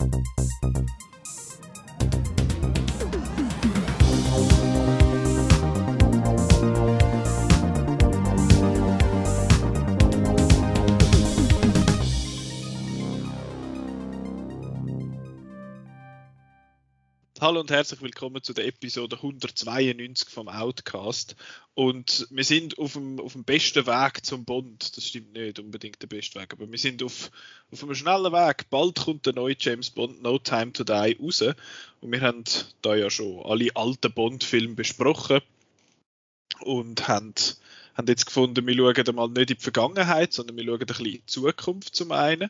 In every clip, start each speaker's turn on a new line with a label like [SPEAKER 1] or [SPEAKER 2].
[SPEAKER 1] Thank you. Hallo und herzlich willkommen zu der Episode 192 vom Outcast. Und wir sind auf dem, auf dem besten Weg zum Bond. Das stimmt nicht unbedingt der beste Weg, aber wir sind auf, auf einem schnellen Weg. Bald kommt der neue James Bond No Time to Die raus. Und wir haben da ja schon alle alten Bond-Filme besprochen und haben, haben jetzt gefunden, wir schauen mal nicht in die Vergangenheit, sondern wir schauen ein bisschen in die Zukunft zum einen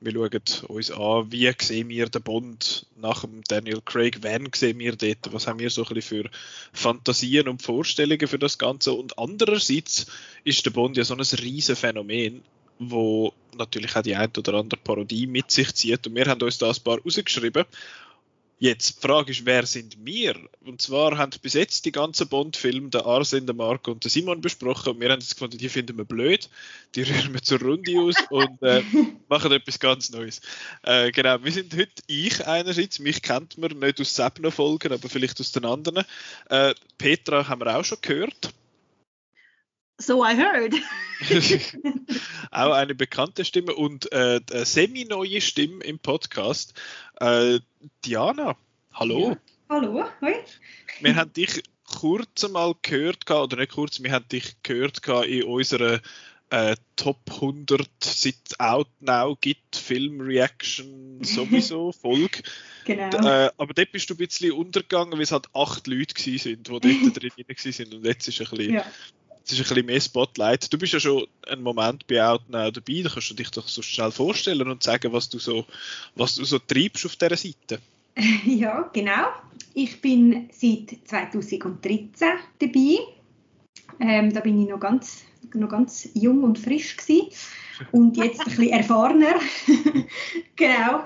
[SPEAKER 1] wir schauen uns an, wie sehen wir den Bond nach dem Daniel Craig, wann sehen wir dort, was haben wir so ein für Fantasien und Vorstellungen für das Ganze? Und andererseits ist der Bond ja so ein riesen Phänomen, wo natürlich auch die ein oder andere Parodie mit sich zieht. Und wir haben uns da ein paar rausgeschrieben Jetzt, die Frage ist, wer sind wir? Und zwar haben bis jetzt die ganzen Bond-Filme, der Arsen, der Marco und der Simon besprochen und wir haben jetzt gefunden, die finden wir blöd, die rühren wir zur Runde aus und äh, machen etwas ganz Neues. Äh, genau, wir sind heute ich einerseits, mich kennt man nicht aus Sebno-Folgen, aber vielleicht aus den anderen. Äh, Petra haben wir auch schon gehört.
[SPEAKER 2] So I heard.
[SPEAKER 1] auch eine bekannte Stimme und äh, eine semi-neue Stimme im Podcast. Äh, Diana, hallo. Ja.
[SPEAKER 2] Hallo, hoi.
[SPEAKER 1] Wir haben dich kurz mal gehört, oder nicht kurz, wir haben dich gehört in unserer äh, Top 100 seit Out Now gibt Film Reaction sowieso Folge.
[SPEAKER 2] Genau.
[SPEAKER 1] Äh, aber dort bist du ein bisschen untergegangen, weil es halt acht Leute waren, die dort drin waren. Und jetzt ist ein bisschen ja es ist ein bisschen mehr Spotlight. Du bist ja schon einen Moment bei Outnow dabei, da kannst du dich doch so schnell vorstellen und sagen, was du so, was du so treibst auf dieser Seite.
[SPEAKER 2] Ja, genau. Ich bin seit 2013 dabei. Ähm, da bin ich noch ganz, noch ganz jung und frisch gewesen. und jetzt ein bisschen erfahrener. genau.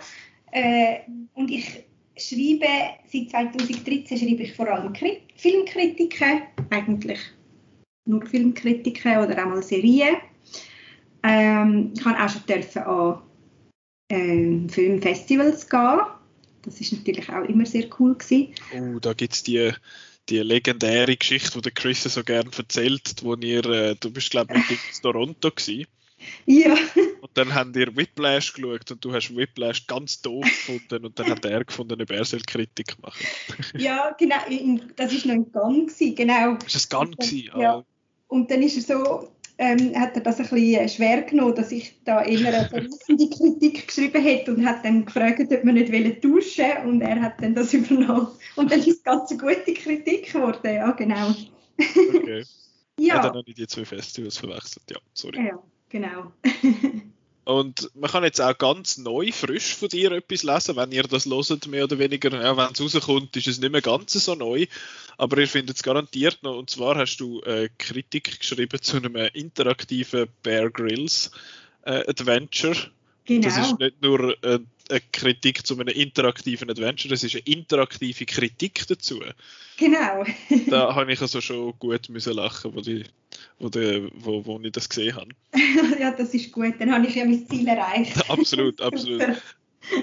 [SPEAKER 2] Äh, und ich schreibe, seit 2013 schreibe ich vor allem Filmkritiken, eigentlich nur Filmkritiken oder auch mal Serien. Ähm, ich habe auch schon dürfen an ähm, Filmfestivals gehen. Das ist natürlich auch immer sehr cool gewesen.
[SPEAKER 1] Oh, da gibt es die, die legendäre Geschichte, die Chris so gerne erzählt, wo ihr, äh, du bist glaube ich in Toronto gewesen.
[SPEAKER 2] Ja.
[SPEAKER 1] Und dann haben ihr Whiplash geschaut und du hast Whiplash ganz doof gefunden und dann hat er gefunden, ob er soll Kritik machen.
[SPEAKER 2] ja, genau, das war noch in Gang gewesen, genau.
[SPEAKER 1] Ist das Gang gewesen?
[SPEAKER 2] Ja. Ah. Und dann ist er so, ähm, hat er das ein bisschen äh, schwer genommen, dass ich da immer eine verlassende Kritik geschrieben hätte und hat dann gefragt, ob wir nicht tauschen wollen und er hat dann das übernommen. Und dann ist es ganz eine gute Kritik geworden, ja genau.
[SPEAKER 1] Okay. ja. Hat er noch nicht die zwei Festivals verwechselt, ja, sorry.
[SPEAKER 2] Ja, genau.
[SPEAKER 1] Und man kann jetzt auch ganz neu, frisch von dir etwas lesen, wenn ihr das loset, mehr oder weniger. Ja, wenn es rauskommt, ist es nicht mehr ganz so neu. Aber ihr findet es garantiert noch. Und zwar hast du äh, Kritik geschrieben zu einem interaktiven Bear Grylls äh, Adventure.
[SPEAKER 2] Genau.
[SPEAKER 1] Das ist nicht nur äh, eine Kritik zu einem interaktiven Adventure, das ist eine interaktive Kritik dazu.
[SPEAKER 2] Genau.
[SPEAKER 1] da habe ich also schon gut müssen lachen, wo, die, wo, die, wo, wo ich das gesehen habe.
[SPEAKER 2] ja, das ist gut, dann habe ich ja mein Ziel erreicht.
[SPEAKER 1] absolut, absolut.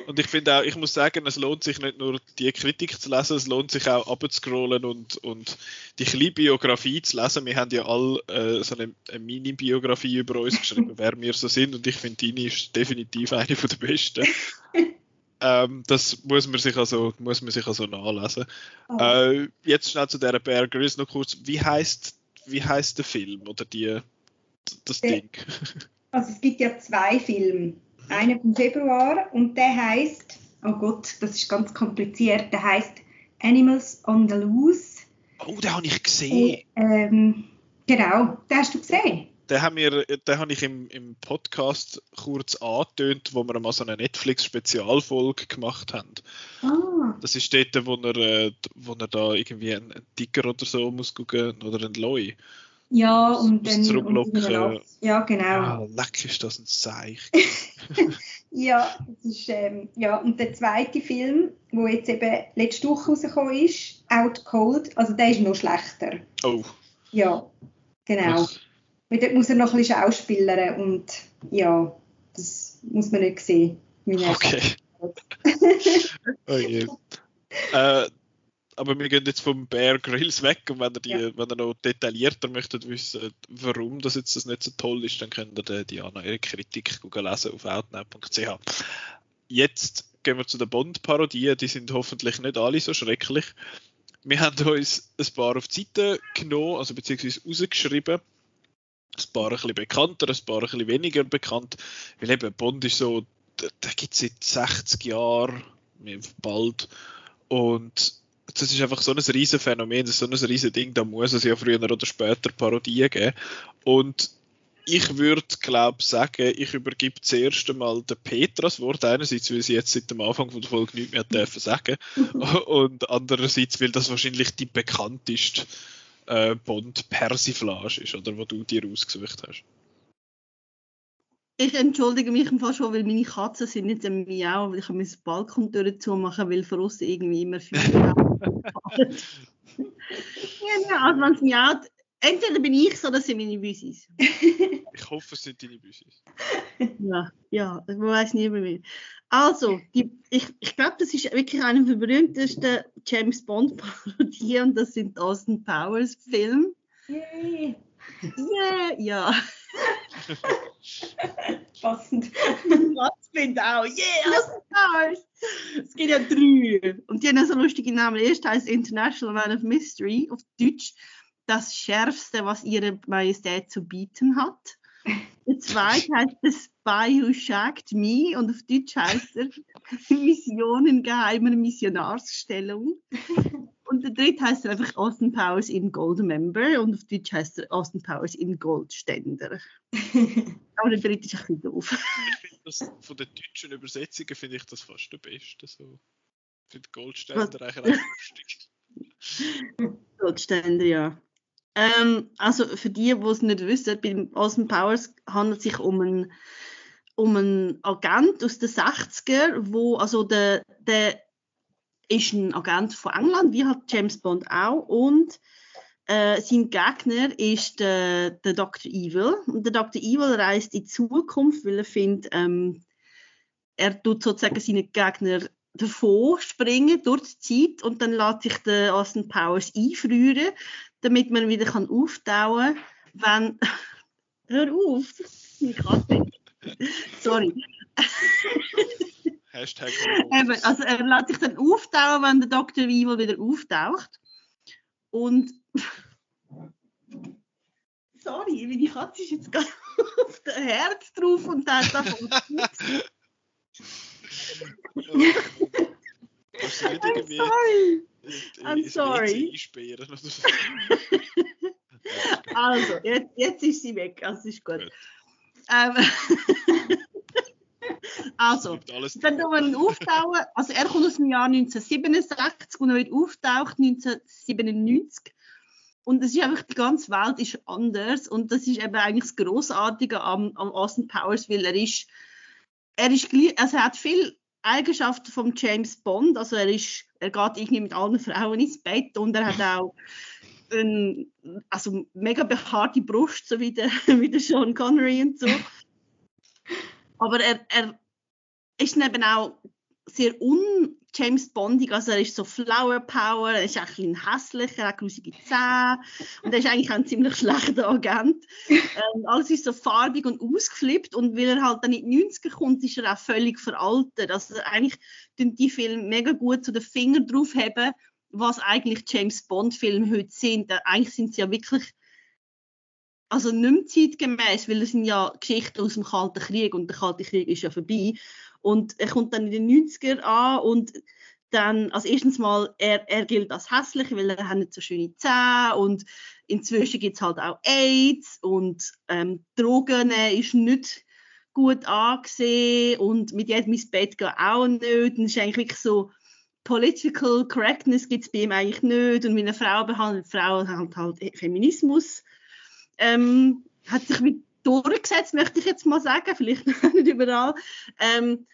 [SPEAKER 1] Und ich finde auch, ich muss sagen, es lohnt sich nicht nur die Kritik zu lesen, es lohnt sich auch abzuscrollen und, und die kleine Biografie zu lesen. Wir haben ja alle äh, so eine, eine Mini-Biografie über uns geschrieben, wer wir so sind und ich finde, deine ist definitiv eine der besten. ähm, das muss man sich also, muss man sich also nachlesen. Oh. Äh, jetzt schnell zu dieser Bear Grylls noch kurz. Wie heißt wie heißt der Film oder die, das der, Ding?
[SPEAKER 2] Also es gibt ja zwei Filme einer vom Februar und der heißt, oh Gott, das ist ganz kompliziert, der heißt Animals on the Loose.
[SPEAKER 1] Oh, den habe ich gesehen.
[SPEAKER 2] Und, ähm, genau, den hast du gesehen.
[SPEAKER 1] Den haben wir, den habe ich im, im Podcast kurz angetönt, wo wir mal so eine Netflix-Spezialfolge gemacht haben.
[SPEAKER 2] Ah.
[SPEAKER 1] Das ist dort, wo er, äh, wo er da irgendwie einen Ticker oder so muss gucken oder einen Loi.
[SPEAKER 2] Ja, und
[SPEAKER 1] dann. Zurücklocken.
[SPEAKER 2] Ja, genau. Ja,
[SPEAKER 1] leck ist das ein Seich.
[SPEAKER 2] ja, das ist, ähm, ja, und der zweite Film, der jetzt eben letzte Woche rausgekommen ist, Out Cold, also der ist noch schlechter.
[SPEAKER 1] Oh.
[SPEAKER 2] Ja, genau. Weil dort muss er noch ein bisschen schauspielern und ja, das muss man nicht sehen.
[SPEAKER 1] Okay. je. Äh, aber wir gehen jetzt vom Bear Grylls weg und wenn ihr, die, ja. wenn ihr noch detaillierter möchtet wissen, warum das jetzt das nicht so toll ist, dann könnt ihr Diana ihre Kritik lesen auf outnow.ch. Jetzt gehen wir zu den Bond-Parodien, die sind hoffentlich nicht alle so schrecklich. Wir haben uns ein paar auf die Seite genommen, also beziehungsweise rausgeschrieben. Ein paar ein bisschen bekannter, ein paar ein bisschen weniger bekannt. Weil eben Bond ist so, der gibt es seit 60 Jahren, bald. Und das ist einfach so ein riesen Phänomen, das ist so ein riesen Ding, da muss es ja früher oder später Parodien geben. Und ich würde, glaube sagen, ich übergebe das erste Mal der Petra das Wort. Einerseits, weil sie jetzt seit dem Anfang von der Folge nichts mehr dürfen sagen und andererseits, weil das wahrscheinlich die bekannteste äh, Bond-Persiflage ist, oder, wo du dir ausgesucht hast.
[SPEAKER 3] Ich entschuldige mich im Fall schon, weil meine Katzen sind jetzt am Miau, weil ich meine Balkontür zumachen weil von außen irgendwie immer viel ja, also wenn es miaut, entweder bin ich so, oder sind meine Büsis.
[SPEAKER 1] ich hoffe, es sind deine Büsis.
[SPEAKER 3] ja, ja, man weiß nie mehr. Also, die, ich, ich glaube, das ist wirklich einer der berühmtesten James Bond-Parodien und das sind Austin Powers Filme. Yay! Yeah, ja.
[SPEAKER 2] Passend.
[SPEAKER 3] Was finde auch. Yeah, Austin Powers. Es gibt ja drei. Und die haben so lustige Namen. Der erste heißt International Man of Mystery auf Deutsch. Das Schärfste, was ihre Majestät zu bieten hat. Der zweite heißt The Spy Who Shagged Me und auf Deutsch heißt er Missionen geheimer Missionarsstellung. Und der dritte heißt er einfach Austin Powers in Gold Member und auf Deutsch heißt er Austin Powers in Goldständer. Aber der dritte ist ein bisschen doof.
[SPEAKER 1] Ich finde das von den deutschen Übersetzungen finde ich das fast der beste. So. Ich finde Goldständer eigentlich recht lustig.
[SPEAKER 3] Goldständer, ja. Ähm, also für die, die es nicht wissen, bei Austin Powers handelt es sich um einen, um einen Agent aus den 60er, wo also der, der ist ein Agent von England, wie hat James Bond auch. Und äh, sein Gegner ist der, der Dr. Evil. Und der Dr. Evil reist in die Zukunft, weil er findet, ähm, er tut sozusagen seine Gegner davor springen durch die Zeit und dann lässt sich der Austin Powers einfrieren, damit man wieder kann auftauen kann, wenn... Hör auf! Ich kann nicht. Sorry.
[SPEAKER 1] Hashtag
[SPEAKER 3] Eben, also er lässt sich dann auftauchen, wenn der Dr. Evil wieder auftaucht. Und sorry, meine Katze ist jetzt gerade auf der Herz drauf und hat davon I'm sorry. I'm sorry. also, jetzt, jetzt ist sie weg, also ist gut. gut. Ähm, Also, tun wir ihn auftauchen. Also, er kommt aus dem Jahr 1967 und er wird auftaucht 1997. Und es ist einfach, die ganze Welt ist anders. Und das ist eben eigentlich das Grossartige am, am Austin Powers, weil er ist, er ist also er hat viel Eigenschaften von James Bond. Also er ist, er geht irgendwie mit allen Frauen ins Bett und er hat auch eine also mega behaarte Brust, so wie der, wie der Sean Connery und so. Aber er, er ist eben auch sehr un-James Bondig, also er ist so Flower Power, er ist auch ein bisschen hässlich, er hat grusige Zähne und er ist eigentlich auch ein ziemlich schlechter Agent. Ähm, alles ist so farbig und ausgeflippt und weil er halt dann in die 90er kommt, ist er auch völlig veraltet. Also eigentlich tun die Filme mega gut zu den Fingern drauf haben, was eigentlich James Bond Filme heute sind. Eigentlich sind sie ja wirklich also nicht mehr zeitgemäß, weil es sind ja Geschichten aus dem Kalten Krieg und der Kalte Krieg ist ja vorbei. Und er kommt dann in den 90er an und dann, also erstens mal, er, er gilt als hässlich, weil er hat nicht so schöne Zähne und inzwischen gibt es halt auch AIDS und ähm, Drogen ist nicht gut angesehen und mit jedem ins Bett gehen auch nicht. Und es ist eigentlich wirklich so, Political Correctness gibt es bei ihm eigentlich nicht und wie eine Frau behandelt, Frauen halt halt Feminismus ähm, hat sich mit durchgesetzt, möchte ich jetzt mal sagen, vielleicht nicht überall. Ähm,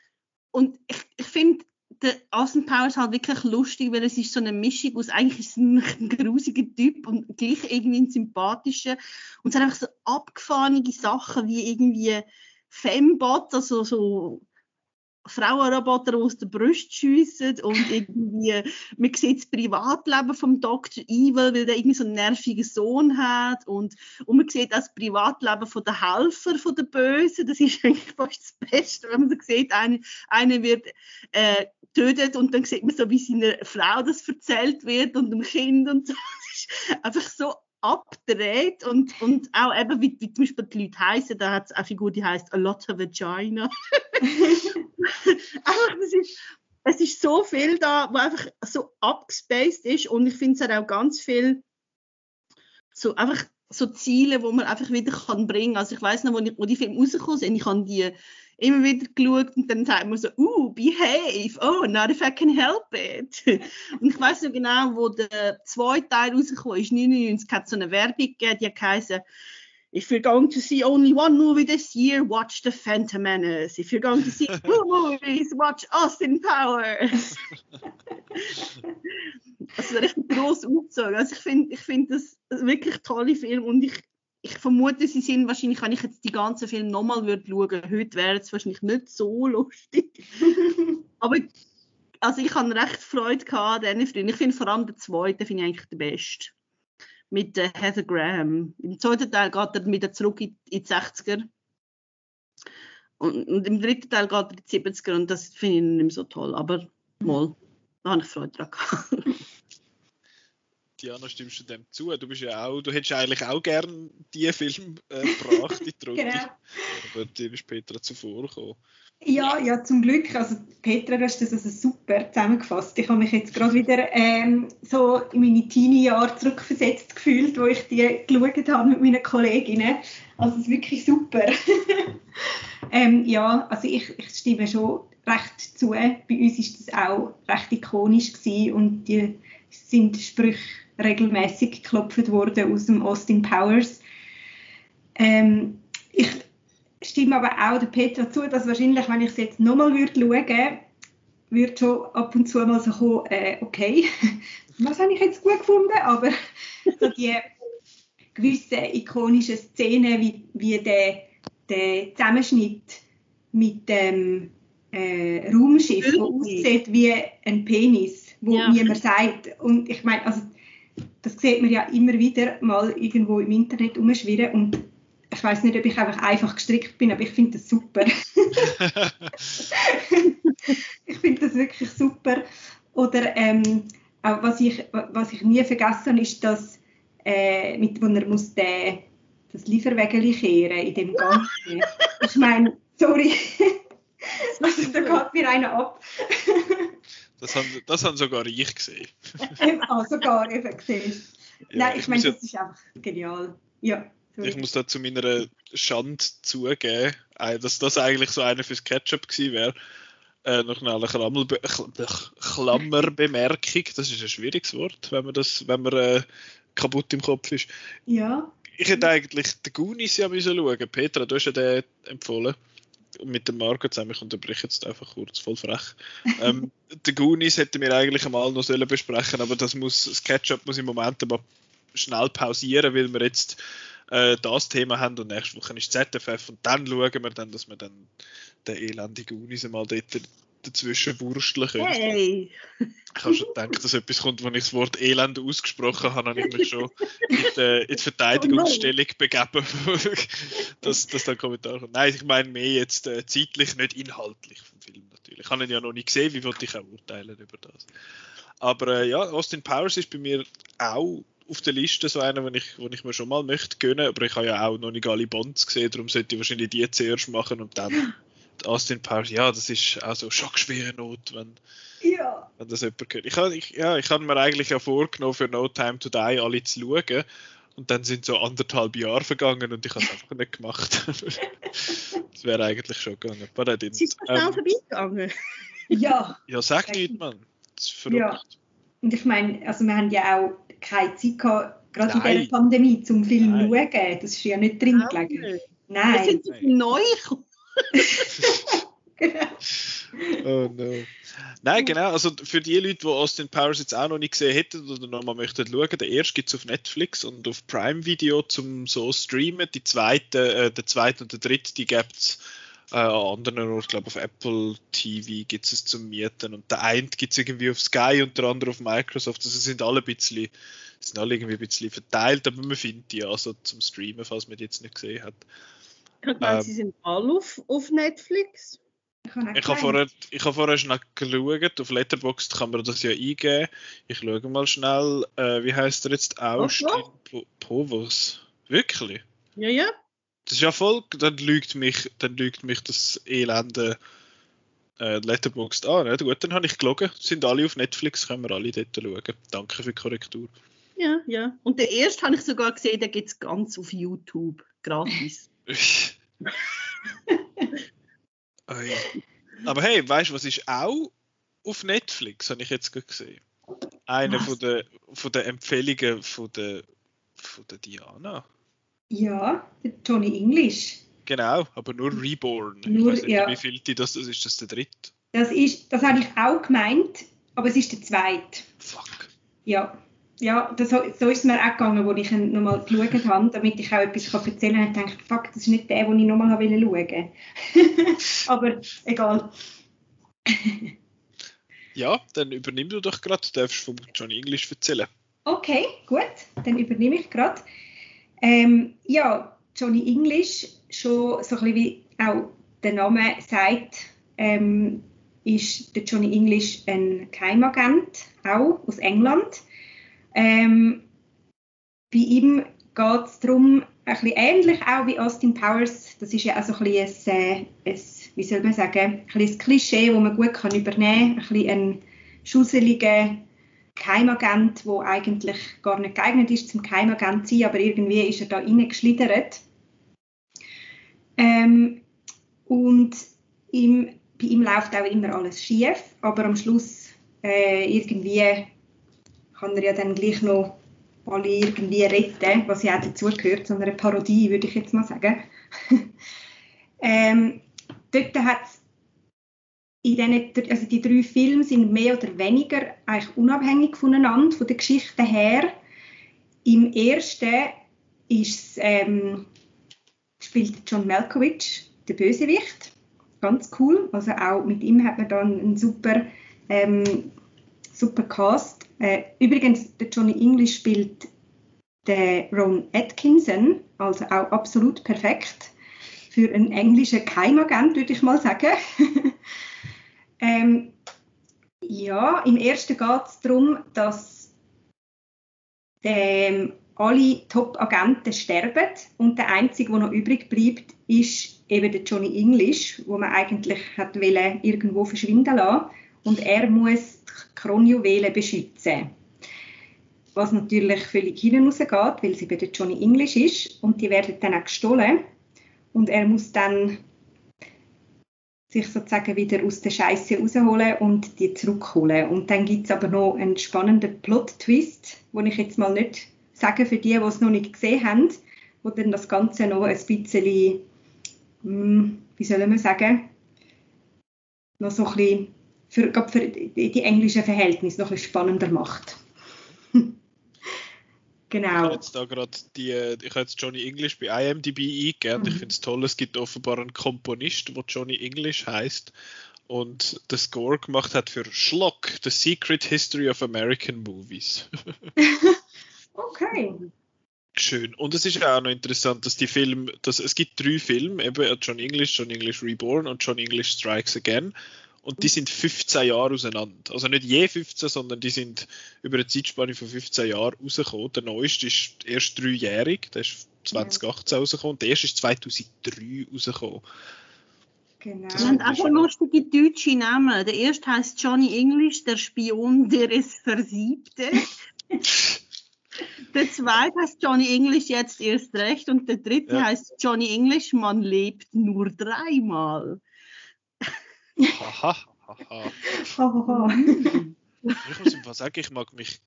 [SPEAKER 3] und ich, ich finde, der Austin Powers halt wirklich lustig, weil es ist so eine Mischung aus, eigentlich ist ein, ein grusiger Typ und gleich irgendwie ein sympathischer. Und es hat einfach so abgefahrene Sachen wie irgendwie Fembot, also so Frauenroboter, aus der Brust schiessen und irgendwie, man sieht das Privatleben vom Dr. Evil, weil der irgendwie so einen nervigen Sohn hat und, und man sieht auch das Privatleben von der Helfer von der Bösen, das ist eigentlich fast das Beste, wenn man so sieht, eine, eine wird äh, tötet und dann sieht man so, wie seiner Frau das erzählt wird und dem Kind und so, das ist einfach so abgedreht und, und auch eben, wie, wie zum Beispiel die Leute heißen, da hat es eine Figur, die heißt A Lot of Vagina. einfach, das ist, es ist so viel da, wo einfach so abgespaced ist und ich finde es auch ganz viel so einfach so Ziele, wo man einfach wieder kann bringen. Also ich weiß noch, wo, ich, wo die Filme rausgekommen sind, ich habe die immer wieder geschaut und dann sagt man so, uh, behave, oh, not if I can help it. Und ich weiß noch genau, wo der zweite Teil rausgekommen ist, 99, hat so eine Werbung gegeben, die heisst, If you're going to see only one movie this year, watch The Phantom Menace. If you're going to see two movies, watch Austin Powers. also richtig gross aufgezogen. Also ich finde ich find das wirklich tolle Film und ich ich vermute, sie sind wahrscheinlich, wenn ich jetzt die ganzen Filme nochmal würde schauen, heute wäre es wahrscheinlich nicht so lustig. Aber also ich habe recht Freude gehabt an diesen Filmen. Ich finde vor allem den zweiten finde ich eigentlich den besten. Mit äh, Heather Graham. Im zweiten Teil geht er wieder zurück in, in die 60er. Und, und, im dritten Teil geht er in die 70er und das finde ich nicht mehr so toll. Aber mal, da habe ich Freude daran gehabt.
[SPEAKER 1] Diana, stimmst du dem zu? Du bist ja auch, du hättest eigentlich auch gern diesen Film äh, gebracht in die Runde. genau. Aber dir ist Petra zuvor gekommen.
[SPEAKER 2] Ja, ja, zum Glück. Also Petra, du hast das also super zusammengefasst. Ich habe mich jetzt gerade wieder ähm, so in meine Teenie-Jahre zurückversetzt gefühlt, wo ich die geschaut habe mit meinen Kolleginnen. Also es ist wirklich super. ähm, ja, also ich, ich stimme schon recht zu. Bei uns ist das auch recht ikonisch gewesen und die sind Sprüche regelmäßig geklopft worden aus dem Austin Powers. Ähm, ich stimme aber auch der Petra zu, dass wahrscheinlich, wenn ich es jetzt nochmal würde schauen, würde schon ab und zu mal so kommen, äh, okay, was habe ich jetzt gut gefunden, aber so die gewissen ikonischen Szenen, wie, wie der, der Zusammenschnitt mit dem äh, Raumschiff, der aussieht wie ein Penis, wo ja. niemand sagt. Und ich meine, also das sieht man ja immer wieder mal irgendwo im Internet umschwirren und ich weiß nicht, ob ich einfach einfach gestrickt bin, aber ich finde das super. ich finde das wirklich super. Oder ähm, auch was ich, was ich nie vergessen ist, dass äh, mit wo er muss den, das Lieferwägeli kehren in dem Ganzen. ich meine, sorry, also, da geht mir einer ab.
[SPEAKER 1] Das haben, das haben sogar ich gesehen.
[SPEAKER 2] ah, sogar eben gesehen. Ja, Nein, ich, ich meine, das ist einfach genial. Ja.
[SPEAKER 1] Sorry. Ich muss da zu meiner Schande zugeben, dass das eigentlich so einer fürs Ketchup gewesen wäre. Äh, noch eine Klammerbe Klammerbemerkung, das ist ein schwieriges Wort, wenn man, das, wenn man äh, kaputt im Kopf ist.
[SPEAKER 2] Ja.
[SPEAKER 1] Ich hätte eigentlich den Goonies ja müssen schauen. Petra, du hast ja den empfohlen mit dem Marco zusammen, ich unterbreche jetzt einfach kurz, voll frech. ähm, den Goonies hätten wir eigentlich einmal noch sollen besprechen, aber das muss, das Catch-up muss im Moment aber schnell pausieren, weil wir jetzt äh, das Thema haben und nächste Woche ist ZFF und dann schauen wir dann, dass wir dann den elendigen Goonies einmal dort dazwischen wursteln. Hey. Ich habe schon gedacht, dass etwas kommt, wenn ich das Wort Elend ausgesprochen habe, habe ich mich schon in die, in die Verteidigungsstellung oh begeben, dass, dass da ein Kommentar kommt. Nein, ich meine mehr jetzt äh, zeitlich, nicht inhaltlich vom Film natürlich. Ich habe ihn ja noch nicht gesehen, wie wollte ich auch urteilen über das. Aber äh, ja, Austin Powers ist bei mir auch auf der Liste so einer, den ich, den ich mir schon mal möchte gönnen, aber ich habe ja auch noch nicht alle Bonds gesehen, darum sollte ich wahrscheinlich die zuerst machen und dann Austin Powers, ja, das ist auch so schockschwere Not, wenn,
[SPEAKER 2] ja.
[SPEAKER 1] wenn das jemand gehört. Ich habe ich, ja, ich hab mir eigentlich ja vorgenommen, für No Time to Die alle zu schauen. Und dann sind so anderthalb Jahre vergangen und ich habe es einfach nicht gemacht. das wäre eigentlich schon gegangen.
[SPEAKER 3] Aber
[SPEAKER 1] nicht.
[SPEAKER 3] Ist es ähm, vorbeigegangen?
[SPEAKER 2] ja.
[SPEAKER 1] Ja, sag nicht, Mann. Das ist verrückt. Ja.
[SPEAKER 2] Und ich meine, also wir haben ja auch keine Zeit gehabt, gerade Nein. in dieser Pandemie, zum Film zu schauen. Das ist ja nicht drin gelegen.
[SPEAKER 3] Nein. Wir sind so neu
[SPEAKER 1] oh no. Nein, genau. Also für die Leute, die Austin Powers jetzt auch noch nicht gesehen hätten oder nochmal möchten schauen, der erste gibt es auf Netflix und auf Prime Video zum so streamen. Die zweite, äh, der zweite und der dritte, die gibt es Äh, an anderen Orten, glaube auf Apple TV gibt es zum Mieten und der eine gibt es irgendwie auf Sky und der andere auf Microsoft. Also sind alle ein bisschen, sind alle irgendwie ein bisschen verteilt, aber man findet die also zum Streamen, falls man die jetzt nicht gesehen hat.
[SPEAKER 3] Ich meine, ähm, sie sind alle auf, auf Netflix.
[SPEAKER 1] Ich habe vorher, ich hab vorher schnell geschaut, auf Letterboxd kann man das ja eingeben. Ich schaue mal schnell, äh, wie heißt er jetzt? Austin Povers. Wirklich?
[SPEAKER 3] Ja, ja.
[SPEAKER 1] Das ist ja voll, dann lügt mich, dann lügt mich das elende äh, Letterboxd an. Ja, gut, dann habe ich gelogen. Sind alle auf Netflix, können wir alle dort schauen. Danke für die Korrektur.
[SPEAKER 3] Ja, ja. Und der erste habe ich sogar gesehen, der gibt es ganz auf YouTube. Gratis.
[SPEAKER 1] Aber hey, weißt du, was ist auch auf Netflix, habe ich jetzt gesehen. Eine von der, von der Empfehlungen von der, von der Diana.
[SPEAKER 2] Ja, der Johnny English.
[SPEAKER 1] Genau, aber nur Reborn.
[SPEAKER 2] Nur,
[SPEAKER 1] ich weiß nicht,
[SPEAKER 2] ja.
[SPEAKER 1] wie viel die das, das ist. Das der dritte?
[SPEAKER 2] Das ist, das habe ich auch gemeint, aber es ist der zweite.
[SPEAKER 1] Fuck.
[SPEAKER 2] Ja, ja das, so ist es mir auch gegangen, wo ich ihn nochmal geschaut habe, damit ich auch etwas kann erzählen kann. Ich dachte, fuck, das ist nicht der, den ich nochmal schauen wollte. aber egal.
[SPEAKER 1] ja, dann übernimm du doch gerade. Du darfst von Johnny English erzählen.
[SPEAKER 2] Okay, gut, dann übernehme ich gerade. Ähm, ja, Johnny English, schon so ein bisschen wie auch der Name sagt, ähm, ist der Johnny English ein Geheimagent, auch aus England. Ähm, bei ihm geht es darum, ein bisschen ähnlich auch wie Austin Powers, das ist ja auch so ein bisschen ein, äh, ein wie soll man sagen, ein, ein Klischee, das man gut kann übernehmen kann, ein bisschen ein schusseliger Geheimagent, der eigentlich gar nicht geeignet ist zum Geheimagent zu sein, aber irgendwie ist er da reingeschlittert. Ähm, und ihm, bei ihm läuft auch immer alles schief, aber am Schluss äh, irgendwie kann er ja dann gleich noch alle irgendwie retten, was ja auch dazugehört, so eine Parodie, würde ich jetzt mal sagen. ähm, dort hat in diesen, also die drei Filme sind mehr oder weniger eigentlich unabhängig voneinander, von der Geschichte her. Im ersten ist, ähm, spielt John Malkovich, der Bösewicht. Ganz cool. Also auch mit ihm hat man dann einen super, ähm, super Cast. Äh, übrigens, der Johnny English spielt den Ron Atkinson, also auch absolut perfekt für einen englischen Keimagent, würde ich mal sagen. Ähm, ja, im ersten geht es darum, dass ähm, alle Top-Agenten sterben und der einzige, der noch übrig bleibt, ist eben der Johnny English, wo man eigentlich hat irgendwo verschwinden lassen und er muss Kronjuwelen beschützen. Was natürlich völlig hinausgeht, weil sie bei der Johnny English ist und die werden dann auch gestohlen und er muss dann sich sozusagen wieder aus der Scheiße rausholen und die zurückholen. Und dann gibt es aber noch einen spannenden Plot-Twist, den ich jetzt mal nicht sage für die, die es noch nicht gesehen haben, wo dann das Ganze noch ein bisschen, hm, wie soll man sagen, noch so ein bisschen für, für die englischen Verhältnisse noch ein bisschen spannender macht. Genau. Ich
[SPEAKER 1] habe jetzt da gerade die, ich habe jetzt Johnny English bei IMDb eingegeben. Mhm. Ich finde es toll, es gibt offenbar einen Komponist, der Johnny English heißt und den Score gemacht hat für Schlock, The Secret History of American Movies.
[SPEAKER 2] okay.
[SPEAKER 1] Schön. Und es ist auch noch interessant, dass die Filme, dass es gibt drei Filme, eben John English, John English Reborn und John English Strikes Again und die sind 15 Jahre auseinander. Also nicht je 15, sondern die sind über eine Zeitspanne von 15 Jahren rausgekommen. Der neueste ist erst dreijährig, der ist 2018 ja. rausgekommen. Der erste ist 2003 rausgekommen.
[SPEAKER 3] Genau. Das haben auch lustige deutsche Namen. Der erste heißt Johnny English, der Spion, der es versiebte. der zweite heißt Johnny English jetzt erst recht und der dritte ja. heißt Johnny English, man lebt nur dreimal.
[SPEAKER 1] Haha, ich muss einfach sagen, ich mag mich.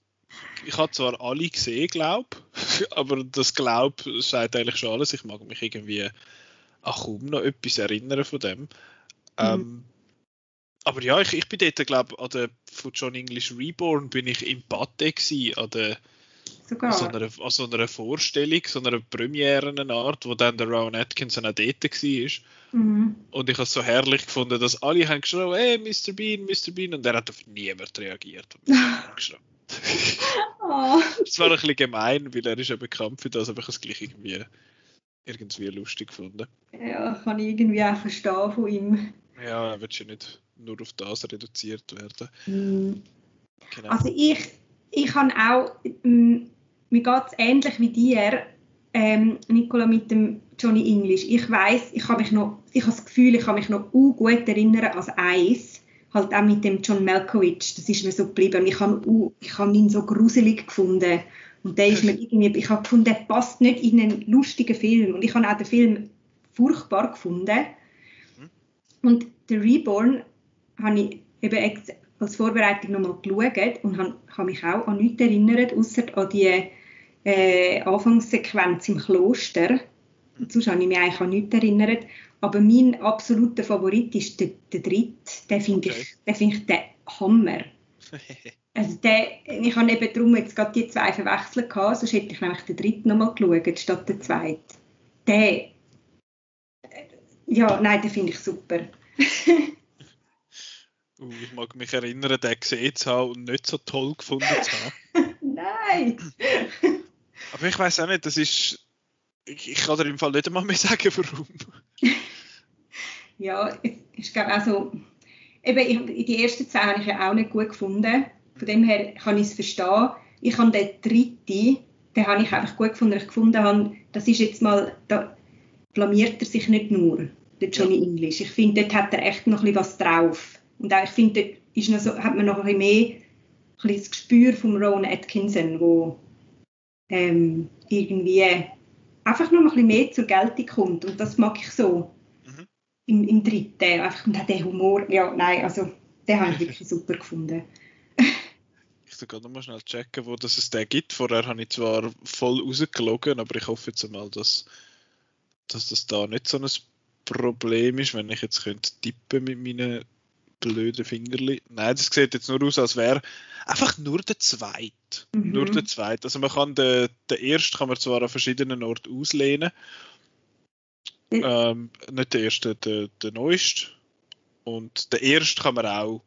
[SPEAKER 1] Ich habe zwar alle gesehen, glaube aber das Glaub sagt eigentlich schon alles. Ich mag mich irgendwie auch kaum noch etwas erinnern von dem. Mhm. Ähm, aber ja, ich, ich bin dort, glaube an der von John English Reborn bin ich im Pate gewesen, an der
[SPEAKER 2] sogar.
[SPEAKER 1] An so einer, so einer Vorstellung, so einer Premierenart, wo dann der Rowan Atkinson auch dort war.
[SPEAKER 2] Mhm.
[SPEAKER 1] Und ich habe es so herrlich gefunden, dass alle haben geschrieben, hey, Mr. Bean, Mr. Bean, und er hat auf niemand reagiert. Und.
[SPEAKER 2] Oh.
[SPEAKER 1] Das war ein bisschen gemein, weil er ist ja bekannt für das, aber ich habe es gleich irgendwie, irgendwie lustig gefunden.
[SPEAKER 2] Ja, kann ich irgendwie auch verstehen von ihm.
[SPEAKER 1] Ja, er wird ja nicht nur auf das reduziert werden.
[SPEAKER 2] Mhm.
[SPEAKER 1] Genau.
[SPEAKER 2] Also ich, ich habe auch, ähm, mir geht es ähnlich wie dir, ähm, Nicola, mit dem Johnny English. Ich weiß, ich habe mich noch, ich habe das Gefühl, ich kann mich noch gut erinnern als eins, halt auch mit dem John Malkovich, das ist mir so geblieben. Ich habe, ich habe ihn so gruselig gefunden. Und der ist mir irgendwie, ich habe gefunden, der passt nicht in einen lustigen Film. Und ich habe auch den Film furchtbar gefunden. Und The Reborn habe ich eben als Vorbereitung nochmal geschaut und habe, habe mich auch an nichts erinnert, außer an die äh, Anfangssequenz im Kloster. Sonst habe ich mich eigentlich an nichts erinnert. Aber mein absoluter Favorit ist der, der dritte. Den finde
[SPEAKER 1] Okay.
[SPEAKER 2] ich, den finde ich der Hammer. Also der, ich habe eben darum jetzt gerade die zwei verwechselt gehabt, sonst hätte ich nämlich den dritten nochmal geschaut, statt den zweiten. Der, äh, ja, nein, den finde ich super.
[SPEAKER 1] Uh, ich mag mich erinnern, den gesehen zu haben und nicht so toll gefunden zu haben.
[SPEAKER 2] Nein!
[SPEAKER 1] Aber ich weiß auch nicht, das ist. Ich, ich kann dir im Fall nicht einmal mehr sagen, warum.
[SPEAKER 2] Ja, ich, glaube auch so, eben, ich, die ersten zwei habe ich ja auch nicht gut gefunden. Von dem her kann ich es verstehen. Ich habe den dritten, den habe ich einfach gut gefunden. Ich gefunden habe, das ist jetzt mal, da blamiert er sich nicht nur, der Johnny English. Ich finde, dort hat er echt noch ein bisschen was drauf. Und auch, ich finde, dort ist noch so, hat man noch ein bisschen mehr ein bisschen das Gespür von Rowan Atkinson, wo ähm, irgendwie einfach noch ein bisschen mehr zur Geltung kommt. Und das mag ich so
[SPEAKER 1] Mhm.
[SPEAKER 2] im, im dritten. Einfach und auch der Humor, ja, nein, also den habe ich wirklich super gefunden.
[SPEAKER 1] Ich soll gerade nochmal schnell checken, wo das es den gibt. Vorher habe ich zwar voll rausgelogen, aber ich hoffe jetzt einmal, dass, dass das da nicht so ein Problem ist, wenn ich jetzt könnte tippen mit meinen blöden Fingerli. Nein, das sieht jetzt nur aus, als wäre einfach nur der zweite.
[SPEAKER 2] Mhm.
[SPEAKER 1] Nur der zweite. Also man kann den, den ersten kann man zwar an verschiedenen Orten auslehnen. Ähm, nicht der erste, der, der neueste. Und den ersten kann man auch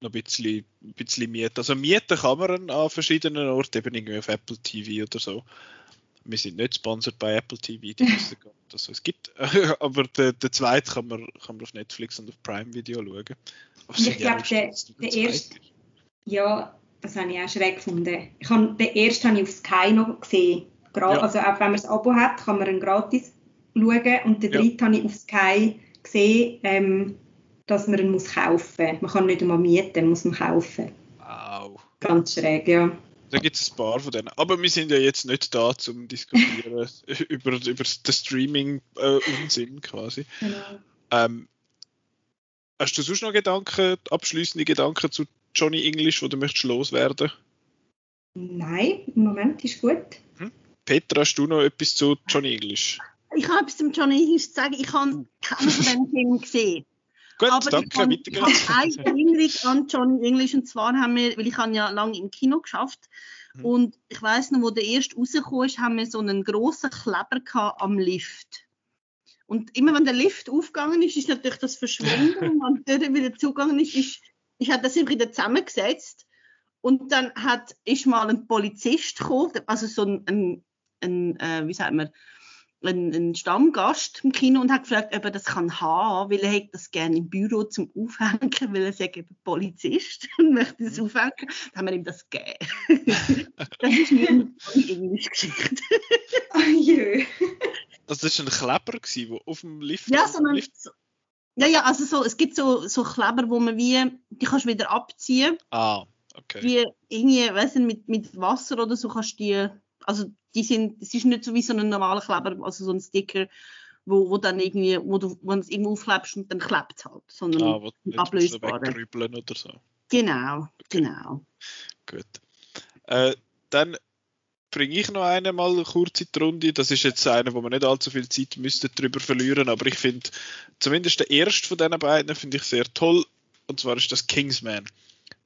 [SPEAKER 1] noch ein bisschen, ein bisschen mieten. Also mieten kann man an verschiedenen Orten, eben irgendwie auf Apple TV oder so. Wir sind nicht sponsored bei Apple TV, die wissen gar nicht, dass es gibt. Aber den, den zweiten kann man, kann man auf Netflix und auf Prime Video schauen. Aber
[SPEAKER 2] Ich
[SPEAKER 1] sind ja
[SPEAKER 2] glaub,
[SPEAKER 1] auch
[SPEAKER 2] der- der erste-. Ja, das habe ich auch schräg gefunden. Ich habe, den ersten habe ich auf Sky noch gesehen. Gra
[SPEAKER 1] Ja.
[SPEAKER 2] Also auch wenn man das Abo hat, kann man ihn gratis schauen. Und den
[SPEAKER 1] Ja.
[SPEAKER 2] dritten habe ich auf Sky gesehen, ähm, dass man ihn muss kaufen muss. Man kann nicht einmal mieten, man muss ihn kaufen.
[SPEAKER 1] Wow.
[SPEAKER 2] Ganz schräg, ja.
[SPEAKER 1] Da gibt es ein paar von denen. Aber wir sind ja jetzt nicht da zum diskutieren über, über den Streaming-Unsinn quasi.
[SPEAKER 2] Genau.
[SPEAKER 1] Ähm, hast du sonst noch Gedanken, abschließende Gedanken zu Johnny English, wo du möchtest loswerden?
[SPEAKER 2] Nein, im Moment ist gut.
[SPEAKER 1] Petra, hast du noch etwas zu Johnny English?
[SPEAKER 3] Ich habe etwas zum Johnny English zu sagen. Ich habe keinen von diesen Filmen gesehen.
[SPEAKER 1] Gut,
[SPEAKER 3] Aber
[SPEAKER 1] danke,
[SPEAKER 3] ich habe,
[SPEAKER 1] weiter
[SPEAKER 3] ich habe eine Erinnerung an Johnny English und zwar haben wir, weil ich habe ja lange im Kino geschafft
[SPEAKER 1] Mhm.
[SPEAKER 3] und ich weiß noch, wo der erste rausgekommen ist, haben wir so einen grossen Kleber gehabt am Lift. Und immer wenn der Lift aufgegangen ist, ist natürlich das verschwunden und wenn der Tür wieder zugegangen ist, ist, ist hat das immer wieder zusammengesetzt und dann hat, ist mal ein Polizist gekommen, also so ein, ein, ein äh, wie sagt man, ein, ein Stammgast im Kino und hat gefragt, ob er das kann haben, weil er hätte das gerne im Büro zum Aufhängen, weil er sagt, eben Polizist und möchte es aufhängen. Dann haben wir ihm das gegeben. das ist meine Englisch-Geschichte.
[SPEAKER 2] Ah, jö.
[SPEAKER 1] Also das war ein Kleber, der auf dem Lift
[SPEAKER 3] Ja, so ein,
[SPEAKER 1] Lift
[SPEAKER 3] ja, ja, also so, es gibt so, so Kleber, wo man wie, die kannst du wieder abziehen,
[SPEAKER 1] Ah, okay.
[SPEAKER 3] wie irgendwie, weißt du, mit, mit Wasser oder so kannst du die, also die sind, es ist nicht so wie so ein normaler Kleber, also so ein Sticker, wo, wo dann irgendwie, wo du, wo es irgendwo aufklebst und dann klebt es halt, sondern
[SPEAKER 1] Ah, wo du wegrübeln oder so.
[SPEAKER 3] Genau, genau.
[SPEAKER 1] Gut. Äh, dann bringe ich noch einen mal kurz in die Runde. Das ist jetzt einer, wo wir nicht allzu viel Zeit müssten drüber verlieren, aber ich finde zumindest der erste von diesen beiden finde ich sehr toll. Und zwar ist das Kingsman.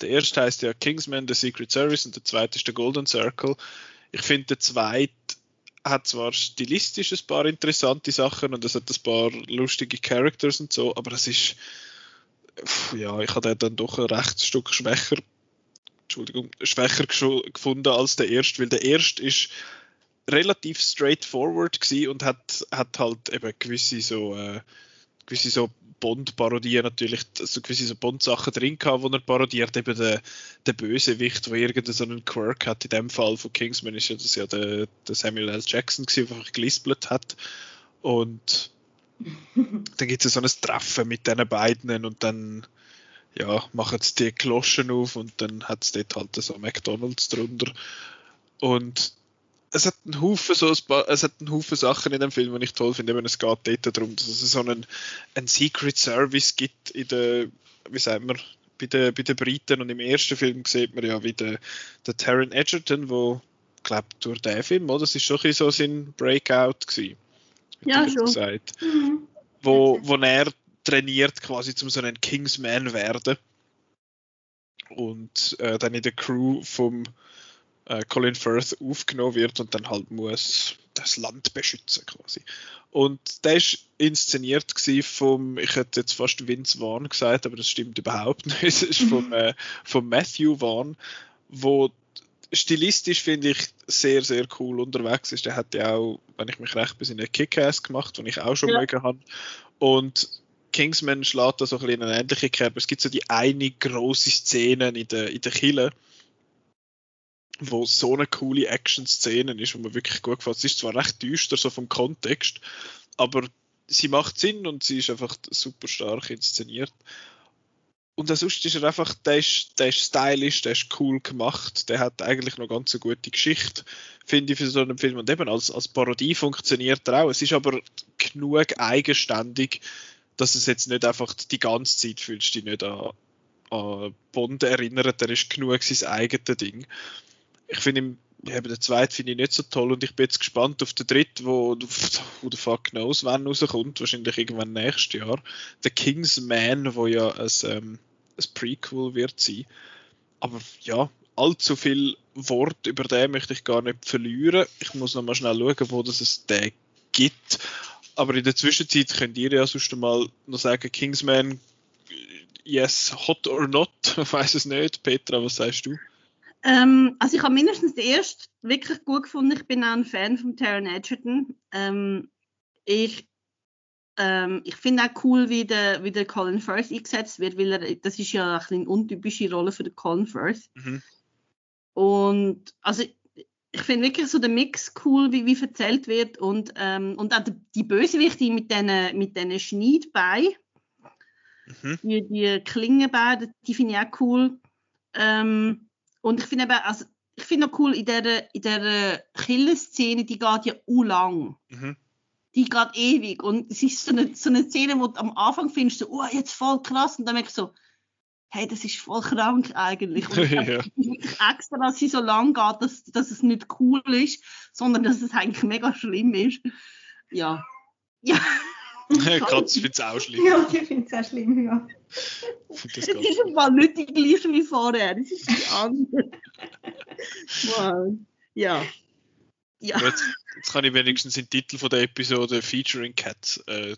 [SPEAKER 1] Der erste heißt ja Kingsman, The Secret Service und der zweite ist der Golden Circle. Ich finde, der zweite hat zwar stilistisch ein paar interessante Sachen und es hat ein paar lustige Characters und so, aber es ist, ja, ich habe den dann doch ein recht Stück schwächer, Entschuldigung, schwächer gefunden als der erste, weil der erste ist relativ straightforward gewesen und hat, hat halt eben gewisse so, äh, gewisse so Bond-Parodien natürlich, so gewisse so Bond-Sachen drin gehabt, wo er parodiert, eben der, der Bösewicht, der irgendeinen so einen Quirk hat. In dem Fall von Kingsman ist ja das ja der, der Samuel L. Jackson gewesen, der einfach gelispelt hat. Und dann gibt es ja so ein Treffen mit diesen beiden und dann ja, machen sie die Kloschen auf und dann hat es dort halt so McDonalds drunter. Und es hat einen Haufen so ein paar, es hat einen Haufen Sachen in dem Film, die ich toll finde. Eben, es geht dort darum, dass es so einen, einen Secret Service gibt in der, wie sagt man, bei den, bei den Briten. Und im ersten Film sieht man ja, wie der, der Taron Egerton, wo, glaube, durch den Film, oder? Das ist schon ein so sein Breakout gewesen.
[SPEAKER 3] Ja, schon.
[SPEAKER 1] Gesagt, mhm. wo, wo er trainiert, quasi zum so einen Kingsman werden. Und äh, dann in der Crew vom äh, Colin Firth aufgenommen wird und dann halt muss das Land beschützen quasi. Und der ist inszeniert vom, ich hätte jetzt fast Vince Vaughn gesagt, aber das stimmt überhaupt nicht. Es ist vom, äh, vom Matthew Vaughn, wo stilistisch finde ich sehr, sehr cool unterwegs ist. Der hat ja auch, wenn ich mich recht bin, einen Kick-Ass gemacht, den ich auch schon ja. mögen habe. Und Kingsman schlägt da so ein bisschen eine ähnliche Kerbe. Es gibt so die eine große Szene in der, in der Kille, wo so eine coole Action-Szene ist, wo man wirklich gut gefällt. Es ist zwar recht düster, so vom Kontext, aber sie macht Sinn und sie ist einfach super stark inszeniert. Und sonst ist er einfach, der ist, der ist stylisch, der ist cool gemacht, der hat eigentlich noch ganz eine gute Geschichte, finde ich, für so einen Film. Und eben als, als Parodie funktioniert er auch. Es ist aber genug eigenständig, dass es jetzt nicht einfach die ganze Zeit fühlst, dich nicht an, an Bond erinnert, der ist genug sein eigenes Ding ich finde ja, den zweiten finde ich nicht so toll und ich bin jetzt gespannt auf den dritten, wo, wo der fuck knows, wann rauskommt, wahrscheinlich irgendwann nächstes Jahr. Der Kingsman, wo ja ein, ähm, ein Prequel wird sein. Aber ja, allzu viel Wort über den möchte ich gar nicht verlieren. Ich muss noch mal schnell schauen, wo das es den gibt. Aber in der Zwischenzeit könnt ihr ja sonst mal noch sagen, Kingsman, yes, hot or not, ich weiß es nicht. Petra, was sagst du?
[SPEAKER 3] Ähm, also ich habe mindestens den ersten wirklich gut gefunden. Ich bin auch ein Fan von Taron Edgerton. Ähm, ich ähm, ich finde auch cool, wie der, wie der Colin Firth eingesetzt wird, weil er, das ist ja eine untypische Rolle für den Colin Firth. Mhm. Und also ich finde wirklich so den Mix cool, wie, wie erzählt wird und, ähm, und auch die, die Bösewichte mit diesen mit den Schneidbeinen, mhm. die, die Klingenbeine, die finde ich auch cool. Ähm, und ich finde eben, also, ich finde noch cool, in dieser, in dieser Killerszene, die geht ja u lang. Mhm. Die geht ewig. Und es ist so eine, so eine Szene, wo du am Anfang findest, so, oh, jetzt voll krass. Und dann merkst du so, hey, das ist voll krank eigentlich. Und ja. extra, dass sie so lang geht, dass, dass es nicht cool ist, sondern dass es eigentlich mega schlimm ist. Ja. Ja.
[SPEAKER 1] Katz findet es auch schlimm.
[SPEAKER 2] Ja, ich finde es auch schlimm, ja.
[SPEAKER 3] Das, das ist im Fall nicht die gleiche wie vorher, das ist die andere. wow. Ja.
[SPEAKER 1] Ja. Jetzt, jetzt, kann ich wenigstens den Titel von der Episode Featuring Cats äh,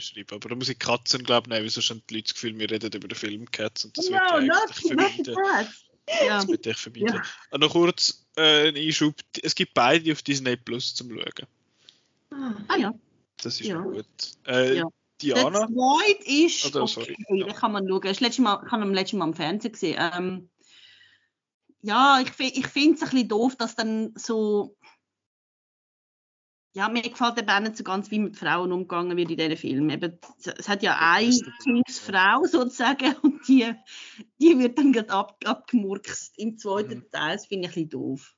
[SPEAKER 1] schreiben. Aber da muss ich Katzen, glaube ich, nehmen, weil sonst haben die Leute das Gefühl, wir reden über den Film Cats und das no, wird eigentlich verbieten. Ja. Das wird ich verbieten. Ja. Und noch kurz äh, ein Einschub. Es gibt beide auf Disney Plus zum Schauen.
[SPEAKER 3] Ah ja.
[SPEAKER 1] Das ist ja. gut. Äh, ja. Diana?
[SPEAKER 3] Der zweite ist, Oder, okay, ja. da kann man schauen. Das letzte Mal, ich habe ihn letztes Mal am Fernsehen gesehen. Ähm, ja, ich, ich finde es ein bisschen doof, dass dann so ja, mir gefällt eben auch nicht so ganz, wie mit Frauen umgegangen wird in diesen Filmen. Eben, es hat ja eine Frau sozusagen und die, die wird dann gerade ab, abgemurkst im zweiten mhm. Teil. Das finde ich ein bisschen doof.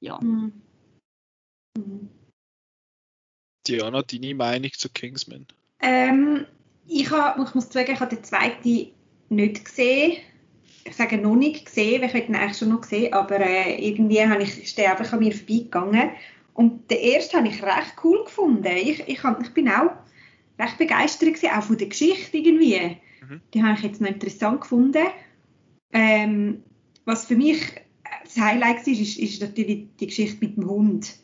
[SPEAKER 3] Ja. Mhm.
[SPEAKER 1] Mhm. Diana, deine Meinung zu Kingsman?
[SPEAKER 2] Ähm, ich, hab, ich muss sagen, ich habe den zweiten nicht gesehen. Ich sage noch nicht gesehen, weil ich ihn eigentlich schon noch gesehen, aber äh, irgendwie habe ich, ist der einfach an mir vorbeigegangen. Und den ersten habe ich recht cool gefunden. Ich, ich, hab, ich bin auch recht begeistert gewesen, auch von der Geschichte irgendwie. Mhm. Die habe ich jetzt noch interessant gefunden. Ähm, was für mich das Highlight war, ist, ist natürlich die Geschichte mit dem Hund,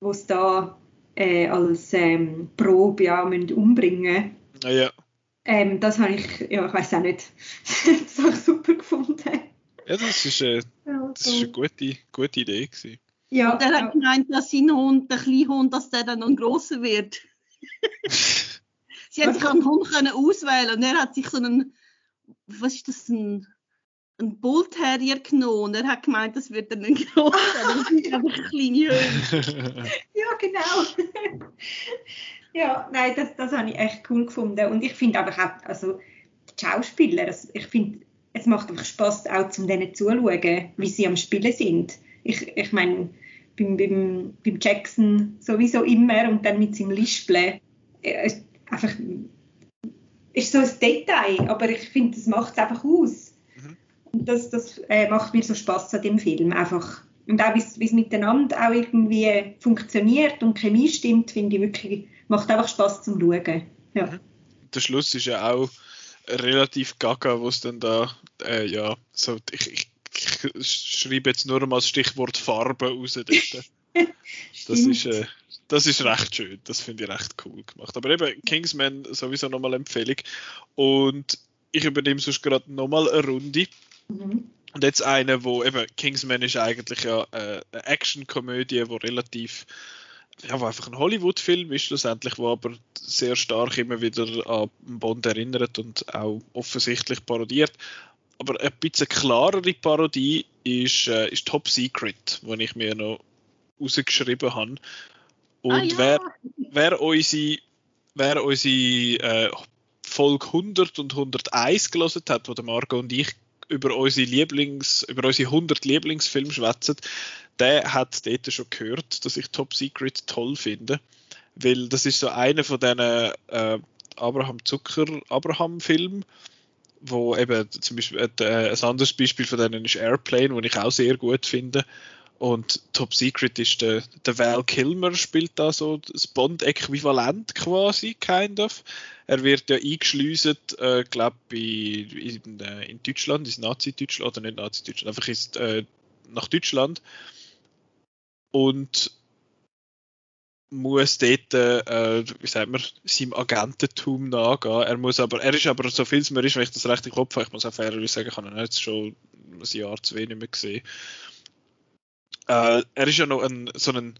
[SPEAKER 2] wo es da äh, als ähm, Probe ja, umbringen
[SPEAKER 1] müssen. Ah, ja.
[SPEAKER 2] Ähm, das habe ich, ja, ich weiß auch nicht, das habe ich super gefunden.
[SPEAKER 1] Ja, das ist, äh, das ist eine gute, gute Idee gewesen.
[SPEAKER 3] Ja, und er hat gemeint, dass sein Hund, der kleine Hund, dass der dann noch grosser wird. Sie hat sich einen Hund können auswählen und er hat sich so einen, was ist das, ein, ein Bull Terrier genommen und er hat gemeint, das wird dann ein grosser, das sind einfach kleine Hunde.
[SPEAKER 2] ja, genau. ja, nein, das, das habe ich echt cool gefunden und ich finde einfach auch, also die Schauspieler, also ich finde, es macht einfach Spaß auch zum denen zuzuschauen, wie sie am Spielen sind. Ich, ich meine, beim, beim, beim Jackson sowieso immer und dann mit seinem Lispeln. Äh, einfach, ist so ein Detail, aber ich finde, das macht es einfach aus. Das, das äh, macht mir so Spaß an dem Film. Einfach. Und auch, wie es miteinander auch irgendwie funktioniert und Chemie stimmt, finde ich wirklich, macht einfach Spaß zum Schauen. Ja. Mhm.
[SPEAKER 1] Der Schluss ist ja auch relativ gaga, wo es dann da, äh, ja, so, ich, ich, ich schreibe jetzt nur mal das Stichwort Farbe raus dort. das ist, äh, das ist recht schön, das finde ich recht cool gemacht. Aber eben, Kingsman sowieso nochmal Empfehlung. Und ich übernehme sonst gerade nochmal eine Runde. Mhm. Und jetzt eine, wo eben, Kingsman ist eigentlich ja äh, eine Action-Komödie, wo relativ ja, wo einfach ein Hollywood-Film ist schlussendlich, wo aber sehr stark immer wieder an Bond erinnert und auch offensichtlich parodiert. Aber ein bisschen klarere Parodie ist, äh, ist Top Secret, wo ich mir noch rausgeschrieben habe. Und ah, ja. wer, wer unsere, wer unsere äh, Folge 100 und 101 gelesen hat, wo der Marco und ich über unsere Lieblings, über unsere 100 Lieblingsfilme schwätzen, der hat dort schon gehört, dass ich Top Secret toll finde, weil das ist so einer von diesen äh, Abraham Zucker Abraham Filmen, wo eben zum Beispiel äh, ein anderes Beispiel von denen ist Airplane, wo ich auch sehr gut finde. Und Top Secret ist der, der Val Kilmer spielt da so das Bond-Äquivalent quasi, kind of. Er wird ja eingeschleuset, äh, glaube ich, in, äh, in Deutschland, ins Nazi-Deutschland, oder nicht Nazi-Deutschland, einfach ist, äh, nach Deutschland und muss dort, äh, wie sagt man, seinem Agententum nachgehen. Er muss aber, er ist aber, so viel es mir ist, wenn ich das recht im Kopf habe, ich muss auch fairerweise sagen, ich habe ihn jetzt schon ein Jahr zu wenig mehr gesehen. Äh, er ist ja noch ein, so ein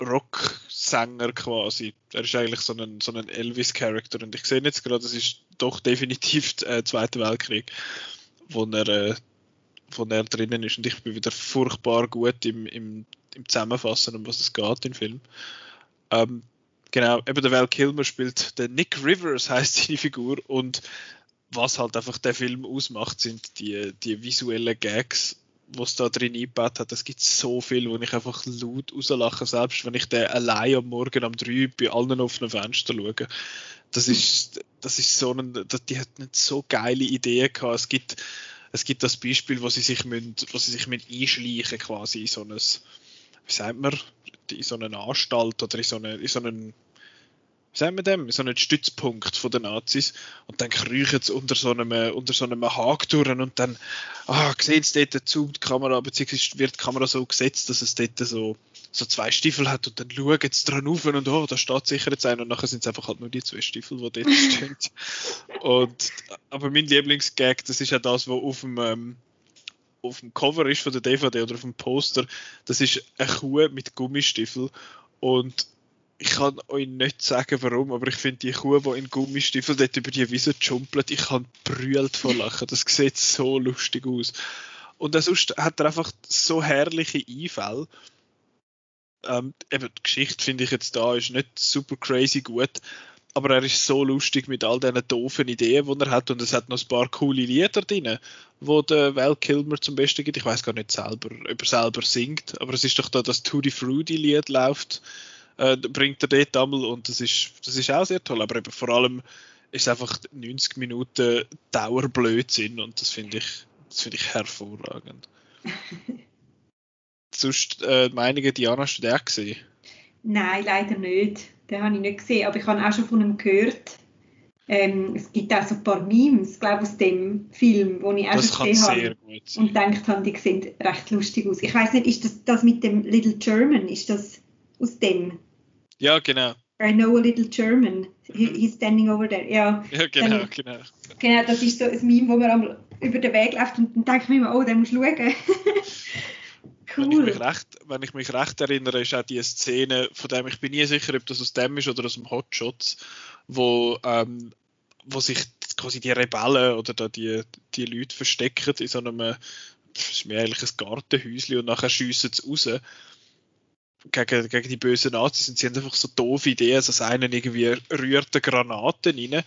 [SPEAKER 1] Rocksänger quasi. Er ist eigentlich so ein, so ein Elvis-Charakter und ich sehe jetzt gerade, das ist doch definitiv der äh, Zweite Weltkrieg, wo er, äh, wo er drinnen ist und ich bin wieder furchtbar gut im, im im Zusammenfassen, um was es geht im Film. Ähm, genau, eben der Val Kilmer spielt der Nick Rivers, heißt seine Figur, und was halt einfach der Film ausmacht, sind die, die visuellen Gags, was da drin eingebaut hat. Es gibt so viel, wo ich einfach laut rauslache, selbst wenn ich den allein am Morgen um drei bei allen offenen Fenstern schaue. Das ist, das ist so ein, die hat nicht so geile Ideen gehabt. Es gibt, es gibt das Beispiel, wo sie sich, müssen, wo sie sich müssen einschleichen quasi in so ein, wie sagt man, in so einer Anstalt oder in so, eine, in so einen wie sagen wir dem, so einen Stützpunkt von den Nazis. Und dann kriechen sie unter so einem, unter so einem durch und dann ah, sehen sie dort zoomt die Kamera, beziehungsweise wird die Kamera so gesetzt, dass es dort so, so zwei Stiefel hat und dann schauen sie dran auf und oh, da steht sicher jetzt einer. Und nachher sind es einfach halt nur die zwei Stiefel, die dort stehen. und, aber mein Lieblingsgag, das ist ja das, was auf dem, ähm, auf dem Cover ist von der DVD oder auf dem Poster, das ist eine Kuh mit Gummistiefel. Und ich kann euch nicht sagen, warum, aber ich finde die Kuh, die in Gummistiefeln dort über die Wiese jumpelt, ich kann brüllt vor Lachen. Das sieht so lustig aus. Und sonst hat er einfach so herrliche Einfälle. Ähm, eben, die Geschichte finde ich jetzt da ist nicht super crazy gut, aber er ist so lustig mit all diesen doofen Ideen, die er hat und es hat noch ein paar coole Lieder drin, wo der Val Kilmer zum Besten gibt. Ich weiß gar nicht selber, ob er selber singt, aber es ist doch da das Tutti Fruity Lied läuft, äh, bringt er dort einmal und das ist, das ist auch sehr toll, aber eben vor allem ist es einfach 90 Minuten Dauerblödsinn und das finde ich, das finde ich hervorragend. Sonst äh, Meinungen, Diana, hast du den auch gesehen?
[SPEAKER 2] Nein, leider nicht. Den habe ich nicht gesehen, aber ich habe auch schon von ihm gehört. Ähm, es gibt auch so ein paar Memes, glaube aus dem Film, wo ich auch
[SPEAKER 1] das
[SPEAKER 2] gesehen habe und gedacht habe, die sehen recht lustig aus. Ich weiß nicht, ist das, das mit dem Little German, ist das aus dem?
[SPEAKER 1] Ja, genau.
[SPEAKER 2] I know a little German. He, mhm. he's standing over there. Ja,
[SPEAKER 1] ja genau, dann, genau.
[SPEAKER 2] Genau, das ist so ein Meme, wo man am, über den Weg läuft und dann ich mir immer, oh, den musst du schauen.
[SPEAKER 1] Cool. Wenn ich, mich recht, wenn ich mich recht erinnere, ist auch die Szene, von dem ich bin nie sicher, ob das aus dem ist oder aus dem Hotshots, wo, ähm, wo sich quasi die Rebellen oder da die, die Leute verstecken in so einem, das ist mir eigentlich ein Gartenhäuschen und nachher schiessen sie raus gegen, gegen die bösen Nazis und sie haben einfach so doofe Ideen, dass einer irgendwie rührt Granaten rein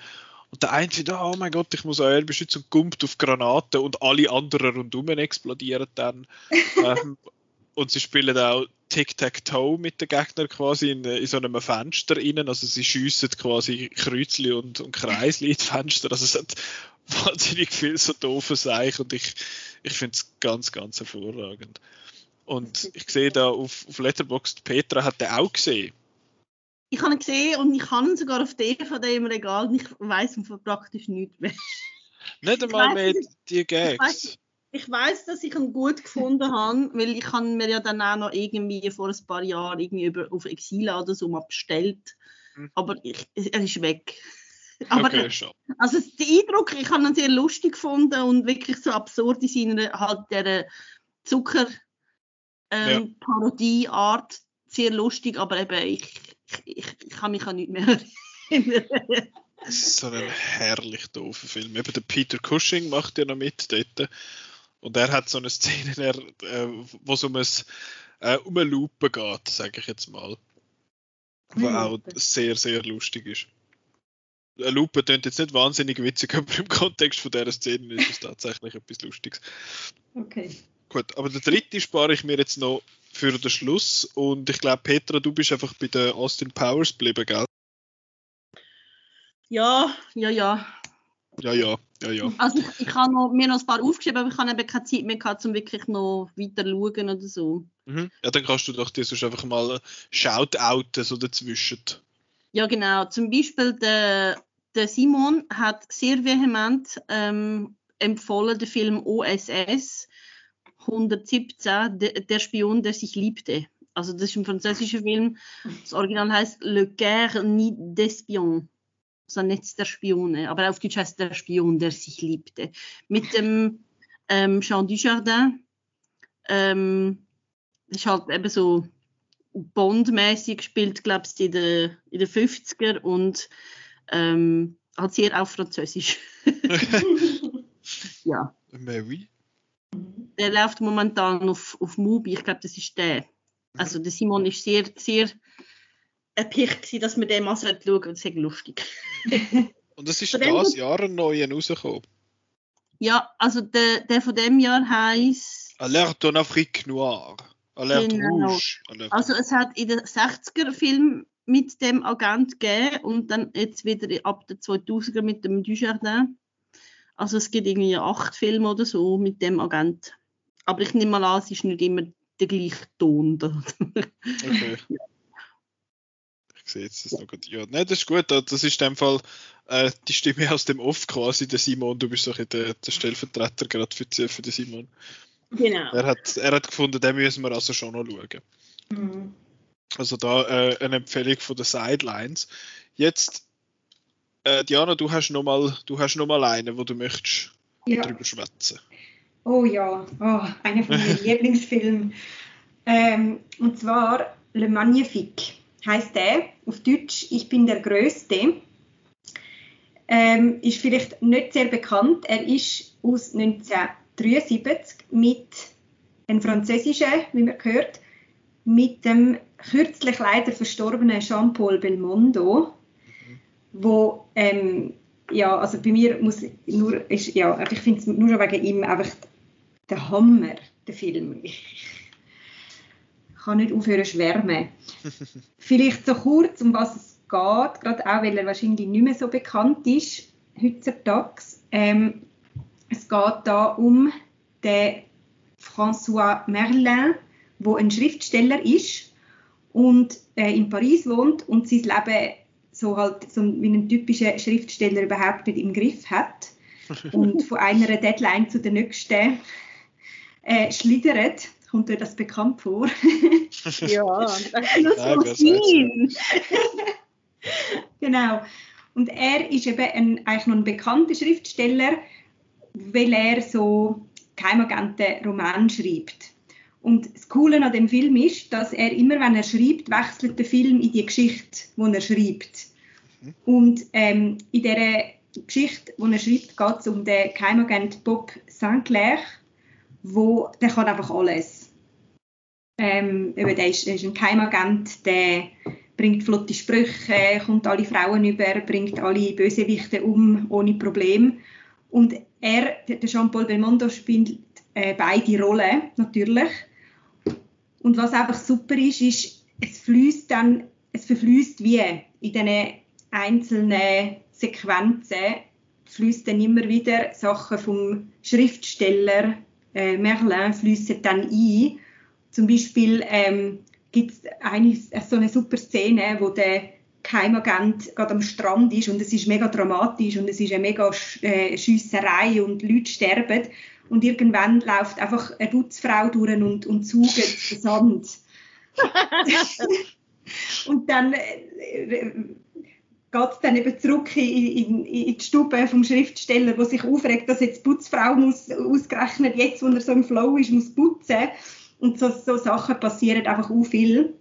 [SPEAKER 1] und der eine wieder, oh mein Gott, ich muss euer beschützen und kommt auf Granaten und alle anderen rundum explodieren dann. ähm, und sie spielen auch Tic-Tac-Toe mit den Gegnern quasi in, in so einem Fenster innen. Also sie schiessen quasi Kreuzli und, und Kreisli in die Fenster. Also es hat wahnsinnig viel so doofe Seich und ich, ich finde es ganz, ganz hervorragend. Und ich sehe da auf, auf Letterboxd, Petra hat den auch gesehen.
[SPEAKER 3] Ich habe ihn gesehen und ich habe ihn sogar auf DVD im Regal und ich weiß praktisch nichts mehr.
[SPEAKER 1] Nicht einmal mehr die Gags
[SPEAKER 3] ich weiß, dass ich ihn gut gefunden habe, weil ich habe mir ja dann auch noch irgendwie vor ein paar Jahren irgendwie über, auf Exila oder so mal bestellt. Mhm. Aber ich, er ist weg. Aber okay, also der Eindruck, ich habe ihn sehr lustig gefunden und wirklich so absurd in seiner halt der Zucker ähm, ja. Parodieart sehr lustig, aber eben ich, ich, ich, kann mich an nichts mehr erinnern.
[SPEAKER 1] so ein herrlich doofer Film. Eben der Peter Cushing macht ja noch mit dort. Und er hat so eine Szene, der, äh, wo es um, ein, äh, um eine Lupe geht, sage ich jetzt mal. Mhm. auch sehr, sehr lustig ist. Eine Lupe klingt jetzt nicht wahnsinnig witzig, aber im Kontext von dieser Szene ist es tatsächlich etwas Lustiges.
[SPEAKER 2] Okay.
[SPEAKER 1] Gut, aber der dritte spare ich mir jetzt noch für den Schluss. Und ich glaube, Petra, du bist einfach bei den Austin Powers geblieben, gell?
[SPEAKER 3] Ja, ja, ja.
[SPEAKER 1] Ja, ja, ja, ja.
[SPEAKER 3] Also ich, ich habe noch, mir noch ein paar aufgeschrieben, aber ich habe eben keine Zeit mehr gehabt, um wirklich noch weiter zu schauen oder so.
[SPEAKER 1] Mhm. Ja, dann kannst du doch dir sonst einfach mal Shoutouten so dazwischen.
[SPEAKER 3] Ja, genau. Zum Beispiel der, der Simon hat sehr vehement ähm, empfohlen den Film OSS 117, de, Der Spion, der sich liebte. Also das ist ein französischer Film. Das Original heißt Le Guerre Nid d'Espion so ein Netz der Spione, aber auf Deutsch heißt der Spion, der sich liebte. Mit dem ähm, Jean Dujardin, ähm, ist halt eben so Bond-mäßig gespielt, glaube ich, in den in der 50er und ähm, halt sehr auf Französisch. ja.
[SPEAKER 1] Mais
[SPEAKER 3] Der läuft momentan auf, auf Mubi, ich glaube, das ist der. Also der Simon ist sehr, sehr erpicht, dass wir den mal schauen sollten. Das ist lustig.
[SPEAKER 1] Und es ist das Jahr ein neuer rausgekommen.
[SPEAKER 3] Ja, also der, der von dem Jahr heisst.
[SPEAKER 1] Alerte en Afrique Noire. Alerte genau. Rouge.
[SPEAKER 3] Alerte. Also es hat in den 60er Film mit dem Agent gegeben und dann jetzt wieder ab den 2000er mit dem Dujardin. Also es gibt irgendwie acht Filme oder so mit dem Agent. Aber ich nehme mal an, es ist nicht immer der gleiche Ton.
[SPEAKER 1] okay. Ja sehe jetzt das noch gut. Ja, nein, das ist gut. Das ist in dem Fall äh, die Stimme aus dem Off quasi, der Simon. Du bist so der, der Stellvertreter gerade für, für den Simon.
[SPEAKER 3] Genau.
[SPEAKER 1] Er hat, er hat gefunden, den müssen wir also schon noch schauen. Mhm. Also da äh, eine Empfehlung von den Sidelines. Jetzt, äh, Diana, du hast noch mal, du hast noch mal einen, wo du möchtest ja. drüber schwätzen.
[SPEAKER 2] Oh ja, oh, einer von meinen Lieblingsfilmen. Ähm, und zwar Le Magnifique heißt der auf Deutsch Ich bin der Größte. Ähm, ist vielleicht nicht sehr bekannt. Er ist aus 1973 mit einem französischen, wie man hört, mit dem kürzlich leider verstorbenen Jean-Paul Belmondo, wo ähm, ja, also bei mir muss nur, ist, ja, ich finde es nur wegen ihm einfach der Hammer, der Film. Ich, kann nicht aufhören zu schwärmen. Vielleicht so kurz, um was es geht, gerade auch, weil er wahrscheinlich nicht mehr so bekannt ist heutzutage. Ähm, es geht da um den François Merlin, wo ein Schriftsteller ist und äh, in Paris wohnt und sein Leben so halt so wie ein typischer Schriftsteller überhaupt nicht im Griff hat und von einer Deadline zu der nächsten äh, schlittert. Kommt dir das bekannt vor?
[SPEAKER 3] ja, das ist so Nein,
[SPEAKER 2] genau. Und er ist eben ein, eigentlich noch ein bekannter Schriftsteller, weil er so Geheimagenten-Roman schreibt. Und das Coole an dem Film ist, dass er immer, wenn er schreibt, wechselt der Film in die Geschichte, wo er schreibt. Mhm. Und ähm, in dieser Geschichte, wo er schreibt, geht es um den Geheimagent Bob Sinclair, wo der kann einfach alles. Ähm, der, ist, ist ein Geheimagent, der bringt flotte Sprüche, kommt alle Frauen über, bringt alle Bösewichte um ohne Problem. Und er, der Jean-Paul Belmondo, spielt äh, beide Rollen natürlich. Und was einfach super ist, ist, es fließt dann, es verfließt wie in diesen einzelnen Sequenzen, fließt dann immer wieder Sachen vom Schriftsteller äh, Merlin fließen dann ein. Zum Beispiel ähm, gibt es eine, so eine super Szene, wo der Geheimagent gerade am Strand ist und es ist mega dramatisch und es ist eine mega äh, Schiesserei und Leute sterben und irgendwann läuft einfach eine Putzfrau durch und, und zuget den Sand. und dann äh, geht es dann eben zurück in, in, in, die Stube vom Schriftsteller, der sich aufregt, dass jetzt die Putzfrau muss ausgerechnet jetzt, wo er so im Flow ist, muss putzen. Und so, so Sachen passieren einfach auch viel.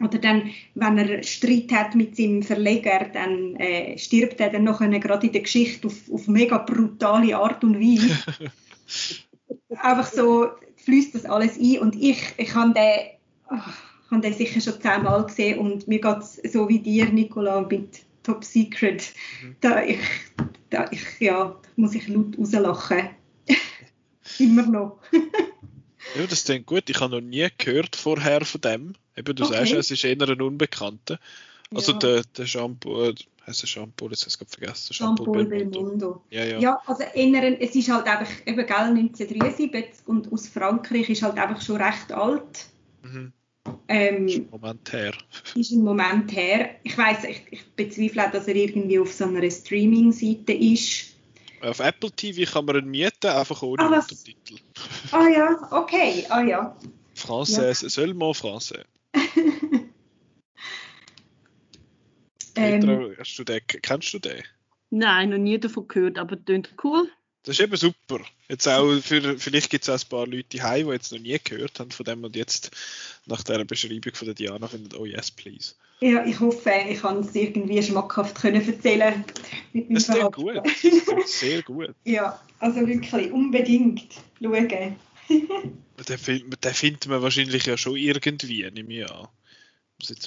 [SPEAKER 2] Oder dann, wenn er Streit hat mit seinem Verleger, dann äh, stirbt er dann noch gerade in der Geschichte auf, auf mega brutale Art und Weise. Einfach so fließt das alles ein und ich, ich habe den, oh, hab den sicher schon zehnmal gesehen und mir geht es so wie dir, Nicola, mit Top Secret. Mhm. Da, ich, da ich, ja, muss ich laut rauslachen. Immer noch.
[SPEAKER 1] ja, das klingt gut. Ich habe noch nie gehört vorher von dem. Eben, du okay. sagst, es ist eher ein Unbekannter. Also ja. der, der Shampoo, heißt der Shampoo, jetzt habe ich es vergessen.
[SPEAKER 2] Shampoo Belmondo. Belmondo.
[SPEAKER 1] Ja, ja.
[SPEAKER 2] ja, also eher, es ist halt einfach, eben gell, 1973 und aus Frankreich ist halt einfach schon recht alt. Mhm.
[SPEAKER 1] Ähm, ist ein Moment her.
[SPEAKER 2] Ist ein Moment her. Ich weiß, ich, ich bezweifle, dass er irgendwie auf so einer Streaming-Seite ist.
[SPEAKER 1] Auf Apple TV kann man ihn mieten, einfach ohne ah, Untertitel.
[SPEAKER 2] Ah ja, okay, ah ja.
[SPEAKER 1] Français, ja. seulement Français.
[SPEAKER 2] ähm,
[SPEAKER 1] hast du den, kennst du den?
[SPEAKER 3] Nein, noch nie davon gehört, aber klingt cool.
[SPEAKER 1] Das ist eben super. Jetzt auch für, vielleicht gibt es auch ein paar Leute hier, die jetzt noch nie gehört haben von dem und jetzt nach der Beschreibung von der Diana finden, oh yes, please.
[SPEAKER 2] Ja, ich hoffe, ich kann es irgendwie schmackhaft können erzählen.
[SPEAKER 1] Das klingt gut. Sehr gut.
[SPEAKER 2] ja, also wirklich unbedingt schauen.
[SPEAKER 1] den, Film, den findet man wahrscheinlich ja schon irgendwie, nehme ich an.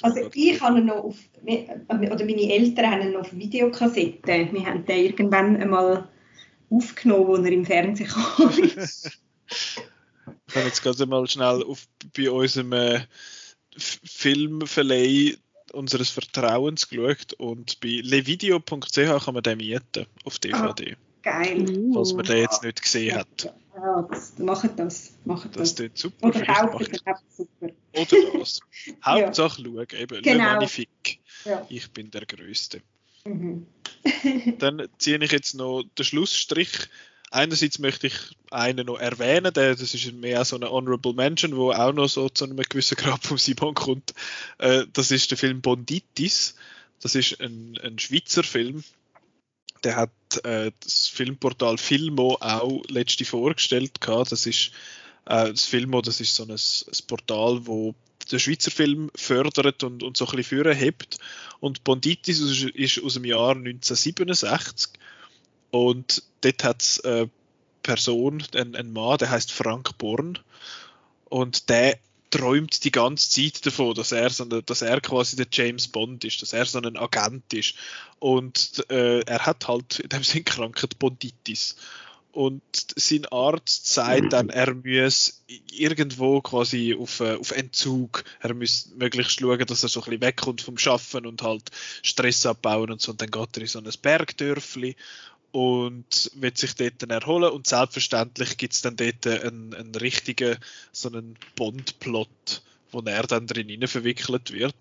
[SPEAKER 2] Also ich habe ihn noch auf, oder meine Eltern haben ihn noch auf Videokassette. Wir haben den irgendwann einmal aufgenommen, wo er im Fernsehen kam.
[SPEAKER 1] ich habe jetzt gerade mal schnell auf, bei unserem äh, Filmverleih unseres Vertrauens geschaut und bei levideo.ch kann man den mieten auf DVD.
[SPEAKER 2] Ah, geil.
[SPEAKER 1] Falls man den jetzt nicht gesehen hat.
[SPEAKER 2] Ja, das, macht das. Macht
[SPEAKER 1] das.
[SPEAKER 2] das
[SPEAKER 1] super.
[SPEAKER 2] Oder kaufen, super.
[SPEAKER 1] Oder das. Hauptsache ja. schauen, eben.
[SPEAKER 2] Genau.
[SPEAKER 1] Le Magnifique.
[SPEAKER 2] Ja.
[SPEAKER 1] Ich bin der Größte.
[SPEAKER 2] Mhm.
[SPEAKER 1] Dann ziehe ich jetzt noch den Schlussstrich. Einerseits möchte ich einen noch erwähnen, der, das ist mehr so eine Honorable Mention, wo auch noch so zu einem gewissen Grad vom Simon kommt. Äh, das ist der Film Bonditis. Das ist ein, ein Schweizer Film. Der hat äh, das Filmportal Filmo auch letzte vorgestellt gehabt. Das ist äh, das Filmo, das ist so ein, ein Portal, wo den Schweizer Film fördert und, und so ein bisschen führen hebt. Und Bonditis ist, aus dem Jahr 1967 und dort hat es eine Person, ein, ein Mann, der heißt Frank Born und der träumt die ganze Zeit davon, dass er, so eine, dass er quasi der James Bond ist, dass er so ein Agent ist. Und äh, er hat halt in dem Sinn Krankheit Bonditis und sein Arzt sagt dann, er muss irgendwo quasi auf, äh, auf Entzug, er muss möglichst schauen, dass er so ein bisschen wegkommt vom Schaffen und halt Stress abbauen und so. Und dann geht er in so ein Bergdörfli und wird sich dort dann erholen und selbstverständlich gibt es dann dort einen, einen richtigen, so einen Bond-Plot wo er dann drin verwickelt wird.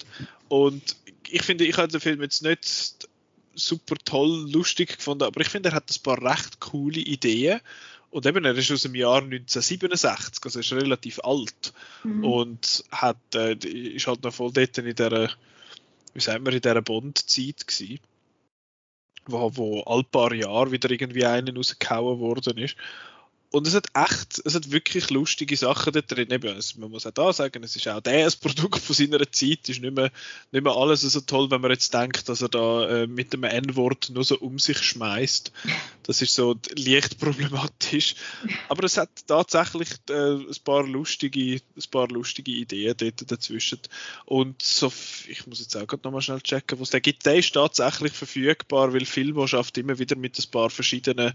[SPEAKER 1] Und ich finde, ich habe den Film jetzt nicht super toll, lustig gefunden, aber ich finde, er hat ein paar recht coole Ideen. Und eben, er ist aus dem Jahr 1967, also ist relativ alt. Mhm. Und hat, äh, ist halt noch voll dort in dieser, wie sagen wir, in dieser Bond-Zeit gewesen. Wo, wo all paar Jahre wieder irgendwie einen rausgehauen worden ist. Und es hat echt, es hat wirklich lustige Sachen da drin. Man muss auch da sagen, es ist auch der ein Produkt von seiner Zeit. Es ist nicht mehr, nicht mehr alles so toll, wenn man jetzt denkt, dass er da äh, mit dem N-Wort nur so um sich schmeißt. Das ist so leicht problematisch. Aber es hat tatsächlich äh, ein paar lustige, ein paar lustige Ideen dort dazwischen. Und so, ich muss jetzt auch gerade nochmal schnell checken, was der gibt. Der ist tatsächlich verfügbar, weil Filmo schafft immer wieder mit ein paar verschiedenen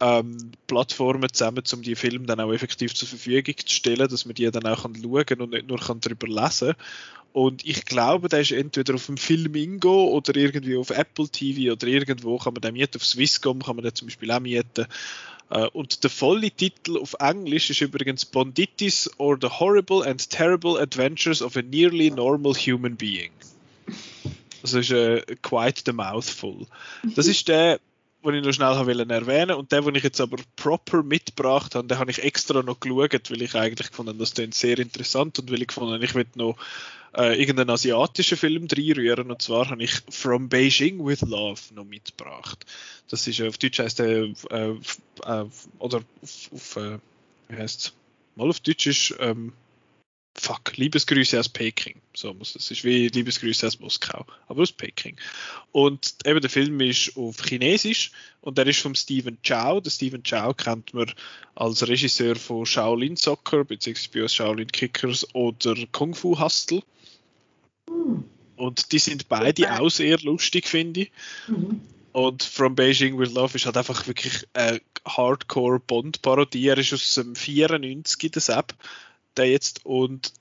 [SPEAKER 1] ähm, Plattformen zusammen, um die Filme dann auch effektiv zur Verfügung zu stellen, dass man die dann auch kann schauen und nicht nur kann darüber lesen und ich glaube, der ist entweder auf dem Filmingo oder irgendwie auf Apple TV oder irgendwo kann man den mieten. Auf Swisscom kann man den zum Beispiel auch mieten. Äh, und der volle Titel auf Englisch ist übrigens Bonditis or the Horrible and Terrible Adventures of a Nearly Normal Human Being. Das ist äh, quite the mouthful. Das ist der, den ich noch schnell erwähnen wollte. Und der, den ich jetzt aber proper mitgebracht habe, den habe ich extra noch geschaut, weil ich eigentlich gefunden das klingt sehr interessant und weil ich gefunden ich will noch äh, irgendeinen asiatischen Film reinrühren. Und zwar habe ich From Beijing with Love noch mitgebracht. Das ist auf Deutsch heißt der, äh, äh, oder auf, auf äh, wie heißt es? Mal auf Deutsch ist ähm, fuck, Liebesgrüße aus Peking. So muss es. ist wie Liebesgrüße aus Moskau, aber aus Peking. Und eben der Film ist auf Chinesisch und der ist von Stephen Chow. Der Stephen Chow kennt man als Regisseur von Shaolin Soccer, uns Shaolin Kickers oder Kung Fu Hustle. Mhm. Und die sind beide auch sehr lustig, finde ich. Mhm. Und From Beijing with Love ist halt einfach wirklich eine Hardcore Bond-Parodie. Er ist aus dem 94, das App der jetzt und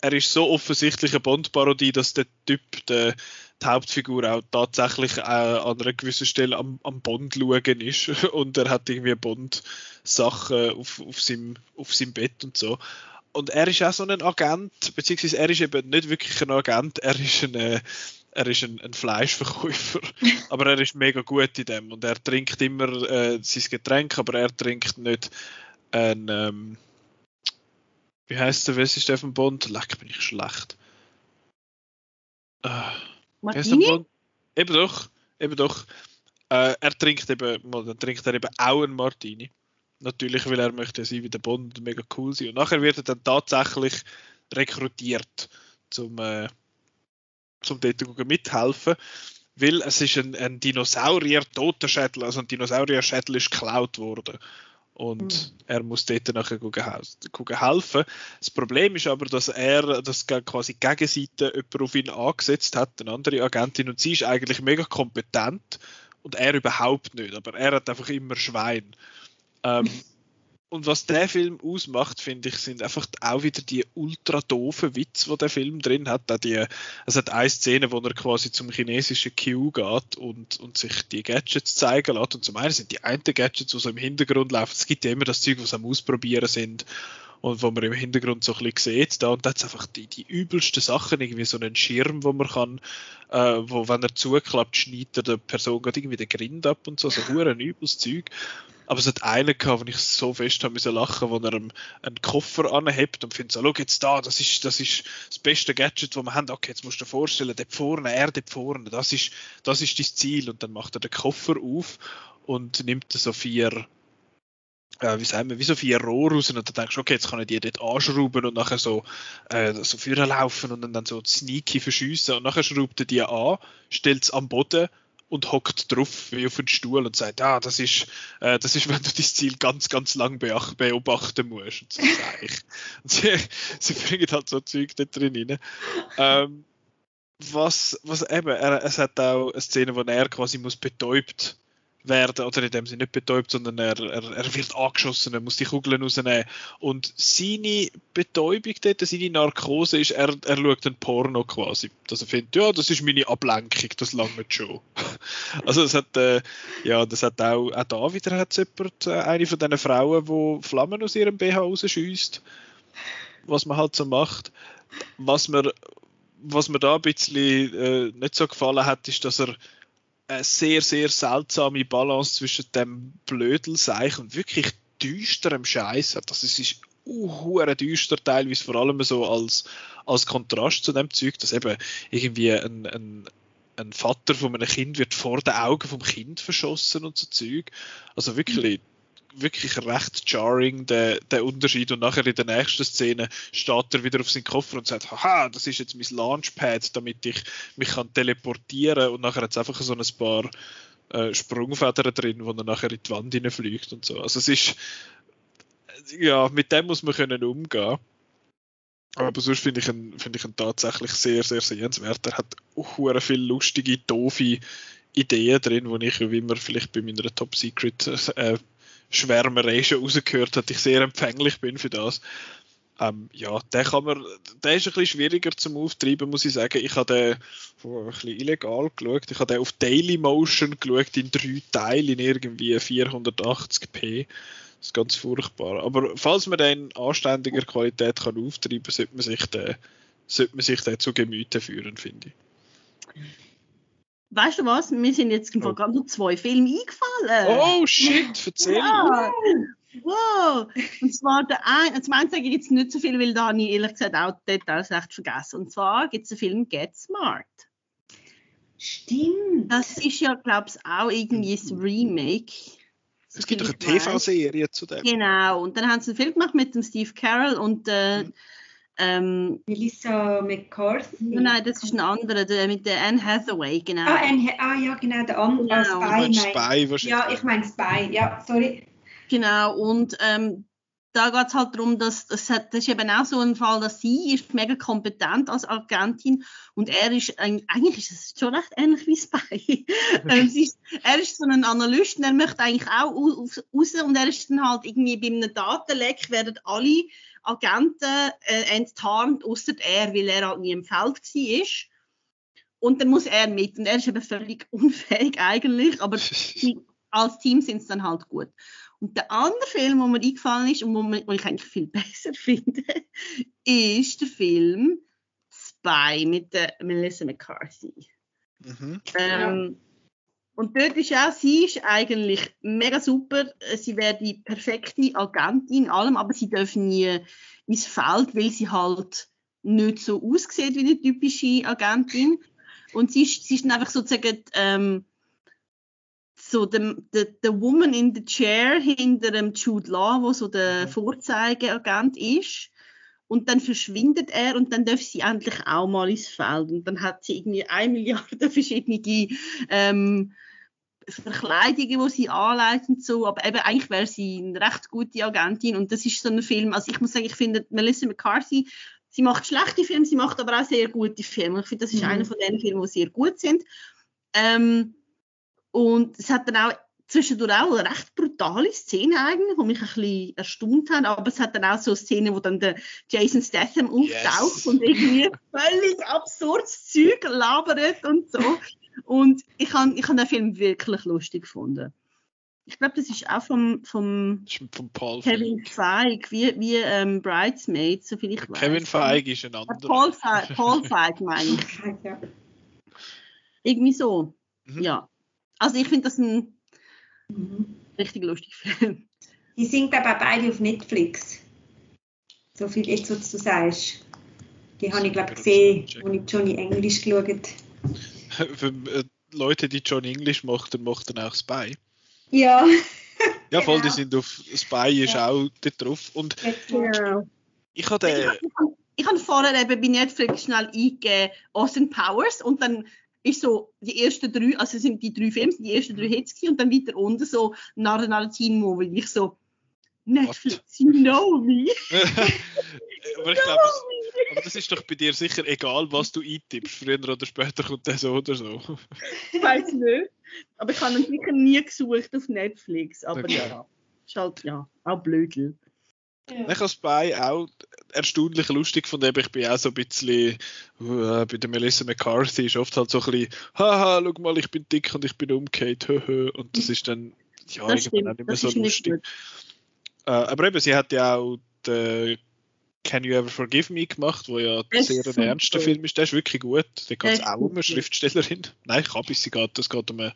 [SPEAKER 1] er ist so offensichtlich eine Bond-Parodie, dass der Typ, der, die Hauptfigur auch tatsächlich äh, an einer gewissen Stelle am, am Bond schauen ist. Und er hat irgendwie Bond-Sachen auf, auf, seinem, auf seinem Bett und so. Und er ist auch so ein Agent, beziehungsweise er ist eben nicht wirklich ein Agent, er ist ein, äh, er ist ein, ein, Fleischverkäufer, aber er ist mega gut in dem. Und er trinkt immer äh, sein Getränk, aber er trinkt nicht ein, ähm, wie heißt der Wessi Steffen Bond? Leck, bin ich schlecht.
[SPEAKER 3] Äh, Martini?
[SPEAKER 1] Eben doch, eben doch. Äh, er trinkt eben, dann trinkt er eben auch einen Martini. Natürlich, weil er möchte sein wie der Bond und mega cool sein. Und nachher wird er dann tatsächlich rekrutiert, zum, äh, zum dort mithelfen. Weil es ist ein, ein Dinosaurier-Totenschädel, also ein Dinosaurier-Schädel ist geklaut worden und mhm. er muss dort nachher gucken, helfen. Das Problem ist aber, dass er, dass quasi die Gegenseite jemand auf ihn angesetzt hat, eine andere Agentin, und sie ist eigentlich mega kompetent und er überhaupt nicht, aber er hat einfach immer Schwein. Ähm, Und was der Film ausmacht, finde ich, sind einfach auch wieder die ultra doofen Witze, die der Film drin hat. Auch die, es hat eine Szene, wo er quasi zum chinesischen Q geht und, und sich die Gadgets zeigen lässt. Und zum einen sind die einen Gadgets, die so im Hintergrund laufen. Es gibt ja immer das Zeug, was am Ausprobieren sind und wo man im Hintergrund so ein bisschen sieht. Da, und da hat einfach die, die übelsten Sachen, irgendwie so einen Schirm, wo man kann, äh, wo wenn er zuklappt, schneidet er der Person gerade irgendwie den Grind ab und so, so ein übles Zeug. Aber es hat einen gehabt, wo ich so fest habe müssen lachen, wo er einen, einen Koffer anhebt und findet so, schau jetzt da, das ist, das ist das beste Gadget, das wir haben. Okay, jetzt musst du dir vorstellen, dort vorne, er dort vorne, das ist, das ist dein Ziel. Und dann macht er den Koffer auf und nimmt so vier, äh, wie sagen wir, wie so vier Rohre raus und dann denkst du, okay, jetzt kann ich die dort anschrauben und nachher so, äh, so führen laufen und dann, so sneaky verschiessen und nachher schraubt er die an, stellt es am Boden und hockt drauf wie auf einen Stuhl und sagt, ah, das ist, äh, das ist, wenn du das Ziel ganz, ganz lang beobachten musst. Und so sage ich. Und sie, sie bringen halt so Zeug da drin rein. Ähm, was, was eben, er, es hat auch eine Szene, wo er quasi muss betäubt werden, oder in dem Sinne nicht betäubt, sondern er, er, er wird angeschossen, er muss die Kugeln rausnehmen. Und seine Betäubung dort, seine Narkose ist, er, er schaut ein Porno quasi. Dass er findet, ja, das ist meine Ablenkung, das lange schon. also das hat, äh, ja, das hat auch, auch da wieder hat jemand, äh, eine von diesen Frauen, die Flammen aus ihrem BH rausschießt, was man halt so macht. Was mir, was mir da ein bisschen äh, nicht so gefallen hat, ist, dass er eine sehr, sehr seltsame Balance zwischen dem Blödelseich und wirklich düsterem Scheiß. Das ist uh, düster teilweise, vor allem so als, als Kontrast zu dem Zeug, dass eben irgendwie ein, ein, ein Vater von einem Kind wird vor den Augen vom Kind verschossen und so Zeug. Also wirklich wirklich recht jarring, der, der Unterschied. Und nachher in der nächsten Szene steht er wieder auf seinen Koffer und sagt, haha, das ist jetzt mein Launchpad, damit ich mich kann teleportieren Und nachher hat es einfach so ein paar äh, Sprungfedern drin, wo er nachher in die Wand hineinfliegt und so. Also es ist, ja, mit dem muss man können umgehen. Aber sonst finde ich, ihn, find ich ihn tatsächlich sehr, sehr sehenswert. Er hat auch viele lustige, doofe Ideen drin, die ich, wie immer vielleicht bei meiner Top Secret äh, Schwärmerei schon rausgehört hat, ich sehr empfänglich bin für das. Ähm, ja, der kann man, der ist ein bisschen schwieriger zum Auftreiben, muss ich sagen. Ich habe den oh, ein bisschen illegal geschaut. Ich habe den auf Daily Motion geschaut in drei Teilen in irgendwie 480p. Das ist ganz furchtbar. Aber falls man den in anständiger Qualität kann auftreiben kann, sollte man sich den, sollte man sich den zu Gemüte führen, finde ich.
[SPEAKER 3] Weißt du was? Mir sind jetzt oh. gerade noch zwei Filme eingefallen.
[SPEAKER 1] Oh shit, erzähl
[SPEAKER 3] ja. Wow. Und zwar der ein, zum einen sage ich jetzt nicht so viel, weil da habe ich ehrlich gesagt auch Details recht vergessen. Und zwar gibt es den Film Get Smart.
[SPEAKER 2] Stimmt.
[SPEAKER 3] Das ist ja, glaube ich, auch irgendwie ein Remake.
[SPEAKER 1] Es gibt doch eine TV-Serie zu dem.
[SPEAKER 3] Genau, und dann haben sie einen Film gemacht mit dem Steve Carroll und äh, mhm.
[SPEAKER 2] Ähm, Melissa McCarthy.
[SPEAKER 3] Nein, das ist ein anderer, der, mit der Anne Hathaway, genau.
[SPEAKER 2] Ah, Anne, ah ja, genau, der andere genau.
[SPEAKER 1] Spy. Spy wahrscheinlich.
[SPEAKER 2] Ja, ich meine Spy, ja, sorry.
[SPEAKER 3] Genau, und ähm, da geht es halt darum, dass das, hat, das ist eben auch so ein Fall, dass sie ist mega kompetent als Agentin und er ist eigentlich ist es schon recht ähnlich wie Spy. ähm, ist, er ist so ein Analyst und er möchte eigentlich auch raus und er ist dann halt irgendwie bei einem Datenleck werden alle Agenten äh, enttarnt, außer er, weil er halt nie im Feld war. Und dann muss er mit und er ist eben völlig unfähig eigentlich, aber als Team sind es dann halt gut. Und der andere Film, der mir eingefallen ist und wo ich eigentlich viel besser finde, ist der Film Spy mit der Melissa McCarthy. Mhm. Ähm, und dort ist auch, sie ist eigentlich mega super. Sie wäre die perfekte Agentin in allem, aber sie darf nie ins Feld, weil sie halt nicht so aussieht wie eine typische Agentin. Und sie ist, sie ist dann einfach sozusagen ähm, so the, the, the Woman in the Chair hinter dem Jude Law, wo so der mhm. Vorzeigeagent ist. Und dann verschwindet er und dann darf sie endlich auch mal ins Feld. Und dann hat sie irgendwie eine Milliarde verschiedene ähm, Verkleidungen, die sie anleiten so. Aber eben eigentlich wäre sie eine recht gute Agentin. Und das ist so ein Film. Also ich muss sagen, ich finde Melissa McCarthy, sie macht schlechte Filme, sie macht aber auch sehr gute Filme. Ich finde, das ist mhm. einer von den Filmen, die sehr gut sind. Ähm, und es hat dann auch zwischendurch auch eine recht brutale Szene eigentlich, die mich ein bisschen erstaunt hat, aber es hat dann auch so Szenen, wo dann der Jason Statham auftaucht yes. und irgendwie völlig absurdes Zeug labert und so. Und ich habe ich hab den Film wirklich lustig gefunden. Ich glaube, das ist auch vom, vom,
[SPEAKER 1] vom Paul
[SPEAKER 3] Kevin Feig, wie, wie ähm, Bridesmaids, soviel ich weiß.
[SPEAKER 1] Kevin Feig ist ein anderer.
[SPEAKER 3] Paul Feig, Paul Feig meine ich. Irgendwie so, mhm. ja. Also ich finde das ein mhm. richtig lustiger Film.
[SPEAKER 2] Die sind aber beide auf Netflix. So viel jetzt, was du sagst. Die habe ich, glaube ich, gesehen, als ich Johnny Englisch geschaut
[SPEAKER 1] Für äh, Leute, die Johnny English mochten, mochten auch Spy.
[SPEAKER 2] Ja.
[SPEAKER 1] ja, voll, genau. die sind auf Spy ist ja. auch dort drauf. Und genau. ich habe
[SPEAKER 3] ich, ich habe vorher eben bei Netflix schnell eingegeben Austin Powers und dann ist so die ersten drei, also sind die drei Filme, die ersten drei Hits und dann weiter unten so Narren Teen Movie. Ich so, Netflix, you know me.
[SPEAKER 1] aber ich glaube, aber das ist doch bei dir sicher egal, was du eintippst. Früher oder später kommt das so oder so.
[SPEAKER 3] Ich weiß nicht. Aber ich habe ihn sicher nie gesucht auf Netflix. Aber okay. ja, ist halt ja, auch blödel.
[SPEAKER 1] Ja. Ich habe Spy auch erstaunlich lustig von dem. Ich bin auch so ein bisschen, uh, bei der Melissa McCarthy ist oft halt so ein bisschen, haha, schau mal, ich bin dick und ich bin umgekehrt, und das ist dann, ja, das irgendwann auch nicht mehr so lustig. Äh, aber eben, sie hat ja auch die Can You Ever Forgive Me gemacht, wo ja ein sehr ein ernster Film ist. Der ist wirklich gut. Da geht es auch um eine Schriftstellerin. Nein, ich habe sie gerade. Das geht um eine,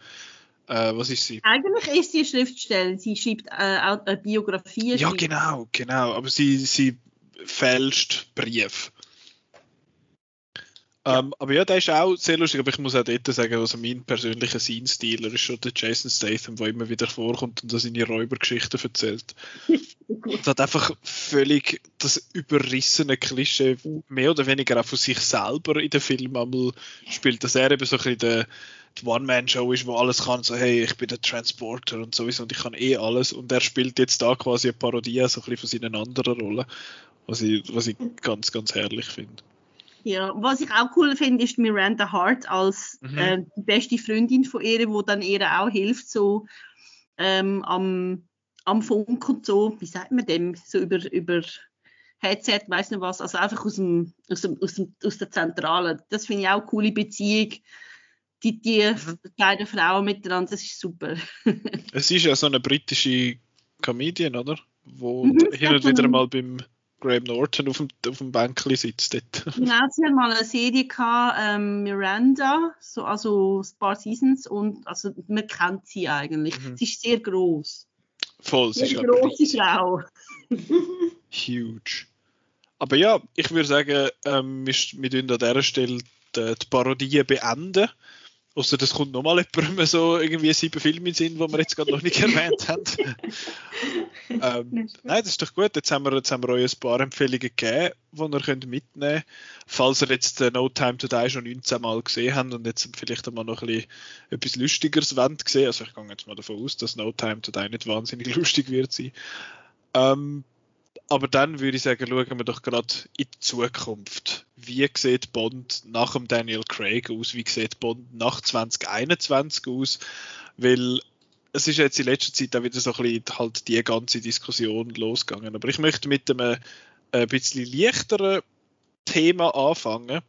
[SPEAKER 1] äh, was ist sie?
[SPEAKER 3] Eigentlich ist sie Schriftstellerin. Sie schreibt äh, auch eine Biografie.
[SPEAKER 1] Ja, genau, genau. Aber sie, sie fälscht Brief. Ja. Ähm, aber ja, der ist auch sehr lustig, aber ich muss auch dort sagen, also mein persönlicher Scene-Stealer ist schon der Jason Statham, der immer wieder vorkommt und seine Räubergeschichten erzählt. Es hat einfach völlig das überrissene Klischee, mehr oder weniger auch von sich selber in den Film einmal spielt, dass er eben so ein bisschen der, die One-Man-Show ist, wo alles kann, so hey, ich bin der Transporter und sowieso und ich kann eh alles und er spielt jetzt da quasi eine Parodie so ein bisschen von seinen anderen Rollen, was ich, was ich ganz, ganz herrlich finde.
[SPEAKER 3] Ja, was ich auch cool finde, ist Miranda Hart als mhm. äh, die beste Freundin von ihr, wo dann ihr auch hilft, so ähm, am, am Funk und so, wie sagt man dem, so über, über Headset, weiß nicht was, also einfach aus, dem, aus, dem, aus, dem, aus der Zentrale. Das finde ich auch eine coole Beziehung. Die, die mhm. beiden Frauen miteinander, das ist super.
[SPEAKER 1] es ist ja so eine britische Comedian, oder? Wo mhm, hin und wieder mal beim Graham Norton auf dem, auf dem Bänkchen sitzt dort.
[SPEAKER 3] Genau, sie hat mal eine Serie gehabt, ähm, Miranda, so, also ein paar Seasons und also man kennt sie eigentlich. Mhm. Sie ist sehr groß.
[SPEAKER 1] Voll, sie
[SPEAKER 3] ist eine große Frau.
[SPEAKER 1] Huge. Aber ja, ich würde sagen, ähm, wir, wir an dieser Stelle die, die Parodie beenden. Außer das kommt nochmal jemand so irgendwie sieben Filme in Sinn, die wir jetzt gerade noch nicht erwähnt haben. ähm, nein, das ist doch gut. Jetzt haben wir, jetzt haben wir euch ein paar Empfehlungen gegeben, die ihr könnt mitnehmen könnt. Falls ihr jetzt äh, No Time to Die schon 19 Mal gesehen habt und jetzt vielleicht einmal noch ein bisschen etwas Lustigeres wollt sehen. Also ich gehe jetzt mal davon aus, dass No Time to Die nicht wahnsinnig lustig wird sein. Ähm, aber dann würde ich sagen, schauen wir doch gerade in die Zukunft. Wie sieht Bond nach dem Daniel Craig aus? Wie sieht Bond nach 2021 aus? Weil es ist jetzt in letzter Zeit auch wieder so ein bisschen halt die ganze Diskussion losgegangen. Aber ich möchte mit einem ein bisschen leichteren Thema anfangen.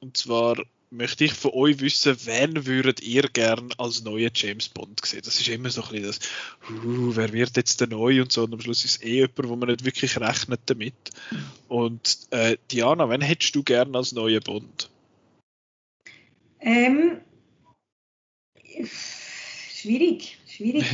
[SPEAKER 1] Und zwar möchte ich von euch wissen, wen würdet ihr gern als neuen James Bond sehen? Das ist immer so ein bisschen das, uh, wer wird jetzt der Neue und so. Und am Schluss ist es eh jemand, wo man nicht wirklich rechnet damit. Und äh, Diana, wen hättest du gern als neuen Bond?
[SPEAKER 2] Ähm, schwierig, schwierig.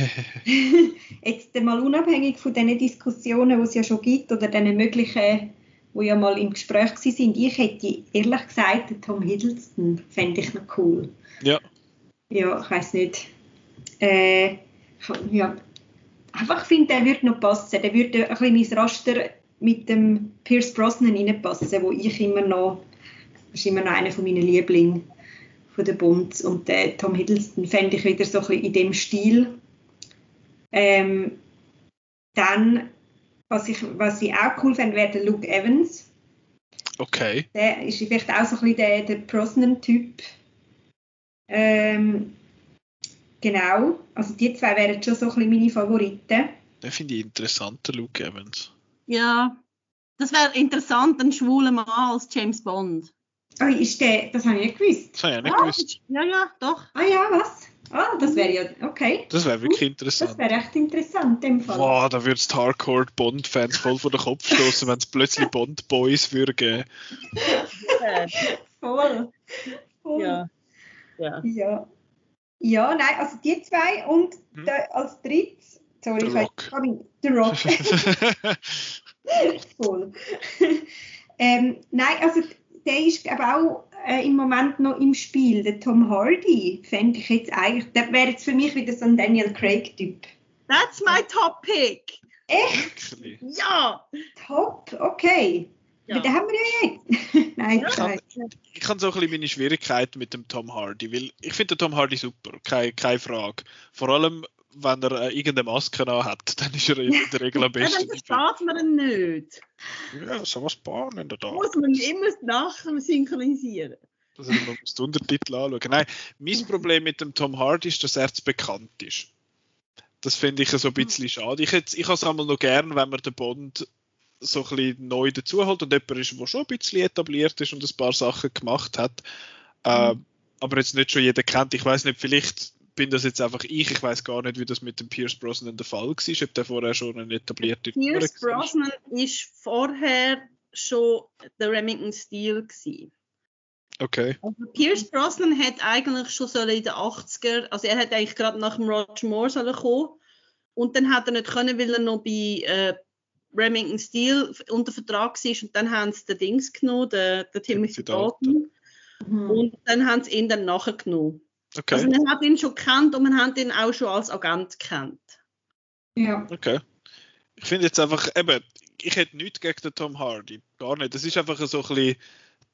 [SPEAKER 2] jetzt mal unabhängig von den Diskussionen, die es ja schon gibt oder den möglichen wo ja mal im Gespräch sind. Ich hätte ehrlich gesagt, Tom Hiddleston fände ich noch cool.
[SPEAKER 1] Ja.
[SPEAKER 2] Ja, ich weiß nicht. Äh, ja, einfach finde, der würde noch passen. Der würde ein bisschen ins Raster mit dem Pierce Brosnan reinpassen, wo ich immer noch, das ist immer noch einer von meinen Lieblingen von der Bund. Und äh, Tom Hiddleston fände ich wieder so ein bisschen in dem Stil. Ähm, dann was ich, was ich auch cool fände, wäre der Luke Evans.
[SPEAKER 1] Okay.
[SPEAKER 2] Der ist vielleicht auch so ein bisschen der, der Brosnan-Typ. Ähm, genau. Also die zwei wären schon so ein bisschen meine Favoriten.
[SPEAKER 1] Den finde ich interessant, der Luke Evans.
[SPEAKER 3] Ja, das wäre interessant, ein schwuler Mann als James Bond.
[SPEAKER 2] Oh, ist der, das habe ich nicht gewusst.
[SPEAKER 1] Das habe ich nicht ah, gewusst.
[SPEAKER 3] Ja, ja, doch.
[SPEAKER 2] Ah ja, was? Ah, das wäre ja, okay.
[SPEAKER 1] Das wäre wirklich interessant.
[SPEAKER 2] Das wäre echt interessant im Fall.
[SPEAKER 1] Wow, da würde es Hardcore Bond-Fans voll vor den Kopf stoßen, wenn es plötzlich Bond-Boys würde geben.
[SPEAKER 2] voll. voll. Ja. ja. Ja. Ja, nein, also die zwei und hm? der, als drittes, sorry,
[SPEAKER 1] The Rock.
[SPEAKER 2] Ich, The Rock. voll. ähm, nein, also der ist aber auch äh, im Moment noch im Spiel. Der Tom Hardy fände ich jetzt eigentlich, der wäre jetzt für mich wieder so ein Daniel Craig-Typ.
[SPEAKER 3] That's my top pick.
[SPEAKER 2] Echt?
[SPEAKER 3] Ja.
[SPEAKER 2] Top, okay. Ja. Den haben wir ja jetzt. Nein,
[SPEAKER 1] ich habe hab so ein bisschen meine Schwierigkeiten mit dem Tom Hardy, weil ich finde den Tom Hardy super, keine, keine Frage. Vor allem, wenn er äh, irgendeine Maske hat, dann ist er in der Regel am besten.
[SPEAKER 3] ja, dann versteht man ihn nicht.
[SPEAKER 1] Ja, so was Bahnen da.
[SPEAKER 3] Muss man immer nachher synchronisieren.
[SPEAKER 1] Also man muss den Untertitel anschauen. Nein, mein Problem mit dem Tom Hardy ist, dass er zu bekannt ist. Das finde ich so ein bisschen schade. Ich, ich habe es einmal noch gern, wenn man den Bond so ein bisschen neu dazuholt und jemand ist, der schon ein bisschen etabliert ist und ein paar Sachen gemacht hat. Äh, mhm. aber jetzt nicht schon jeder kennt. Ich weiß nicht, vielleicht bin das jetzt einfach ich. Ich weiß gar nicht, wie das mit dem Pierce Brosnan der Fall war, ob der vorher schon ein etablierter
[SPEAKER 3] Pierce Brosnan ist vorher schon der Remington Steel gewesen.
[SPEAKER 1] Okay.
[SPEAKER 3] Also Pierce Brosnan hat eigentlich schon so in den 80er, also er hat eigentlich gerade nach dem Roger Moore sollen kommen und dann hat er nicht können, weil er noch bei äh, Remington Steel unter Vertrag war und dann haben sie den Dings genommen, den, den Timothy Dalton mhm. und dann haben sie ihn dann nachher genommen. Okay. Also man hat ihn schon gekannt und man hat ihn auch schon als Agent gekannt.
[SPEAKER 2] Ja.
[SPEAKER 1] Okay. Ich finde jetzt einfach, eben, ich hätte nichts gegen den Tom Hardy, gar nicht. Das ist einfach so ein bisschen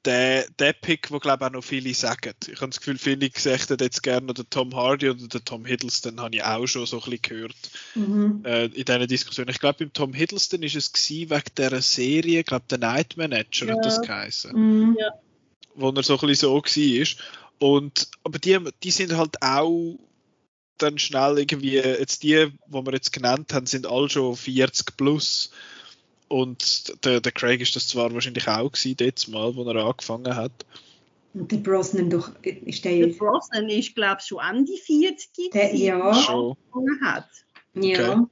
[SPEAKER 1] der, der Pick, wo glaube auch noch viele sagen. Ich habe das Gefühl, viele gesagt jetzt gerne den Tom Hardy oder den Tom Hiddleston, habe ich auch schon so ein bisschen gehört mhm. äh, in diesen Diskussionen. Ich glaube, beim Tom Hiddleston ist es gewesen, wegen dieser Serie, ich glaube, der Night Manager ja. hat das geheißen. Mhm. Ja. Wo er so ein bisschen so war. Und, aber die, die sind halt auch dann schnell irgendwie, jetzt die, die wir jetzt genannt haben, sind alle schon 40 plus. Und der, der Craig ist das zwar wahrscheinlich auch gewesen, jetzt mal, wo er angefangen hat.
[SPEAKER 2] Und der Brosnan doch, ist
[SPEAKER 3] der... Der Brosnan ist, glaube ich, schon an die 40
[SPEAKER 2] der, Ja.
[SPEAKER 1] Schon.
[SPEAKER 3] Hat.
[SPEAKER 2] Ja.
[SPEAKER 1] Okay.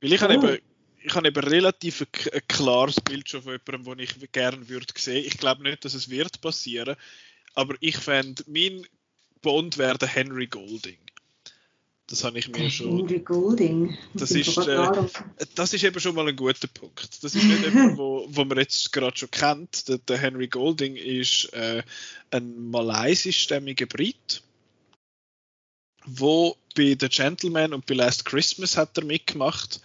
[SPEAKER 1] Weil ich oh. habe eben, ich habe eben relativ ein, ein, klares Bild schon von jemandem, den ich gerne würde sehen. Ich glaube nicht, dass es wird passieren, aber ich fände, mein Bond wäre der Henry Golding. Das habe ich mir schon.
[SPEAKER 2] Henry Golding.
[SPEAKER 1] Das ist, äh, das ist eben schon mal ein guter Punkt. Das ist nicht jemand, wo, wo man jetzt gerade schon kennt. Der, der Henry Golding ist äh, ein malaisischstämmiger Brit, wo bei The Gentleman und bei Last Christmas hat er mitgemacht.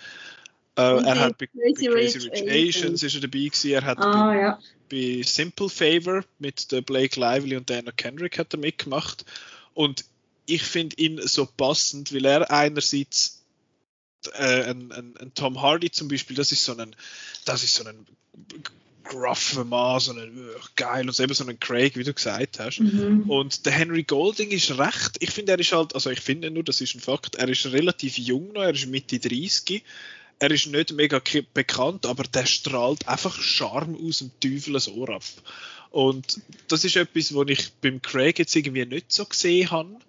[SPEAKER 1] Äh, er hat bei Crazy, bei Crazy Rich, Rich Asians ist er dabei gewesen. Er hat
[SPEAKER 2] ah,
[SPEAKER 1] bei,
[SPEAKER 2] ja.
[SPEAKER 1] bei Simple Favor mit der Blake Lively und Dana Kendrick hat er mitgemacht. Und ich finde ihn so passend, weil er einerseits äh, ein, ein, ein, Tom Hardy zum Beispiel, das ist so ein, das ist so ein gruffer Mann, so ein uh, geil und eben so ein Craig, wie du gesagt hast. Mhm. Und der Henry Golding ist recht, ich finde, er ist halt, also ich finde nur, das ist ein Fakt, er ist relativ jung noch, er ist Mitte 30. Er ist nicht mega bekannt, aber der strahlt einfach Charme aus dem Teufels Ohr ab. Und das ist etwas, was ich beim Craig jetzt irgendwie nicht so gesehen habe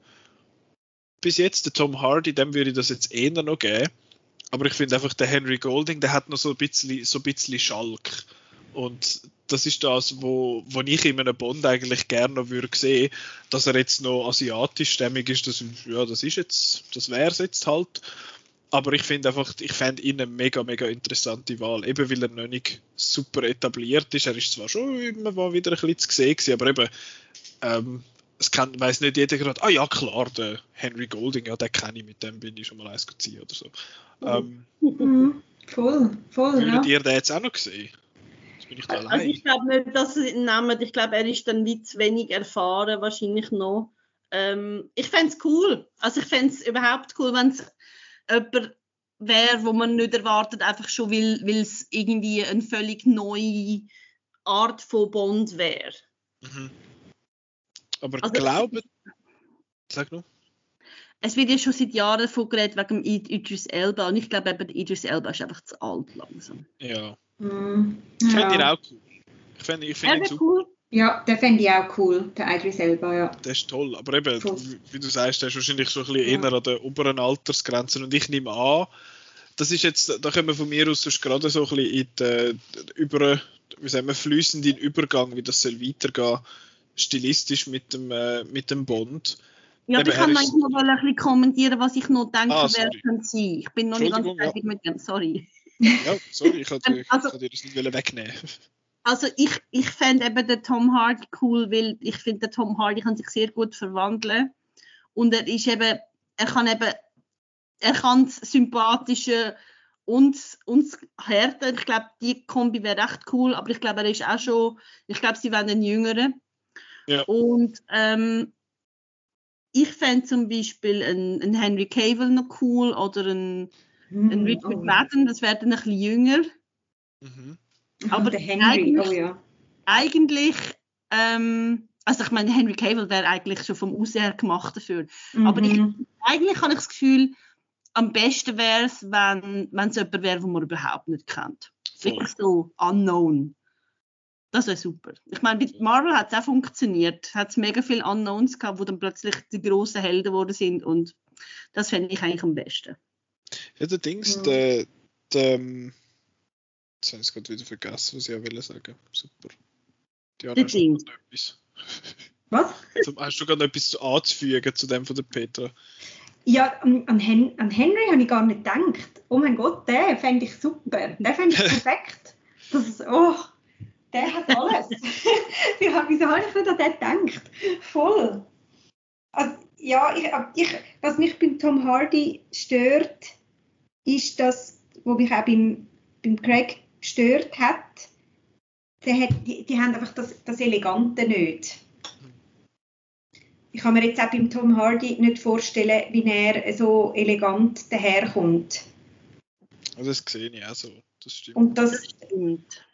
[SPEAKER 1] bis jetzt. Der Tom Hardy, dem würde ich das jetzt eher noch geben. Aber ich finde einfach, der Henry Golding, der hat noch so ein bisschen, so ein bisschen Schalk. Und das ist das, wo, wo ich in einem Bond eigentlich gerne noch würde sehen, dass er jetzt noch asiatischstämmig ist. Das, ja, das ist jetzt, das wäre es jetzt halt. Aber ich finde einfach, ich fände ihn eine mega, mega interessante Wahl. Eben weil er noch nicht super etabliert ist. Er ist zwar schon immer mal wieder ein bisschen zu sehen gewesen, aber eben, ähm, es kann, weiß nicht jeder gerade, ah ja klar, der Henry Golding, ja, den kenne ich, mit dem bin ich schon mal eins ziehen oder so.
[SPEAKER 2] Ähm, mhm. Voll, voll.
[SPEAKER 1] Würdet ja. ihr den jetzt auch noch gesehen?
[SPEAKER 3] Ich also ich glaube nicht, dass sie ihn nehmen. Ich glaube, er ist dann wie zu wenig erfahren, wahrscheinlich noch. Ähm, ich fände es cool. Also ich fände es überhaupt cool, wenn es jemand wäre, wo man nicht erwartet, einfach schon, weil es irgendwie eine völlig neue Art von Bond wäre. Mhm.
[SPEAKER 1] Aber also, glauben. Sag nur.
[SPEAKER 3] Es wird ja schon seit Jahren davon geredet wegen Idris Elba und ich glaube eben, Idris Elba ist einfach zu alt langsam.
[SPEAKER 1] Ja. Mm, ich finde ihn auch cool. Ich finde ich find ihn super. Cool.
[SPEAKER 2] Ja, den fände ich auch cool, der Idris Elba, ja.
[SPEAKER 1] Der ist toll, aber eben, cool. wie du sagst, der ist wahrscheinlich schon ein bisschen ja. eher an der oberen Altersgrenze und ich nehme an, das ist jetzt, da können wir von mir aus gerade so ein bisschen in den, über, wie sagen wir, fließenden Übergang, wie das soll weitergehen stilistisch mit dem, äh, mit dem Bond.
[SPEAKER 3] Ja, Eben, ich kann eigentlich noch ein bisschen kommentieren, was ich noch denke, ah, wer könnte sein. Ich bin noch nicht ganz fertig ja. mit dem, sorry.
[SPEAKER 1] Ja, sorry, ich kann, also, dir das nicht wegnehmen.
[SPEAKER 3] Also ich, ich fände eben den Tom Hardy cool, weil ich finde, der Tom Hardy kann sich sehr gut verwandeln. Und er ist eben, er kann eben, er kann das Sympathische und, und das Härte. Ich glaube, die Kombi wäre recht cool, aber ich glaube, er ist auch schon, ich glaube, sie werden einen Jüngeren. Ja. Und ähm, ich fände zum Beispiel einen, einen Henry Cavill noch cool oder einen, mm, einen Richard oh. Madden, das wäre dann ein bisschen jünger. Mhm. Aber der Henry, eigentlich, oh ja. Eigentlich, ähm, also ich meine, Henry Cavill wäre eigentlich schon vom Aussehen gemacht dafür. Mhm. Aber ich, eigentlich habe ich das Gefühl, am besten wäre es, wenn es jemand wäre, den man überhaupt nicht kennt. Wirklich so unknown. Das wäre super. Ich meine, mit Marvel hat es auch funktioniert. Hat es mega viele Unknowns gehabt, wo dann plötzlich die großen Helden geworden sind. Und das fände ich eigentlich am besten.
[SPEAKER 1] Ja, der Dings, ja. der, der, Jetzt habe ich es gerade wieder vergessen, was ich auch will sagen. Super.
[SPEAKER 3] Der
[SPEAKER 1] hast du noch etwas?
[SPEAKER 2] Was?
[SPEAKER 1] Hast du gerade noch etwas anzufügen zu dem von der Petra?
[SPEAKER 2] Ja, an, an, Hen an Henry habe ich gar nicht gedacht. Oh mein Gott, den fände ich super. Den fände ich perfekt. Das ist, oh, der hat alles. Wieso habe ich nicht an den gedacht? Voll. Also, ja, ich, ich, was mich beim Tom Hardy stört, ist das, was mich auch beim, beim Craig gestört hat. Der hat die, die haben einfach das, das Elegante nicht. Ich kann mir jetzt auch beim Tom Hardy nicht vorstellen, wie er so elegant daherkommt.
[SPEAKER 1] Also das sehe ich auch so. Das stimmt.
[SPEAKER 2] Und das,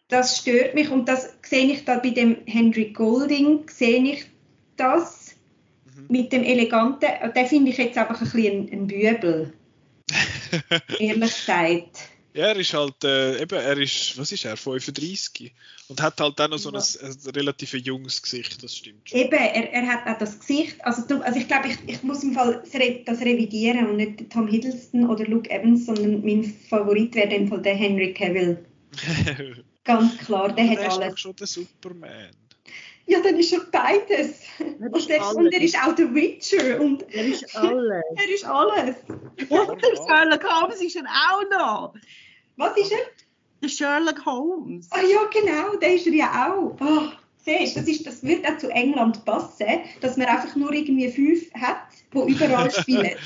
[SPEAKER 3] Das
[SPEAKER 2] stört mich und das sehe ich da bei dem Henry Golding, sehe ich das
[SPEAKER 1] Mhm.
[SPEAKER 2] mit dem Eleganten, den finde ich jetzt einfach ein bisschen ein, ein Bübel, ehrlich gesagt.
[SPEAKER 1] Ja, er ist halt, äh, eben, er ist, was ist er, 35 und hat halt auch noch so ein, ein relativ junges Gesicht, das stimmt schon.
[SPEAKER 2] Eben, er, er hat auch das Gesicht, also, also ich glaube, ich, ich muss im Fall das re- das revidieren und nicht Tom Hiddleston oder Luke Evans, sondern mein Favorit wäre im Fall der Henry Cavill. Ganz klar, der hat
[SPEAKER 1] er ist
[SPEAKER 2] alles.
[SPEAKER 1] doch schon der Superman.
[SPEAKER 2] Ja, dann ist er beides.
[SPEAKER 3] Er
[SPEAKER 2] Und
[SPEAKER 3] ist
[SPEAKER 2] er,
[SPEAKER 3] alles.
[SPEAKER 2] und er ist auch der Witcher und
[SPEAKER 3] Er ist alles.
[SPEAKER 2] er ist alles.
[SPEAKER 3] Und der Sherlock Holmes ist er auch noch.
[SPEAKER 2] Was ist er?
[SPEAKER 3] Der Sherlock Holmes.
[SPEAKER 2] Ah ja, genau, der ist er ja auch. Oh, siehst, das, ist, das wird auch zu England passen, dass man einfach nur irgendwie fünf hat, die überall spielen.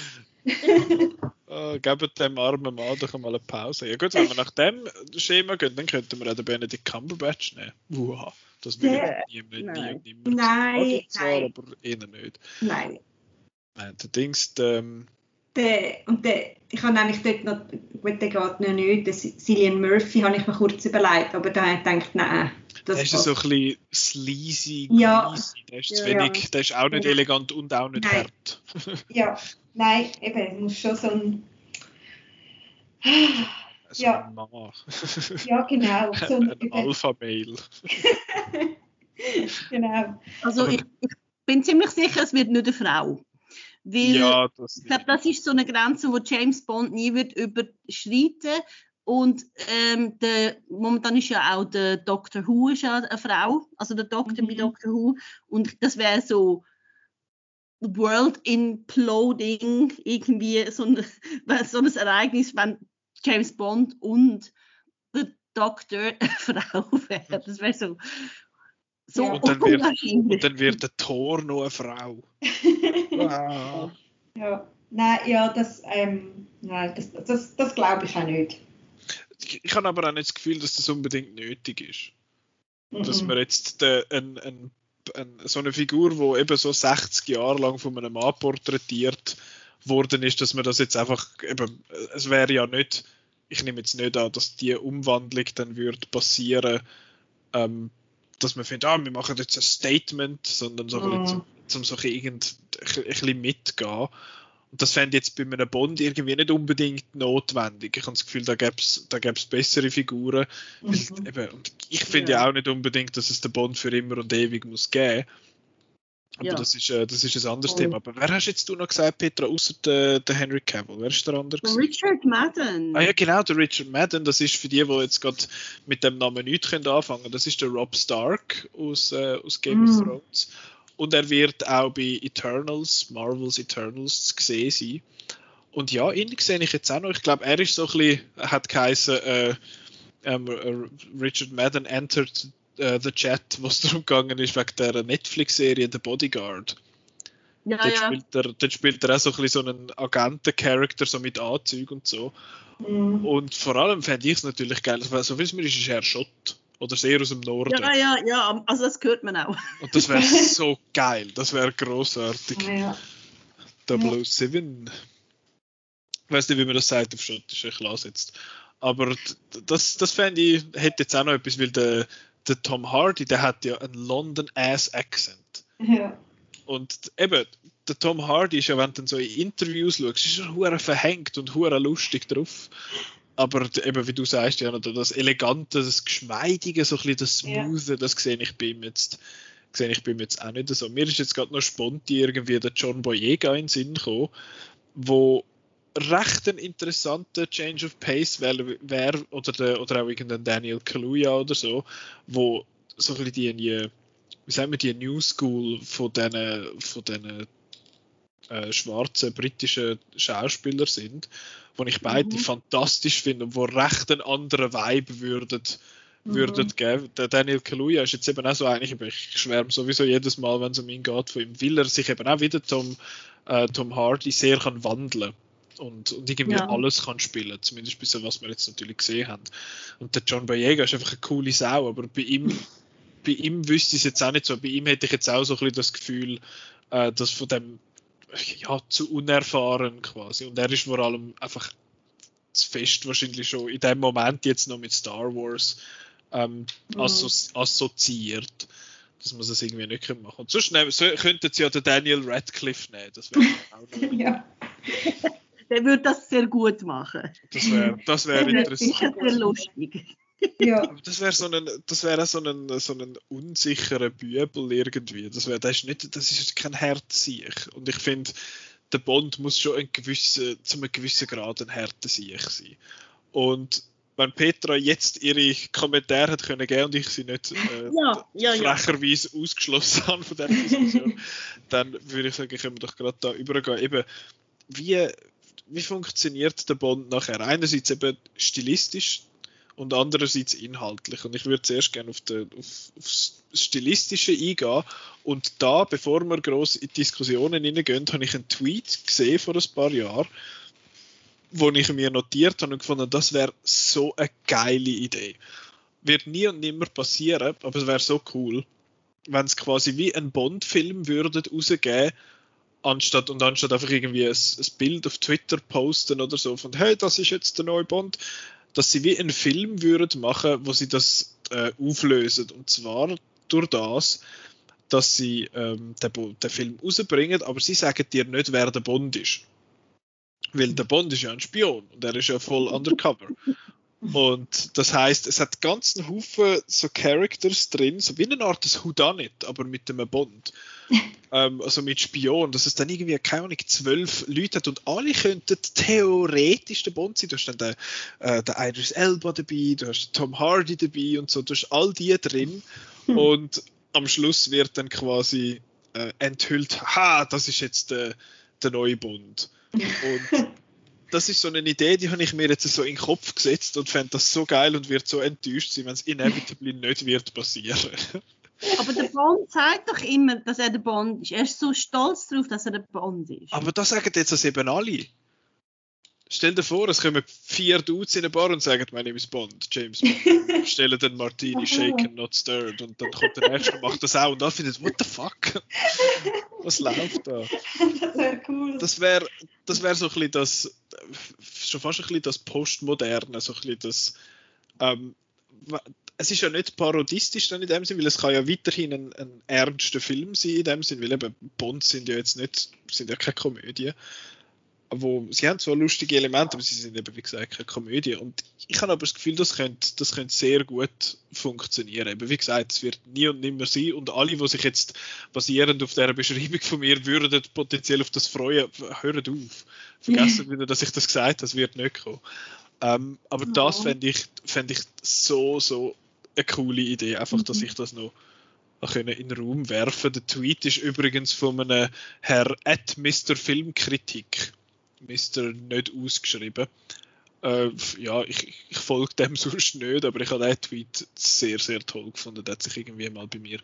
[SPEAKER 1] Oh, gebt dem armen Mann doch mal eine Pause. Ja gut, wenn wir nach dem Schema gehen, dann könnten wir auch den Benedict Cumberbatch nehmen. Uha, das würde
[SPEAKER 3] Der-
[SPEAKER 1] niemand,
[SPEAKER 3] nein.
[SPEAKER 1] niemand, niemand
[SPEAKER 2] Nein,
[SPEAKER 1] zwar,
[SPEAKER 2] nein.
[SPEAKER 1] aber eher nicht.
[SPEAKER 2] Nein.
[SPEAKER 1] Nein, der Dings, der,
[SPEAKER 2] Der, und der, ich habe nämlich dort noch, gut, der geht noch nicht, der Cillian Murphy habe ich mir kurz überlegt, aber da habe ich gedacht, nein, das
[SPEAKER 1] der ist ja so ein bisschen sleazy,
[SPEAKER 2] Ja.
[SPEAKER 1] greasy. Der ist
[SPEAKER 3] Ja,
[SPEAKER 1] zu wenig, der ist auch nicht
[SPEAKER 2] Ja.
[SPEAKER 1] elegant und auch nicht
[SPEAKER 2] Nein.
[SPEAKER 1] hart.
[SPEAKER 2] Ja, nein, eben, es muss schon so ein...
[SPEAKER 1] So
[SPEAKER 2] Ja.
[SPEAKER 1] ein Mann.
[SPEAKER 2] Ja, genau. So ein,
[SPEAKER 1] ein Alpha-Mail.
[SPEAKER 2] genau.
[SPEAKER 3] Also ich, ich bin ziemlich sicher, es wird nicht eine Frau. Weil
[SPEAKER 1] Ja, das
[SPEAKER 3] ich glaube, das ist so eine Grenze, wo James Bond nie wird überschreiten. Und ähm, der, momentan ist ja auch der Doctor Who ist ja eine Frau, also der Doktor
[SPEAKER 2] Mhm.
[SPEAKER 3] bei Doctor Who. Und das wäre so World Imploding, irgendwie so ein, so ein Ereignis, wenn James Bond und der Doktor eine Frau wäre. Das wäre so, so
[SPEAKER 2] Ja.
[SPEAKER 1] Und dann wird-. Und dann wird der Thor noch eine Frau. Wow.
[SPEAKER 2] Ja, nein, ja, das, ähm, nein, das, das, das glaube ich auch nicht.
[SPEAKER 1] Ich, ich habe aber auch nicht das Gefühl, dass das unbedingt nötig ist. Dass
[SPEAKER 2] Mhm.
[SPEAKER 1] man jetzt äh, ein, ein, ein, so eine Figur, die eben so 60 Jahre lang von einem Mann porträtiert worden ist, dass man das jetzt einfach eben, es wäre ja nicht, ich nehme jetzt nicht an, dass die Umwandlung dann würde passieren, ähm, dass man findet, ah, wir machen jetzt ein Statement, sondern so ein
[SPEAKER 2] Mhm.
[SPEAKER 1] zum, zum so irgend, ein bisschen mitgehen. Und das fände ich jetzt bei einem Bond irgendwie nicht unbedingt notwendig. Ich habe das Gefühl, da gäbe es da gäb's bessere Figuren. Weil
[SPEAKER 2] Mhm.
[SPEAKER 1] Eben, und ich finde ja.
[SPEAKER 3] Ja.
[SPEAKER 1] auch nicht unbedingt, dass es den Bond für immer und ewig muss geben. Aber
[SPEAKER 3] Ja.
[SPEAKER 1] das, ist, äh, das ist ein anderes
[SPEAKER 2] Voll.
[SPEAKER 1] Thema. Aber wer hast jetzt du noch gesagt, Petra, außer der, der Henry Cavill? Wer ist der andere? gewesen?
[SPEAKER 3] Richard Madden.
[SPEAKER 1] Ah ja, genau, der Richard Madden. Das ist für die, die jetzt gerade mit dem Namen nichts können anfangen Das ist der Rob Stark aus, äh, aus Game of
[SPEAKER 2] Mm.
[SPEAKER 1] Thrones. Und er wird auch bei Eternals, Marvels Eternals zu sehen sein. Und ja, ihn sehe ich jetzt auch noch. Ich glaube, er ist so ein bisschen, hat geheißen, äh, ähm, äh, Richard Madden entered äh, the chat, was darum gegangen ist, wegen der Netflix-Serie The Bodyguard.
[SPEAKER 3] ja,
[SPEAKER 1] Dort,
[SPEAKER 3] ja.
[SPEAKER 1] spielt er, dort spielt er auch so ein bisschen so einen Agenten-Charakter, so mit Anzügen und so.
[SPEAKER 2] Mhm.
[SPEAKER 1] Und vor allem fände ich es natürlich geil, weil so viel es mir ist, ist er Schott. Oder sehr aus dem Norden.
[SPEAKER 3] Ja, ja, ja, also das hört man auch.
[SPEAKER 1] Und das wäre so geil. Das wäre großartig.
[SPEAKER 2] Ah, ja.
[SPEAKER 1] 007. Ich weiß nicht, wie man das sagt auf Schottisch, ich lasse jetzt. Aber das, das fände ich, hätte jetzt auch noch etwas, weil der, der Tom Hardy, der hat ja einen London-Ass-Accent.
[SPEAKER 2] ja.
[SPEAKER 1] Und eben, der Tom Hardy ist ja, wenn du dann so in Interviews schaust, ist er hure verhängt und hure lustig drauf. Aber eben, wie du sagst, ja, das Elegante, das Geschmeidige, so ein bisschen das
[SPEAKER 2] Ja.
[SPEAKER 1] Smoothe, das sehe ich bei ihm jetzt, sehe ich bei ihm jetzt auch nicht so. Mir ist jetzt gerade noch spontan irgendwie der John Boyega in den Sinn gekommen, wo recht ein interessanter Change of Pace wäre, wär, oder, der, oder auch irgendein Daniel Kaluuya oder so, wo so ein bisschen die, wie sagen wir, die New School von diesen von den, äh, schwarzen britischen Schauspielern sind, wo ich beide mhm. fantastisch finde und wo recht einen anderen Vibe würden, mhm. würden geben. Der Daniel Kaluuya ist jetzt eben auch so eigentlich, ich schwärme sowieso jedes Mal, wenn es um ihn geht, von ihm will er sich eben auch wieder Tom, äh, Tom Hardy sehr kann wandeln und, und irgendwie ja. alles kann spielen, zumindest bis was wir jetzt natürlich gesehen haben. Und der John Boyega ist einfach eine coole Sau, aber bei ihm, bei ihm wüsste ich es jetzt auch nicht so. Bei ihm hätte ich jetzt auch so ein bisschen das Gefühl, äh, dass von dem ja, zu unerfahren quasi. Und er ist vor allem einfach zu fest wahrscheinlich schon in dem Moment jetzt noch mit Star Wars ähm, mhm. assoziiert, dass man das irgendwie nicht machen kann. Und sonst nehmen, so, könnten sie ja den Daniel Radcliffe nehmen. Das wäre auch
[SPEAKER 3] ja. Der würde das sehr gut machen.
[SPEAKER 1] Das wäre das wär interessant.
[SPEAKER 3] Das wäre lustig.
[SPEAKER 1] Ja. Das wäre so ein, das wäre so ein, so ein unsicherer Bübel irgendwie. Das wäre, das ist nicht, das ist kein Herz Und ich finde, der Bond muss schon ein gewisser, zu einem gewissen Grad ein Härte-Sieg sein. Und wenn Petra jetzt ihre Kommentare hat können geben und ich sie nicht äh, ja, ja, frecherweise ja. ausgeschlossen habe von dieser Diskussion, dann würde ich sagen, können wir doch gerade da übergehen. Eben, wie, wie funktioniert der Bond nachher? Einerseits eben stilistisch und andererseits inhaltlich. Und ich würde zuerst gerne auf, de, auf, auf das Stilistische eingehen. Und da, bevor wir groß in Diskussionen hineingehen, habe ich einen Tweet gesehen vor ein paar Jahren, wo ich mir notiert habe und gefunden, das wäre so eine geile Idee. Wird nie und nimmer passieren, aber es wäre so cool, wenn es quasi wie ein Bond-Film würde rausgeben, anstatt und anstatt einfach irgendwie ein, ein, Bild auf Twitter posten oder so von hey, das ist jetzt der neue Bond, dass sie wie einen Film würden machen, wo sie das äh, auflösen und zwar durch das, dass sie ähm, den, den Film rausbringen, aber sie sagen dir nicht, wer der Bond ist. Weil der Bond ist ja ein Spion und er ist ja voll undercover. Und das heißt, es hat ganzen Haufen so Characters drin, so wie eine Art des Whodunit, aber mit einem Bond. ähm, also mit Spion, dass es dann irgendwie, keine Ahnung, zwölf Leute hat und alle könnten theoretisch der Bond sein. Du hast dann den, äh, den Idris Elba dabei, du hast Tom Hardy dabei und so, du hast all die drin hm. und am Schluss wird dann quasi äh, enthüllt, ha, das ist jetzt der, der neue Bond. Und das ist so eine Idee, die habe ich mir jetzt so in den Kopf gesetzt und fände das so geil und wird so enttäuscht sein, wenn es inevitably nicht wird passieren.
[SPEAKER 3] Aber der Bond sagt doch immer, dass er der Bond ist. Er ist so stolz darauf, dass er der Bond ist.
[SPEAKER 1] Aber das sagen jetzt das eben alle. Stell dir vor, es kommen vier Dudes in eine Bar und sagen, mein Name ist Bond, James Bond. Stellen den Martini, shaken, not stirred. Und dann kommt der nächste und macht das auch. Und dann findet, what the fuck? Was läuft da? Das wäre cool. Das wäre das wär so ein bisschen das, schon fast ein bisschen das Postmoderne, so ein bisschen das, ähm, es ist ja nicht parodistisch dann in dem Sinn, weil es kann ja weiterhin ein, ein ernster Film sein in dem Sinn, weil eben Bond sind ja jetzt nicht, sind ja keine Komödie wo sie haben zwar lustige Elemente, aber sie sind eben wie gesagt keine Komödie. Und ich habe aber das Gefühl, das könnte, das könnte sehr gut funktionieren. Eben wie gesagt, es wird nie und nimmer sein. Und alle, die sich jetzt basierend auf dieser Beschreibung von mir würden potenziell auf das freuen, hören auf. Vergessen wieder, dass ich das gesagt habe, das wird nicht kommen. Ähm, aber oh. das fände ich, fänd ich so, so eine coole Idee. Einfach, mhm. dass ich das noch in den Raum werfen. Der Tweet ist übrigens von einem Herr at Mr. Filmkritik Mr. nicht ausgeschrieben. Äh, ja, ich, ich folge dem sonst nicht, aber ich habe den Tweet sehr, sehr toll gefunden. Der hat sich irgendwie mal bei mir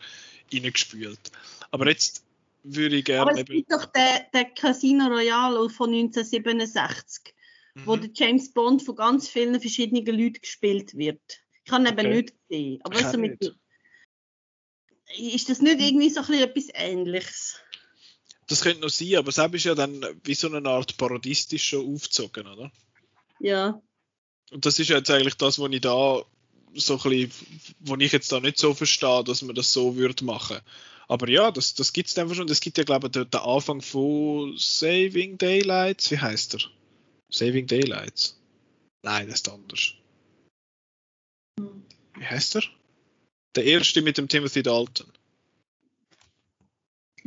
[SPEAKER 1] reingespült. Aber jetzt würde ich gerne.
[SPEAKER 3] Aber es gibt doch den, den Casino Royale von 1967, mhm. wo der James Bond von ganz vielen verschiedenen Leuten gespielt wird. Ich habe ihn okay. eben nicht gesehen. Aber also mit, ist das nicht irgendwie so ein bisschen etwas Ähnliches?
[SPEAKER 1] Das könnte noch sein, aber selbst ist ja dann wie so eine Art parodistisch schon aufgezogen, oder?
[SPEAKER 3] Ja.
[SPEAKER 1] Und das ist jetzt eigentlich das, was ich da so ein bisschen, wo ich jetzt da nicht so verstehe, dass man das so würde machen. Aber ja, das, das gibt es einfach schon. Es gibt ja, glaube ich, den, den Anfang von Saving Daylights. Wie heißt er? Saving Daylights? Nein, das ist anders. Wie heißt er? Der erste mit dem Timothy Dalton.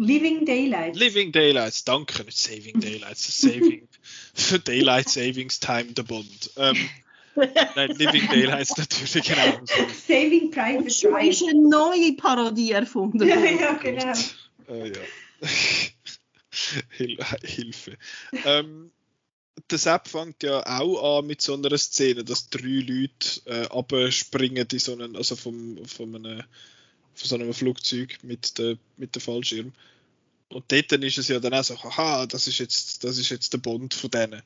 [SPEAKER 2] Living Daylights.
[SPEAKER 1] Living Daylights, danke, nicht Saving Daylights, Saving für Daylight Savings Time der Bond. Ähm, nein, Living Daylights natürlich, genau.
[SPEAKER 2] Saving Private
[SPEAKER 3] Du hast eine neue Parodie erfunden.
[SPEAKER 2] ja, ja, genau.
[SPEAKER 1] Äh, ja. Hil Hilfe. Ähm, der Sepp fängt ja auch an mit so einer Szene, dass drei Leute äh, abspringen in so einen, also vom, von, einem, von so einem Flugzeug mit dem mit der Fallschirm. Und dort ist es ja dann auch so, haha, das ist jetzt, das ist jetzt der Bond von denen.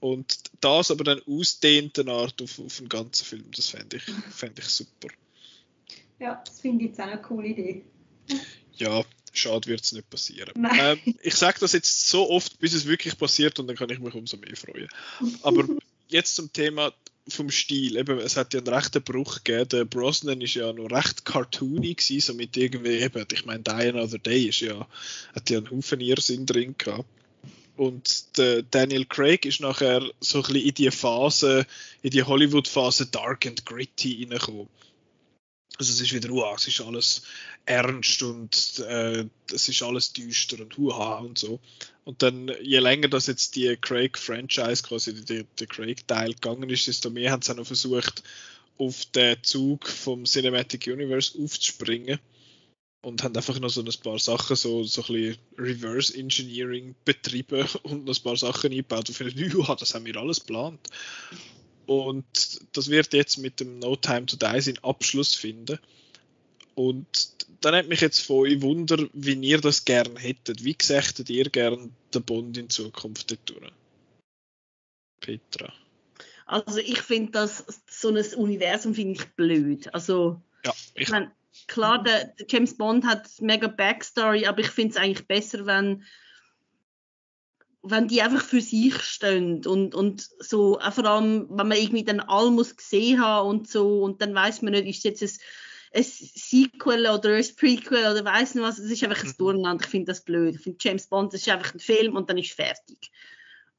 [SPEAKER 1] Und das aber dann ausdehnte Art auf, auf den ganzen Film, das fände ich, fänd ich super.
[SPEAKER 2] Ja, das finde ich jetzt auch eine coole Idee.
[SPEAKER 1] Ja, schade wird es nicht passieren. Ähm, ich sage das jetzt so oft, bis es wirklich passiert und dann kann ich mich umso mehr freuen. Aber jetzt zum Thema vom Stil. Eben, es hat ja einen rechten Bruch gegeben. Der Brosnan ist ja noch recht cartoony gewesen, so mit irgendwie eben, ich meine, Die Another Day ist ja, hat ja einen Haufen Irrsinn drin gehabt. Und der Daniel Craig ist nachher so ein bisschen in die Phase, in die Hollywood-Phase Dark and Gritty reingekommen. Also es ist wieder, uah, es ist alles ernst und äh, es ist alles düster und huha und so. Und dann, je länger das jetzt die Craig-Franchise, quasi der, Craig-Teil gegangen ist, desto mehr haben sie noch versucht, auf den Zug vom Cinematic Universe aufzuspringen und haben einfach noch so ein paar Sachen, so, so ein bisschen Reverse Engineering betrieben und noch ein paar Sachen eingebaut und finden, ja, das haben wir alles geplant. Und das wird jetzt mit dem No Time to Die seinen Abschluss finden. Und dann hat mich jetzt von euch Wunder, wie ihr das gern hättet. Wie sächtet ihr gern den Bond in Zukunft dort? Petra.
[SPEAKER 3] Also ich finde das so ein Universum finde ich blöd. Also
[SPEAKER 1] Ja, ich,
[SPEAKER 3] ich mein, klar, der, der James Bond hat mega Backstory, aber ich finde es eigentlich besser, wenn wenn die einfach für sich stehen und, und so, vor allem, wenn man irgendwie dann Almus gesehen hat und so und dann weiß man nicht, ist es jetzt ein, ein Sequel oder ein Prequel oder weiß nicht was, es ist einfach ein
[SPEAKER 1] Mhm.
[SPEAKER 3] Durcheinander, ich finde das blöd. Ich finde James Bond, das ist einfach ein Film und dann ist fertig.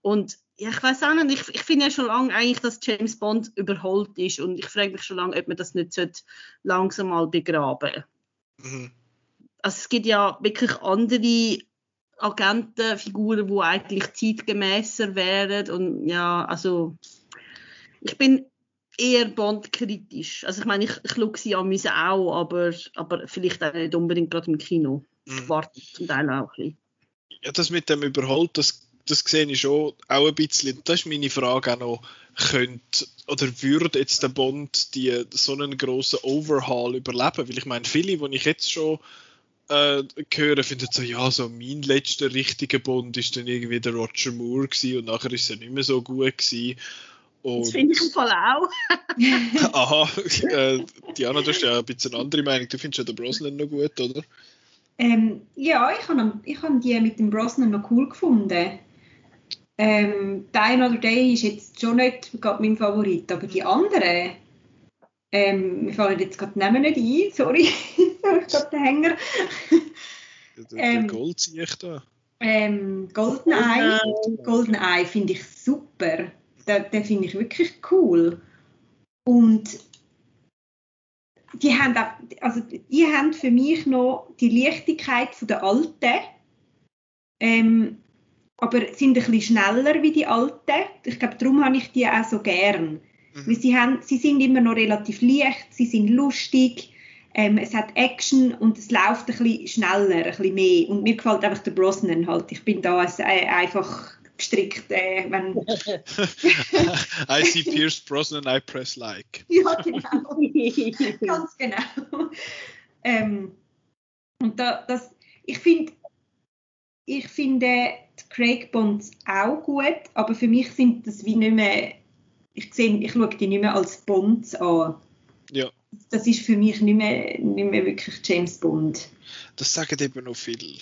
[SPEAKER 3] Und ja, ich weiß auch nicht, ich, ich finde ja schon lange eigentlich, dass James Bond überholt ist und ich frage mich schon lange, ob man das nicht sollte langsam mal begraben
[SPEAKER 1] mhm.
[SPEAKER 3] also es gibt ja wirklich andere Agentenfiguren, die eigentlich zeitgemäßer wären und ja, also ich bin eher Bond-kritisch. Also ich meine, ich, ich schaue sie an müssen auch, aber, aber vielleicht auch nicht unbedingt gerade im Kino. Ich
[SPEAKER 1] Mhm.
[SPEAKER 3] warte zum Teil auch ein bisschen.
[SPEAKER 1] Ja, das mit dem überholt, das, das sehe ich schon auch ein bisschen. Das ist meine Frage auch noch. Könnte oder würde jetzt der Bond die, so einen grossen Overhaul überleben? Weil ich meine, viele, die ich jetzt schon äh, höre, finden so, ja, so mein letzter richtiger Bond ist dann irgendwie der Roger Moore gewesen und nachher ist er nicht mehr so gut gewesen.
[SPEAKER 3] Das
[SPEAKER 1] Und,
[SPEAKER 3] finde ich im Fall auch.
[SPEAKER 1] aha, äh, Diana, du hast ja ein bisschen eine andere Meinung. Du findest ja den Brosnan noch gut, oder?
[SPEAKER 2] Ähm, ja, ich habe ich hab die mit dem Brosnan noch cool gefunden. Ähm, Die Another Day ist jetzt schon nicht gerade mein Favorit, aber die anderen, ähm, mir fallen jetzt gerade die Namen nicht ein, sorry, ist gerade der Hänger.
[SPEAKER 1] Der,
[SPEAKER 2] Ähm.
[SPEAKER 1] Gold sehe ich da.
[SPEAKER 2] Ähm, Goldeneye, Goldeneye finde ich super. Den, den finde ich wirklich cool. Und die haben, auch, also die haben für mich noch die Leichtigkeit von der Alten, ähm, aber sind ein bisschen schneller wie die Alten. Ich glaube, darum habe ich die auch so gern.
[SPEAKER 1] Mhm.
[SPEAKER 2] Weil sie, haben, sie sind immer noch relativ leicht, sie sind lustig, ähm, es hat Action und es läuft ein bisschen schneller, ein bisschen mehr. Und mir gefällt einfach der Brosnan halt. Ich bin da als, äh, einfach gestrickt, äh, wenn...
[SPEAKER 1] I see Pierce Brosnan, I press like.
[SPEAKER 2] ja, genau. Ganz genau. ähm, und da, das, ich finde, ich finde die Craig Bonds auch gut, aber für mich sind das wie nicht mehr, ich, sehe, ich schaue die nicht mehr als Bonds an.
[SPEAKER 1] Ja,
[SPEAKER 2] Das ist für mich nicht mehr, nicht mehr wirklich James Bond.
[SPEAKER 1] das sagen eben noch viel.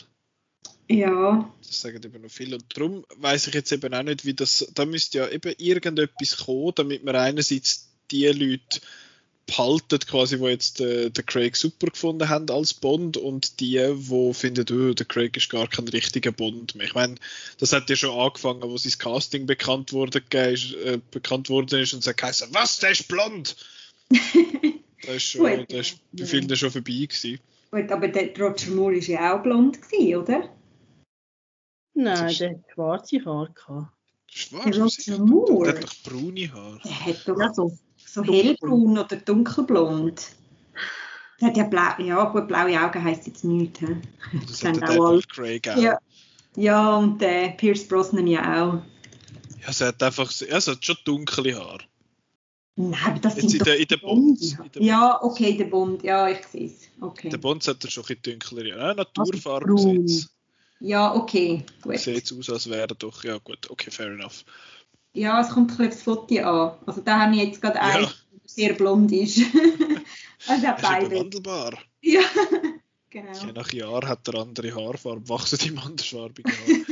[SPEAKER 2] Ja,
[SPEAKER 1] Das sagen eben noch viel. Und darum weiß ich jetzt eben auch nicht, wie das. Da müsste ja eben irgendetwas kommen, damit man einerseits die Leute behalten, quasi, die jetzt äh, den Craig super gefunden haben als Bond und die, die finden, oh, der Craig ist gar kein richtiger Bond mehr. Ich meine, das hat ja schon angefangen, wo sein Casting bekannt wurde, ist, äh, bekannt worden ist und geheißen, was, der ist blond! Das ist, schon, das ist bei vielen schon vorbei gewesen.
[SPEAKER 2] Gut, aber der Roger Moore war ja auch blond, gewesen, oder?
[SPEAKER 3] Nein, der hat schwarze Haare gehabt.
[SPEAKER 1] Schwarz?
[SPEAKER 2] Roger Moore?
[SPEAKER 1] Der hat doch braune Haare.
[SPEAKER 2] Der hat doch
[SPEAKER 3] Ja, so.
[SPEAKER 2] So hellbraun oder dunkelblond. Der hat ja blau, ja gut, blaue Augen heisst jetzt nichts. He?
[SPEAKER 1] Das
[SPEAKER 2] Sind
[SPEAKER 1] hat
[SPEAKER 2] auch alt.
[SPEAKER 1] Craig auch.
[SPEAKER 2] Ja. Ja, und der Pierce Brosnan ja auch.
[SPEAKER 1] Ja, es hat einfach ja, es hat schon dunkle Haare.
[SPEAKER 2] Nein, aber das
[SPEAKER 1] Jetzt
[SPEAKER 2] sind
[SPEAKER 1] in
[SPEAKER 2] doch
[SPEAKER 1] der, in der der,
[SPEAKER 2] Ja, okay, der Bond, ja, ich sehe es. Okay.
[SPEAKER 1] der Bonds hat er schon ein bisschen dunklere. Ja, Naturfarbe.
[SPEAKER 2] Ja, okay, gut.
[SPEAKER 1] Sieht aus, als wäre er doch. Ja, gut, okay, fair enough.
[SPEAKER 2] Ja, es kommt ein bisschen aufs Foto an. Also da habe ich jetzt gerade
[SPEAKER 1] Ja.
[SPEAKER 2] einen, der sehr blond ist. also
[SPEAKER 1] Er ist
[SPEAKER 2] beide.
[SPEAKER 1] überwandelbar.
[SPEAKER 2] Ja, genau.
[SPEAKER 1] Je nach Jahr hat er andere Haarfarbe, wachsen ihm andersfarbige Haare.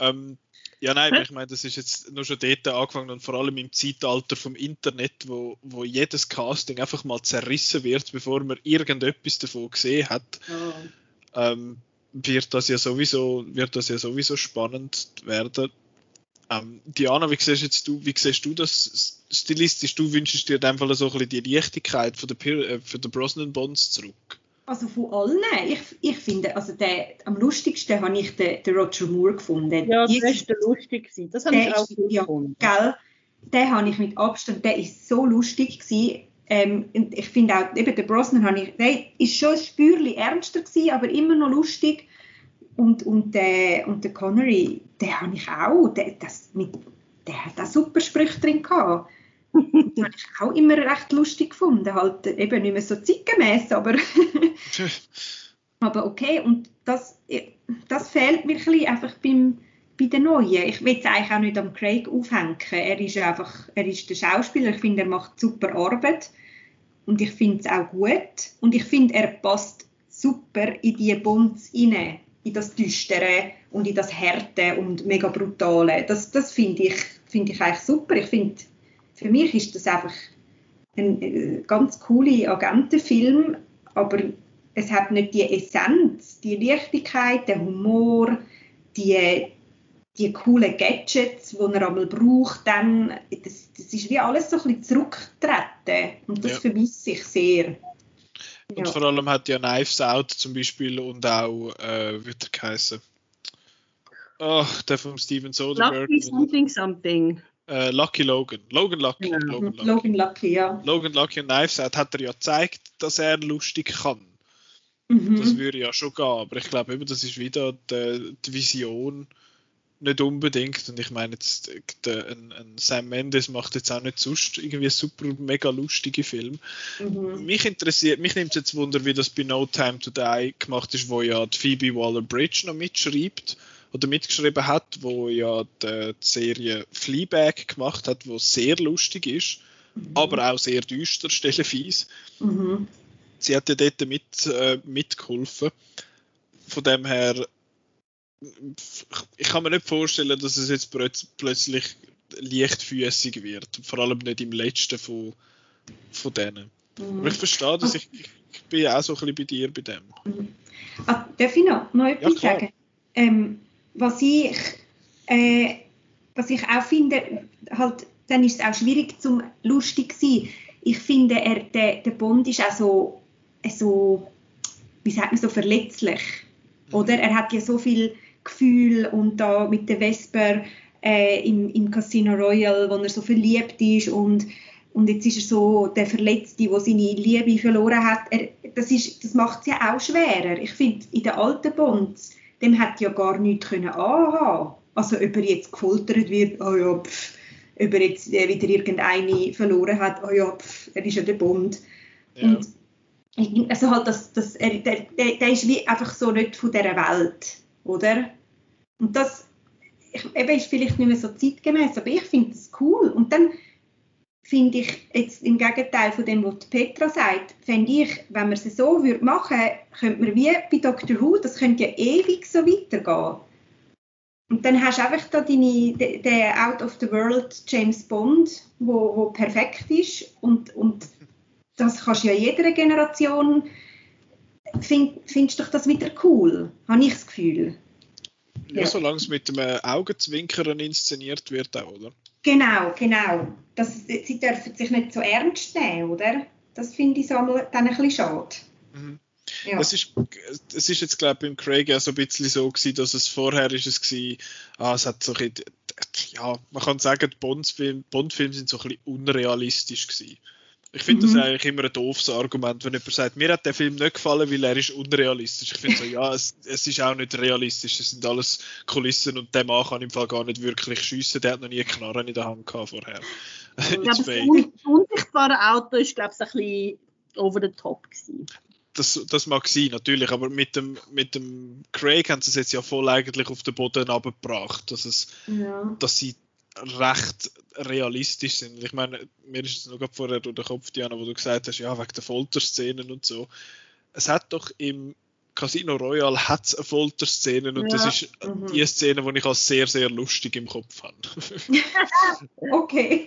[SPEAKER 1] ähm, ja, nein, ich meine, das ist jetzt nur schon dort angefangen und vor allem im Zeitalter vom Internet, wo, wo jedes Casting einfach mal zerrissen wird, bevor man irgendetwas davon gesehen hat,
[SPEAKER 2] Ja.
[SPEAKER 1] ähm, wird das ja sowieso, wird das ja sowieso spannend werden. Ähm, Diana, wie siehst jetzt du, wie siehst du das stilistisch? Du wünschst dir in dem Fall so ein bisschen die Leichtigkeit von der, Pir- äh, von der Brosnan Bonds zurück.
[SPEAKER 2] Also von allen, ich, ich finde, also der, am lustigsten habe ich den, den Roger Moore gefunden.
[SPEAKER 3] Ja, das war lustig. gewesen. Das habe
[SPEAKER 2] Der
[SPEAKER 3] ich auch
[SPEAKER 2] ist- ja,
[SPEAKER 3] gefunden.
[SPEAKER 2] Gell? Den habe ich mit Abstand, der ist so lustig gewesen. Ähm, und ich finde auch, eben der Brosnan habe ich, der ist schon ein Spürchen ernster gewesen, aber immer noch lustig. Und, und, der, und der Connery, den habe ich auch, der, das mit, der hat auch super Sprüche drin gehabt. Den habe ich auch immer recht lustig gefunden, halt eben nicht mehr so zeitgemäß, aber aber okay, und das, das fehlt mir ein bisschen einfach beim, bei den Neuen. Ich will es eigentlich auch nicht am Craig aufhängen. Er ist einfach, er ist der Schauspieler. Ich finde, er macht super Arbeit. Und ich finde es auch gut. Und ich finde, er passt super in die Bonds rein. In das Düstere und in das Härte und mega Brutale. Das, das finde ich, finde ich eigentlich super. Ich finde, für mich ist das einfach ein äh, ganz cooler Agentenfilm, aber es hat nicht die Essenz, die Leichtigkeit, den Humor, die, die coolen Gadgets, die er einmal braucht. Dann, das, das ist wie alles so ein bisschen zurückgetreten und das
[SPEAKER 1] Ja.
[SPEAKER 2] vermisse ich sehr.
[SPEAKER 1] Und
[SPEAKER 2] Ja.
[SPEAKER 1] vor allem hat ja Knives Out zum Beispiel und auch, äh, wie hat er geheißen? Ach, der von Steven Soderbergh.
[SPEAKER 3] Lucky something something.
[SPEAKER 1] Äh, Lucky Logan. Logan Lucky.
[SPEAKER 3] Ja.
[SPEAKER 1] Logan Lucky.
[SPEAKER 2] Logan Lucky, ja.
[SPEAKER 1] Logan Lucky und Knives Out hat er ja gezeigt, dass er lustig kann.
[SPEAKER 2] Mhm.
[SPEAKER 1] Das würde ja schon gehen, aber ich glaube das ist wieder die, die Vision nicht unbedingt. Und ich meine jetzt, der, ein, ein Sam Mendes macht jetzt auch nicht sonst irgendwie super mega lustige Filme.
[SPEAKER 2] Mhm.
[SPEAKER 1] Mich interessiert, mich nimmt es jetzt Wunder, wie das bei No Time to Die gemacht ist, wo ja die Phoebe Waller-Bridge noch mitschreibt oder mitgeschrieben hat, wo ja die, die Serie Fleabag gemacht hat, wo sehr lustig ist, aber auch sehr düster, stellenweise.
[SPEAKER 2] Mhm.
[SPEAKER 1] Sie hat ja dort mit, äh, mitgeholfen. Von dem her, ich kann mir nicht vorstellen, dass es jetzt plötz plötzlich leichtfüßig wird. Vor allem nicht im letzten von, von denen. Aber ich verstehe das, ich, ich bin ja auch so ein bisschen bei dir bei dem.
[SPEAKER 2] Ah, darf ich noch, noch etwas
[SPEAKER 1] klar.
[SPEAKER 2] sagen? Ähm, was, ich, äh, was ich auch finde, halt, dann ist es auch schwierig zum lustig zu sein. Ich finde, er, der, der Bond ist auch so, äh, so, wie sagt man, so verletzlich. Oder? Er hat ja so viel Gefühl und da mit der Vesper äh, im, im Casino Royale, wo er so verliebt ist und und jetzt ist er so der Verletzte, der seine Liebe verloren hat. Er, das ist, das macht es ja auch schwerer. Ich finde, in den alten Bonds, dem hat ja gar nichts können anhaben. Also, ob er jetzt gefoltert wird, oh ja, pff, ob er jetzt äh, wieder irgendeine verloren hat, oh ja, pff, er ist ja der Bond.
[SPEAKER 1] Ja.
[SPEAKER 2] Und also halt, das, das, er, der, der, der ist wie einfach so nicht von dieser Welt, oder? Und das ich, eben ist vielleicht nicht mehr so zeitgemäß, aber ich finde das cool. Und dann finde ich jetzt im Gegenteil von dem, was Petra sagt, fände ich, wenn man es so würde machen, könnte man wie bei Doctor Who, das könnte ja ewig so weitergehen. Und dann hast du einfach da deine, de- den Out of the World James Bond, wo, wo perfekt ist und, und das kannst du ja jeder Generation find, findest doch das wieder cool, habe ich das Gefühl.
[SPEAKER 1] Ja,
[SPEAKER 2] Ja.
[SPEAKER 1] solange es mit einem Augenzwinkern inszeniert wird, auch, oder?
[SPEAKER 2] Genau, genau. Das, sie dürfen sich nicht so ernst nehmen, oder? das finde ich so dann ein bisschen schade.
[SPEAKER 1] Mhm. Ja. Es, ist, es ist jetzt, glaube ich, beim Craig ja so ein bisschen so gewesen, dass es vorher ist es gewesen, ah, es hat so ein bisschen, ja, man kann sagen, die Bond-Filme Bond sind so ein bisschen unrealistisch gewesen. Ich finde mhm. das eigentlich immer ein doofes Argument, wenn jemand sagt, mir hat der Film nicht gefallen, weil er ist unrealistisch. Ich finde so, ja, es, es, ist auch nicht realistisch, es sind alles Kulissen und der Mann kann im Fall gar nicht wirklich schiessen, der hat noch nie Knarren in der Hand gehabt vorher.
[SPEAKER 3] Ja, das unsichtbare Auto ist, glaube ich, ein bisschen over the top gewesen.
[SPEAKER 1] Das, das mag sein, natürlich, aber mit dem, mit dem Craig haben sie es jetzt ja voll eigentlich auf den Boden abgebracht, dass, es, ja. dass sie recht realistisch sind. Ich meine, mir ist es noch vorher durch den Kopf, Diana, wo du gesagt hast, ja, wegen der Folterszenen und so. Es hat doch im Casino Royale hat's eine Folterszene und ja. das ist mhm. die Szene, die ich als sehr, sehr lustig im Kopf habe.
[SPEAKER 2] okay.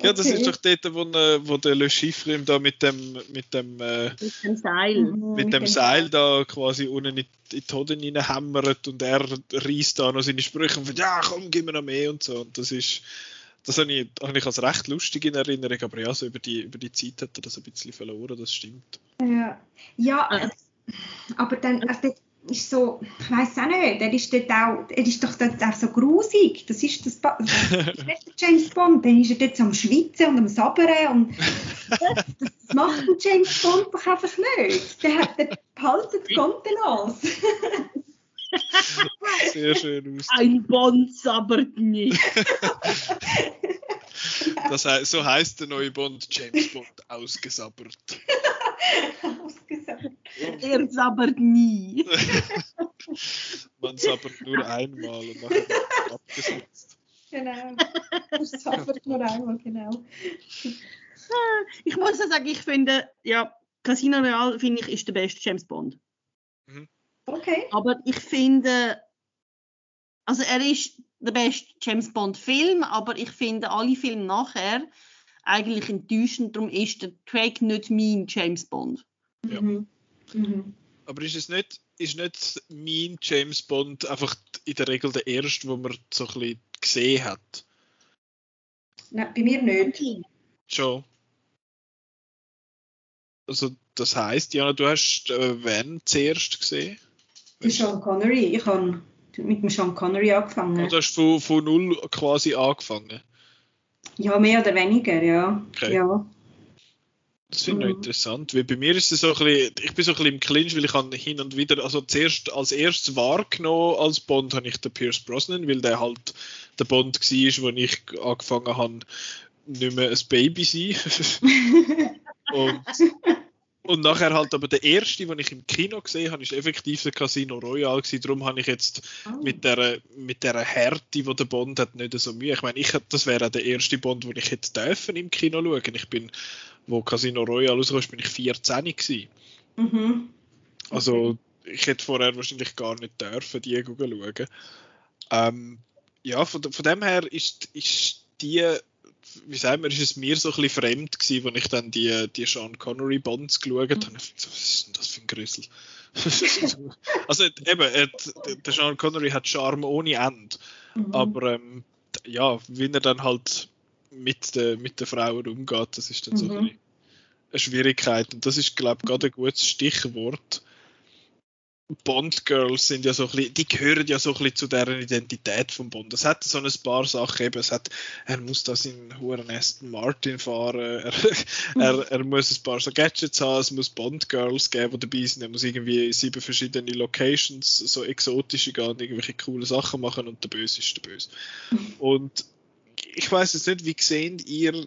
[SPEAKER 1] Ja, das ist doch dort, wo, äh, wo der Le Chiffre da mit dem, mit dem, äh,
[SPEAKER 3] mit dem Seil,
[SPEAKER 1] mhm, mit dem Seil da quasi unten in, in die Hoden reinhämmert und er reißt da noch seine Sprüche und sagt, ja komm, gib mir noch mehr und so. Und das ist, das habe ich, habe ich als recht lustig in Erinnerung, aber ja, so über die, über die Zeit hat er das ein bisschen verloren, das stimmt.
[SPEAKER 2] Ja, ja aber dann, also ist so, ich weiß auch nicht, er ist dort auch, er ist doch dort auch so grusig. Das ist das, das ist nicht der James Bond, dann ist er dort so am Schwitzen und am Sabbern und das, das macht ein James Bond doch einfach nicht. Der, hat, der behaltet Kontenance.
[SPEAKER 1] Sehr schön aus.
[SPEAKER 3] Ein Bond sabbert nicht.
[SPEAKER 1] Das heißt, so heißt der neue Bond James Bond ausgesabbert.
[SPEAKER 3] Er sabbert nie.
[SPEAKER 1] Man sabbert nur einmal und nachher wird abgesetzt.
[SPEAKER 2] Genau. Er sabbert nur einmal, genau.
[SPEAKER 3] Ich muss ja sagen, ich finde, ja, Casino Real finde ich ist der beste James Bond.
[SPEAKER 2] Mhm. Okay.
[SPEAKER 3] Aber ich finde, also er ist der beste James Bond Film, aber ich finde alle Filme nachher eigentlich enttäuschend. Darum ist der Craig nicht mein James Bond.
[SPEAKER 1] Ja. Mhm. Mhm. Aber ist es nicht, ist nicht mein James Bond einfach in der Regel der erste, wo man so ein bisschen gesehen hat?
[SPEAKER 2] Nein, bei mir nicht.
[SPEAKER 1] Schon. Also das heißt, Jana, du hast äh, wen zuerst gesehen?
[SPEAKER 2] Sean Connery. Ich habe mit dem Sean Connery angefangen.
[SPEAKER 1] Also hast du von, von null quasi angefangen?
[SPEAKER 2] Ja, mehr oder weniger, ja.
[SPEAKER 1] Okay.
[SPEAKER 2] ja.
[SPEAKER 1] Das finde ich mhm. interessant, weil bei mir ist es so ein bisschen, ich bin so ein bisschen im Clinch, weil ich habe hin und wieder, also zuerst als erstes wahrgenommen als Bond habe ich den Pierce Brosnan, weil der halt der Bond war, wo ich angefangen habe, nicht mehr ein Baby zu sein. und und nachher halt aber der erste, den ich im Kino gesehen habe, ist effektiv der Casino Royale gewesen. Darum habe ich jetzt oh. mit der mit der Härte, die der Bond hat, nicht so Mühe. Ich meine, ich das wäre der erste Bond, den ich hätte dürfen im Kino schauen. Ich bin, wo Casino Royale rauskam, bin ich 14 gewesen. Mhm. Also ich hätte vorher wahrscheinlich gar nicht dürfen, die schauen. Ähm, ja, von, von dem her ist, ist die wie sagen wir, ist es mir so ein bisschen fremd gewesen, als ich dann die, die Sean Connery Bonds geschaut habe. Mhm. Was ist denn das für ein Grüssel? also eben, der Sean Connery hat Charme ohne Ende. Mhm. Aber ähm, ja, wie er dann halt mit, de, mit den Frauen umgeht, das ist dann mhm. so ein bisschen eine Schwierigkeit. Und das ist, glaube ich, gerade ein gutes Stichwort Bond Girls sind ja so ein bisschen, die gehören ja so ein bisschen zu deren Identität von Bond. Es hat so ein paar Sachen eben, es hat, er muss da seinen hohen Aston Martin fahren, er, er, er, muss ein paar so Gadgets haben, es muss Bond Girls geben, die dabei sind, er muss irgendwie sieben verschiedene Locations, so exotische gehen, irgendwelche coole Sachen machen und der Böse ist der Böse. Und ich weiß jetzt nicht, wie sehen ihr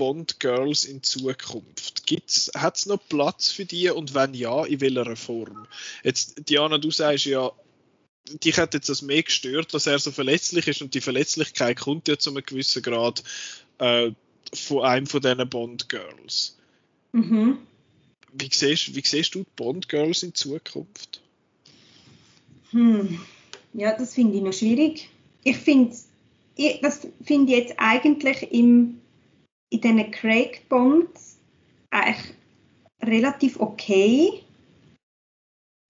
[SPEAKER 1] Bond Girls in Zukunft? Hat es noch Platz für die und wenn ja, in welcher Form? Jetzt, Diana, du sagst ja, dich hat jetzt das mehr gestört, dass er so verletzlich ist und die Verletzlichkeit kommt ja zu einem gewissen Grad äh, von einem von diesen Bond Girls. Mhm. Wie, siehst, wie siehst du die Bond Girls in Zukunft?
[SPEAKER 2] Hm. Ja, das finde ich noch schwierig. Ich finde, das finde ich jetzt eigentlich im in diesen Craig Bonds eigentlich relativ okay.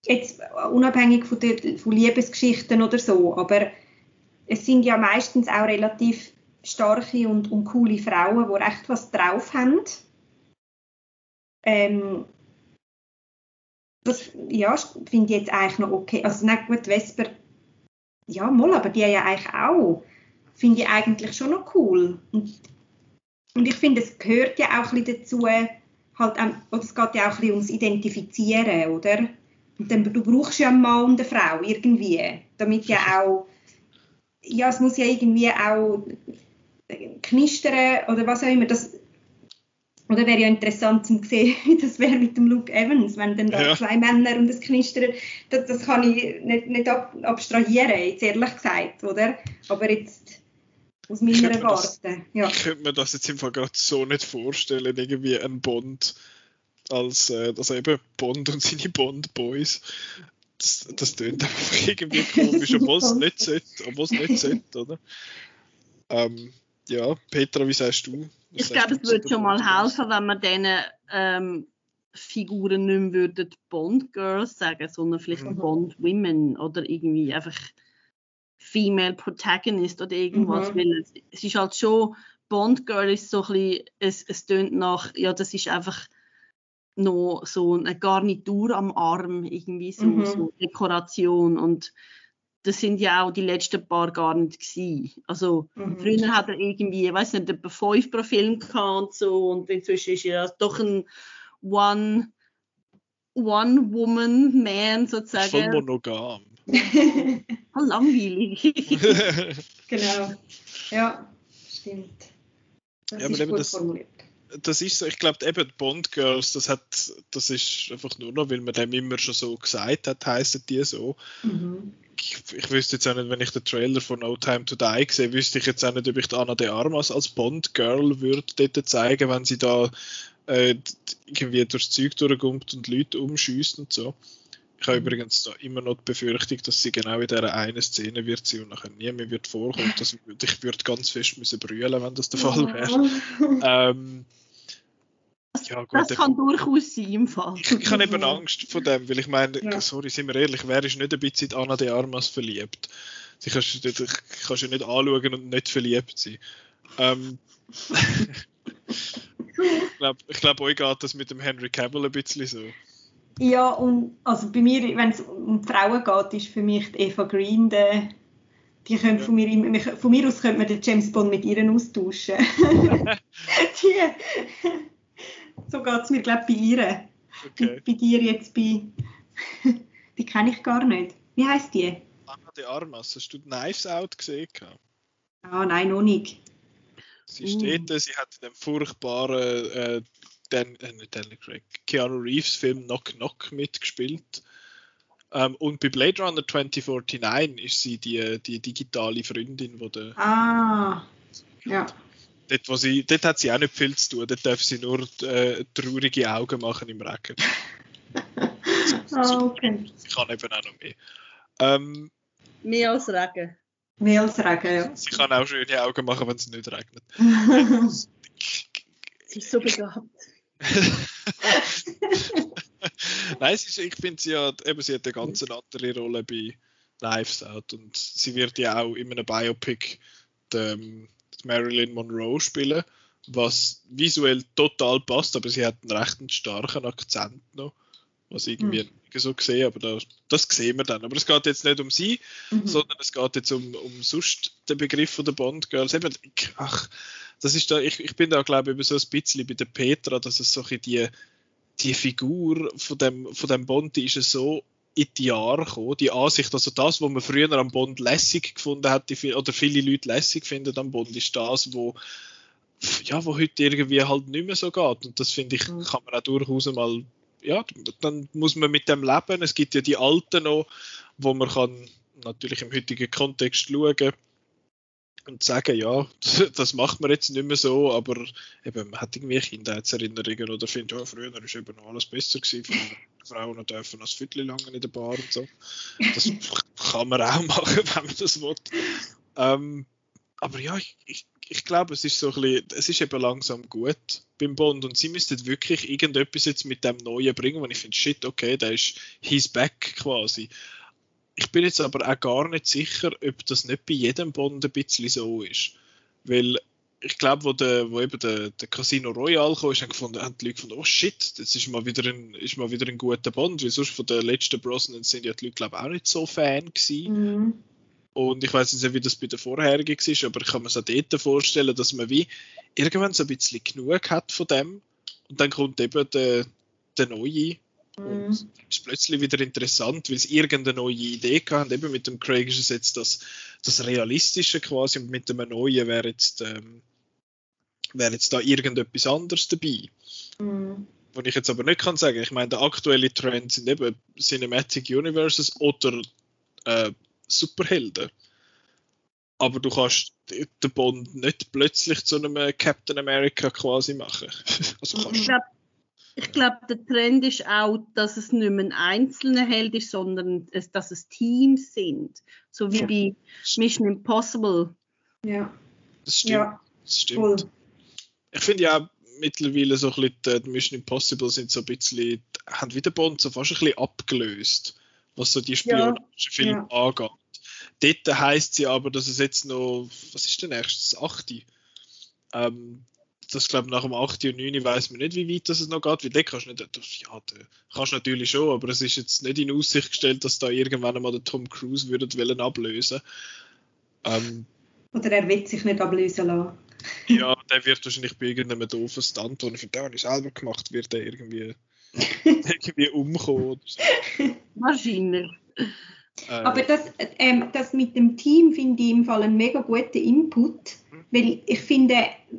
[SPEAKER 2] Jetzt unabhängig von, der, von Liebesgeschichten oder so, aber es sind ja meistens auch relativ starke und, und coole Frauen, die echt was drauf haben. Ähm, das ja, finde ich jetzt eigentlich noch okay. Also nicht gut, Vesper, ja, mal, aber die ja eigentlich auch, finde ich eigentlich schon noch cool. Und, und ich finde, es gehört ja auch ein bisschen dazu, halt, oder es geht ja auch ein bisschen ums Identifizieren, oder? Und dann, du brauchst ja einen Mann und eine Frau irgendwie, damit ja auch, ja, es muss ja irgendwie auch knistern oder was auch immer. Das, oder wäre ja interessant zu sehen, wie das wäre mit dem Luke Evans, wenn dann da ja. zwei Männer und das Knistern, das, das kann ich nicht, nicht ab, abstrahieren, jetzt ehrlich gesagt, oder? Aber jetzt aus meiner Warte.
[SPEAKER 1] Ja. Ich könnte mir das jetzt im Fall gerade so nicht vorstellen, irgendwie ein Bond als, äh, also eben Bond und seine Bond-Boys. Das, das tönt einfach irgendwie komisch, obwohl es nicht sollte, obwohl es nicht sollte, oder? Ähm, ja, Petra, wie sagst du?
[SPEAKER 3] Was ich glaube, es würde schon mal helfen, wenn man diesen ähm, Figuren nicht mehr würden Bond Girls sagen, sondern vielleicht mhm. Bond Women oder irgendwie einfach Female Protagonist oder irgendwas. Mhm. Weil es, es, ist halt schon, Bond Girl ist so ein bisschen, es, es tönt nach, ja, das ist einfach noch so eine Garnitur am Arm, irgendwie so, mhm. so Dekoration und das sind ja auch die letzten paar gar nicht gewesen. Also mhm. früher hat er irgendwie, ich weiß nicht, etwa fünf pro Film gehabt und so und inzwischen ist er doch ein One One Woman Man sozusagen.
[SPEAKER 1] Voll monogam.
[SPEAKER 3] langweilig.
[SPEAKER 2] genau. Ja, stimmt. Das
[SPEAKER 1] ja, ist gut das, formuliert das ist so, ich glaube eben Bond Girls, das hat, das ist einfach nur noch, weil man dem immer schon so gesagt hat, heißen die so. Mhm. Ich, ich, wüsste jetzt auch nicht, wenn ich den Trailer von No Time to Die sehe, wüsste ich jetzt auch nicht, ob ich Anna de Armas als Bond Girl würde dort zeigen, wenn sie da äh, irgendwie durchs Zeug durchkommt und Leute umschießt und so. Ich habe übrigens da immer noch die Befürchtung, dass sie genau in dieser einen Szene wird sie und nachher nie mehr wird vorkommen. Dass ich würde ganz fest müssen brüllen, wenn das der Fall wäre. ähm,
[SPEAKER 3] ja, gut, das kann durchaus sein im Fall.
[SPEAKER 1] Ich, ich habe eben Angst vor dem, weil ich meine, ja. sorry, sind wir ehrlich, wer ist nicht ein bisschen in Anna de Armas verliebt? Sie kannst, du kannst ja nicht anschauen und nicht verliebt sein. Ähm, ich glaube, ich glaub, euch geht das mit dem Henry Cavill ein bisschen so.
[SPEAKER 2] Ja, und also bei mir, wenn es um Frauen geht, ist für mich Eva Green der die können ja. von, mir, von mir aus könnte man den James Bond mit ihr austauschen. die, so geht es mir, glaube ich, bei ihr. Okay. Bei dir jetzt bei. die kenne ich gar nicht. Wie heißt die?
[SPEAKER 1] Anna de Armas. Hast du Knives Out gesehen?
[SPEAKER 2] Ah, nein, noch nicht.
[SPEAKER 1] Sie steht uh. sie hat in dem furchtbaren äh, Dan, äh, nicht Daniel Craig, Keanu Reeves Film Knock Knock mitgespielt. Ähm, und bei Blade Runner 2049 ist sie die, die digitale Freundin, die der.
[SPEAKER 2] Ah, ja
[SPEAKER 1] dort, wo sie, dort hat sie auch nicht viel zu tun. Dort darf sie nur äh, traurige Augen machen im Regen.
[SPEAKER 2] oh, okay.
[SPEAKER 1] Sie kann eben auch noch mehr. Ähm,
[SPEAKER 3] mehr als Regen.
[SPEAKER 2] Mehr als Regen, ja.
[SPEAKER 1] Sie kann auch schöne Augen machen, wenn es nicht regnet.
[SPEAKER 3] sie ist so begabt.
[SPEAKER 1] Nein, ist, ich finde, sie hat, eben, sie hat eine ganz andere Rolle bei Knives Out und sie wird ja auch in einem Biopic dem, Marilyn Monroe spielen, was visuell total passt, aber sie hat einen recht starken Akzent noch, was irgendwie mhm. so gesehen, aber das, das sehen wir dann. Aber es geht jetzt nicht um sie, mhm. sondern es geht jetzt um, um sonst den Begriff von der Bond Girls. Eben, ach, das ist da, ich, ich bin da glaube ich so ein bisschen bei der Petra, dass es so die die Figur von dem, von dem Bond, die ist so in die Jahre gekommen. Die Ansicht, also das, was man früher am Bond lässig gefunden hat, oder viele Leute lässig finden am Bond, ist das, wo ja, wo heute irgendwie halt nicht mehr so geht. Und das finde ich, mhm. kann man auch durchaus mal, ja, dann muss man mit dem leben. Es gibt ja die Alten noch, wo man kann natürlich im heutigen Kontext schauen und sagen, ja, das macht man jetzt nicht mehr so, aber eben, man hat irgendwie Kindheitserinnerungen oder findet, ja, früher war eben noch alles besser gewesen, Frauen dürfen als Viertel lang in der Bar und so. Das kann man auch machen, wenn man das will. Ähm, aber ja, ich, ich, ich glaube, es ist so ein bisschen, es ist eben langsam gut beim Bond und sie müssten wirklich irgendetwas jetzt mit dem Neuen bringen, wo ich finde, shit, okay, der ist his back quasi. Ich bin jetzt aber auch gar nicht sicher, ob das nicht bei jedem Bond ein bisschen so ist. Weil ich glaube, wo, der, wo eben der, der Casino Royale kam, haben, gefunden, haben die Leute gefunden, oh shit, das ist mal wieder ein, ist mal wieder ein guter Bond, weil sonst von den letzten Brosnan sind ja die Leute, glaube ich, auch nicht so Fan gewesen. Mhm. Und ich weiß nicht, wie das bei den vorherigen war, aber ich kann mir es auch dort vorstellen, dass man wie irgendwann so ein bisschen genug hat von dem und dann kommt eben der, der neue und mhm. ist plötzlich wieder interessant, weil sie irgendeine neue Idee haben. Eben mit dem Craig ist es jetzt das, das Realistische quasi und mit dem neuen wäre jetzt, ähm, wäre jetzt da irgendetwas anderes dabei. Mhm. Was ich jetzt aber nicht kann sagen. Ich meine, der aktuelle Trend sind eben Cinematic Universes oder äh, Superhelden. Aber du kannst den Bond nicht plötzlich zu einem Captain America quasi machen.
[SPEAKER 3] also kannst ich glaube, glaub, der Trend ist auch, dass es nicht mehr ein einzelner Held ist, sondern es, dass es Teams sind. So wie ja. bei Mission Impossible.
[SPEAKER 2] Ja.
[SPEAKER 1] Das stimmt. Ja. Das stimmt. Cool. Ich finde ja mittlerweile so ein bisschen, die Mission Impossible sind so ein bisschen, haben wieder Bond so fast ein bisschen abgelöst, was so die Spionagefilme ja. angeht. Dort heisst sie aber, dass es jetzt noch, was ist der nächste? Das 8. Ähm, das glaube nach dem 8. und 9. weiß man nicht, wie weit das noch geht, weil kannst du nicht, das, ja, da kannst du natürlich schon, aber es ist jetzt nicht in Aussicht gestellt, dass da irgendwann einmal der Tom Cruise würde wollen ablösen. Ähm,
[SPEAKER 2] Oder er wird sich nicht ablösen lassen.
[SPEAKER 1] ja, der wird wahrscheinlich bei irgendeinem doofen Stunt, den ich für den selber gemacht wird der irgendwie, irgendwie umkommen.
[SPEAKER 3] Wahrscheinlich.
[SPEAKER 2] Äh, Aber das, ähm, das mit dem Team finde ich im Fall einen mega guten Input, weil ich finde,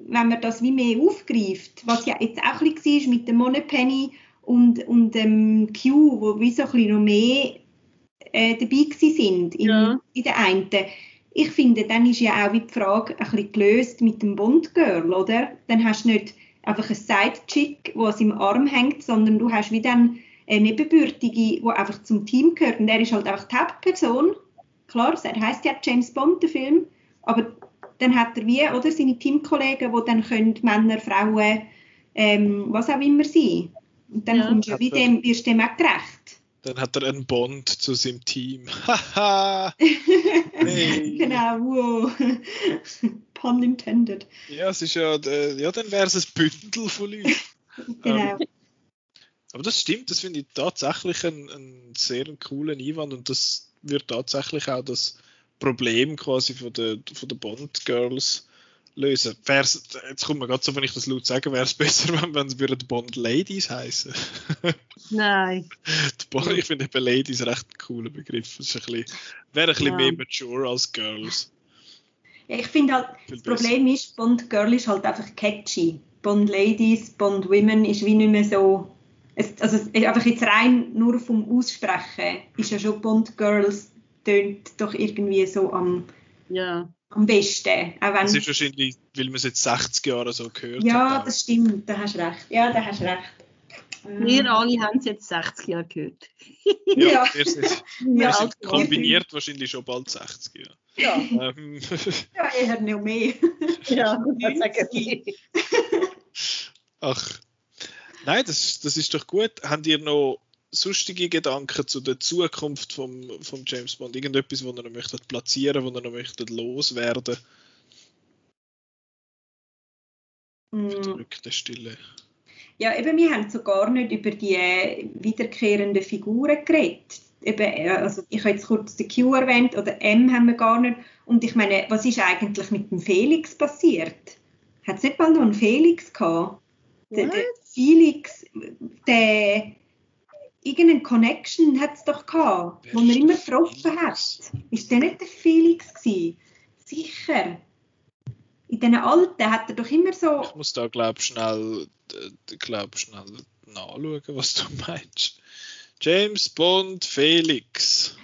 [SPEAKER 2] wenn man das wie mehr aufgreift, was ja jetzt auch ein bisschen war mit dem Moneypenny und, und dem Q, wo wie so ein bisschen noch mehr äh, dabei sind in, ja. in der einen. Ich finde, dann ist ja auch wie die Frage ein bisschen gelöst mit dem Bond-Girl, oder? Dann hast du nicht einfach einen Side-Chick, der im Arm hängt, sondern du hast wie dann eine Nebenbürtige, die einfach zum Team gehört. Und er ist halt einfach die Hauptperson. Klar, er heißt ja James Bond, der Film. Aber dann hat er wie, oder, seine Teamkollegen, die dann können Männer, Frauen, ähm, was auch immer sein. Und dann ja. kommst du wie dem, wirst du dem auch gerecht.
[SPEAKER 1] Dann hat er einen Bond zu seinem Team. Haha!
[SPEAKER 2] hey. Genau, wow. Pun intended.
[SPEAKER 1] Ja, es ist ja, äh, ja dann wäre es ein Bündel von Leuten.
[SPEAKER 2] genau. Ähm,
[SPEAKER 1] aber das stimmt, das finde ich tatsächlich einen, einen sehr coolen Einwand und das wird tatsächlich auch das Problem quasi von der, von der Bond Girls lösen. Wär's, jetzt kommt mir gerade so, wenn ich das laut sage, wäre es besser, wenn, wenn es Bond Ladies heißen.
[SPEAKER 3] Nein.
[SPEAKER 1] ich finde eben Ladies recht ein cooler Begriff. Das ein bisschen, wäre ein bisschen ja. mehr mature als Girls.
[SPEAKER 2] Ja, ich finde halt, das Problem ist, Bond Girl ist halt einfach catchy. Bond Ladies, Bond Women ist wie nicht mehr so es, also einfach jetzt rein nur vom Aussprechen ist ja schon Bond Girls tönt doch irgendwie so am,
[SPEAKER 3] ja.
[SPEAKER 2] am besten.
[SPEAKER 1] Auch wenn, das ist wahrscheinlich, weil man es jetzt 60 Jahre so gehört
[SPEAKER 2] Ja, hat. das stimmt, da hast du recht. Ja, da hast recht.
[SPEAKER 3] Wir alle haben es jetzt 60 Jahre gehört.
[SPEAKER 1] ja, wir sind, wir sind kombiniert wahrscheinlich schon bald 60
[SPEAKER 2] Jahre. Ja, ähm. ja eher noch mehr.
[SPEAKER 3] ja, das sagen wir.
[SPEAKER 1] Ach, Nein, das, das ist doch gut. Habt ihr noch sonstige Gedanken zu der Zukunft von vom James Bond? Irgendetwas, wo ihr noch möchtet platzieren, wo ihr noch möchtet loswerden?
[SPEAKER 2] Mm.
[SPEAKER 1] der Stille.
[SPEAKER 2] Ja, eben, wir haben so gar nicht über die äh, wiederkehrenden Figuren geredet. Eben, äh, also ich habe jetzt kurz den Q erwähnt, oder M haben wir gar nicht. Und ich meine, was ist eigentlich mit dem Felix passiert? Hat es nicht mal noch einen Felix gehabt? Der, der, Felix, der irgendeine Connection hat es doch gehabt, wo man immer getroffen hat. Ist der nicht der Felix gewesen? Sicher. In diesen Alten hat er doch immer so.
[SPEAKER 1] Ich muss da glaub schnell, glaub schnell nachschauen, was du meinst. James Bond Felix.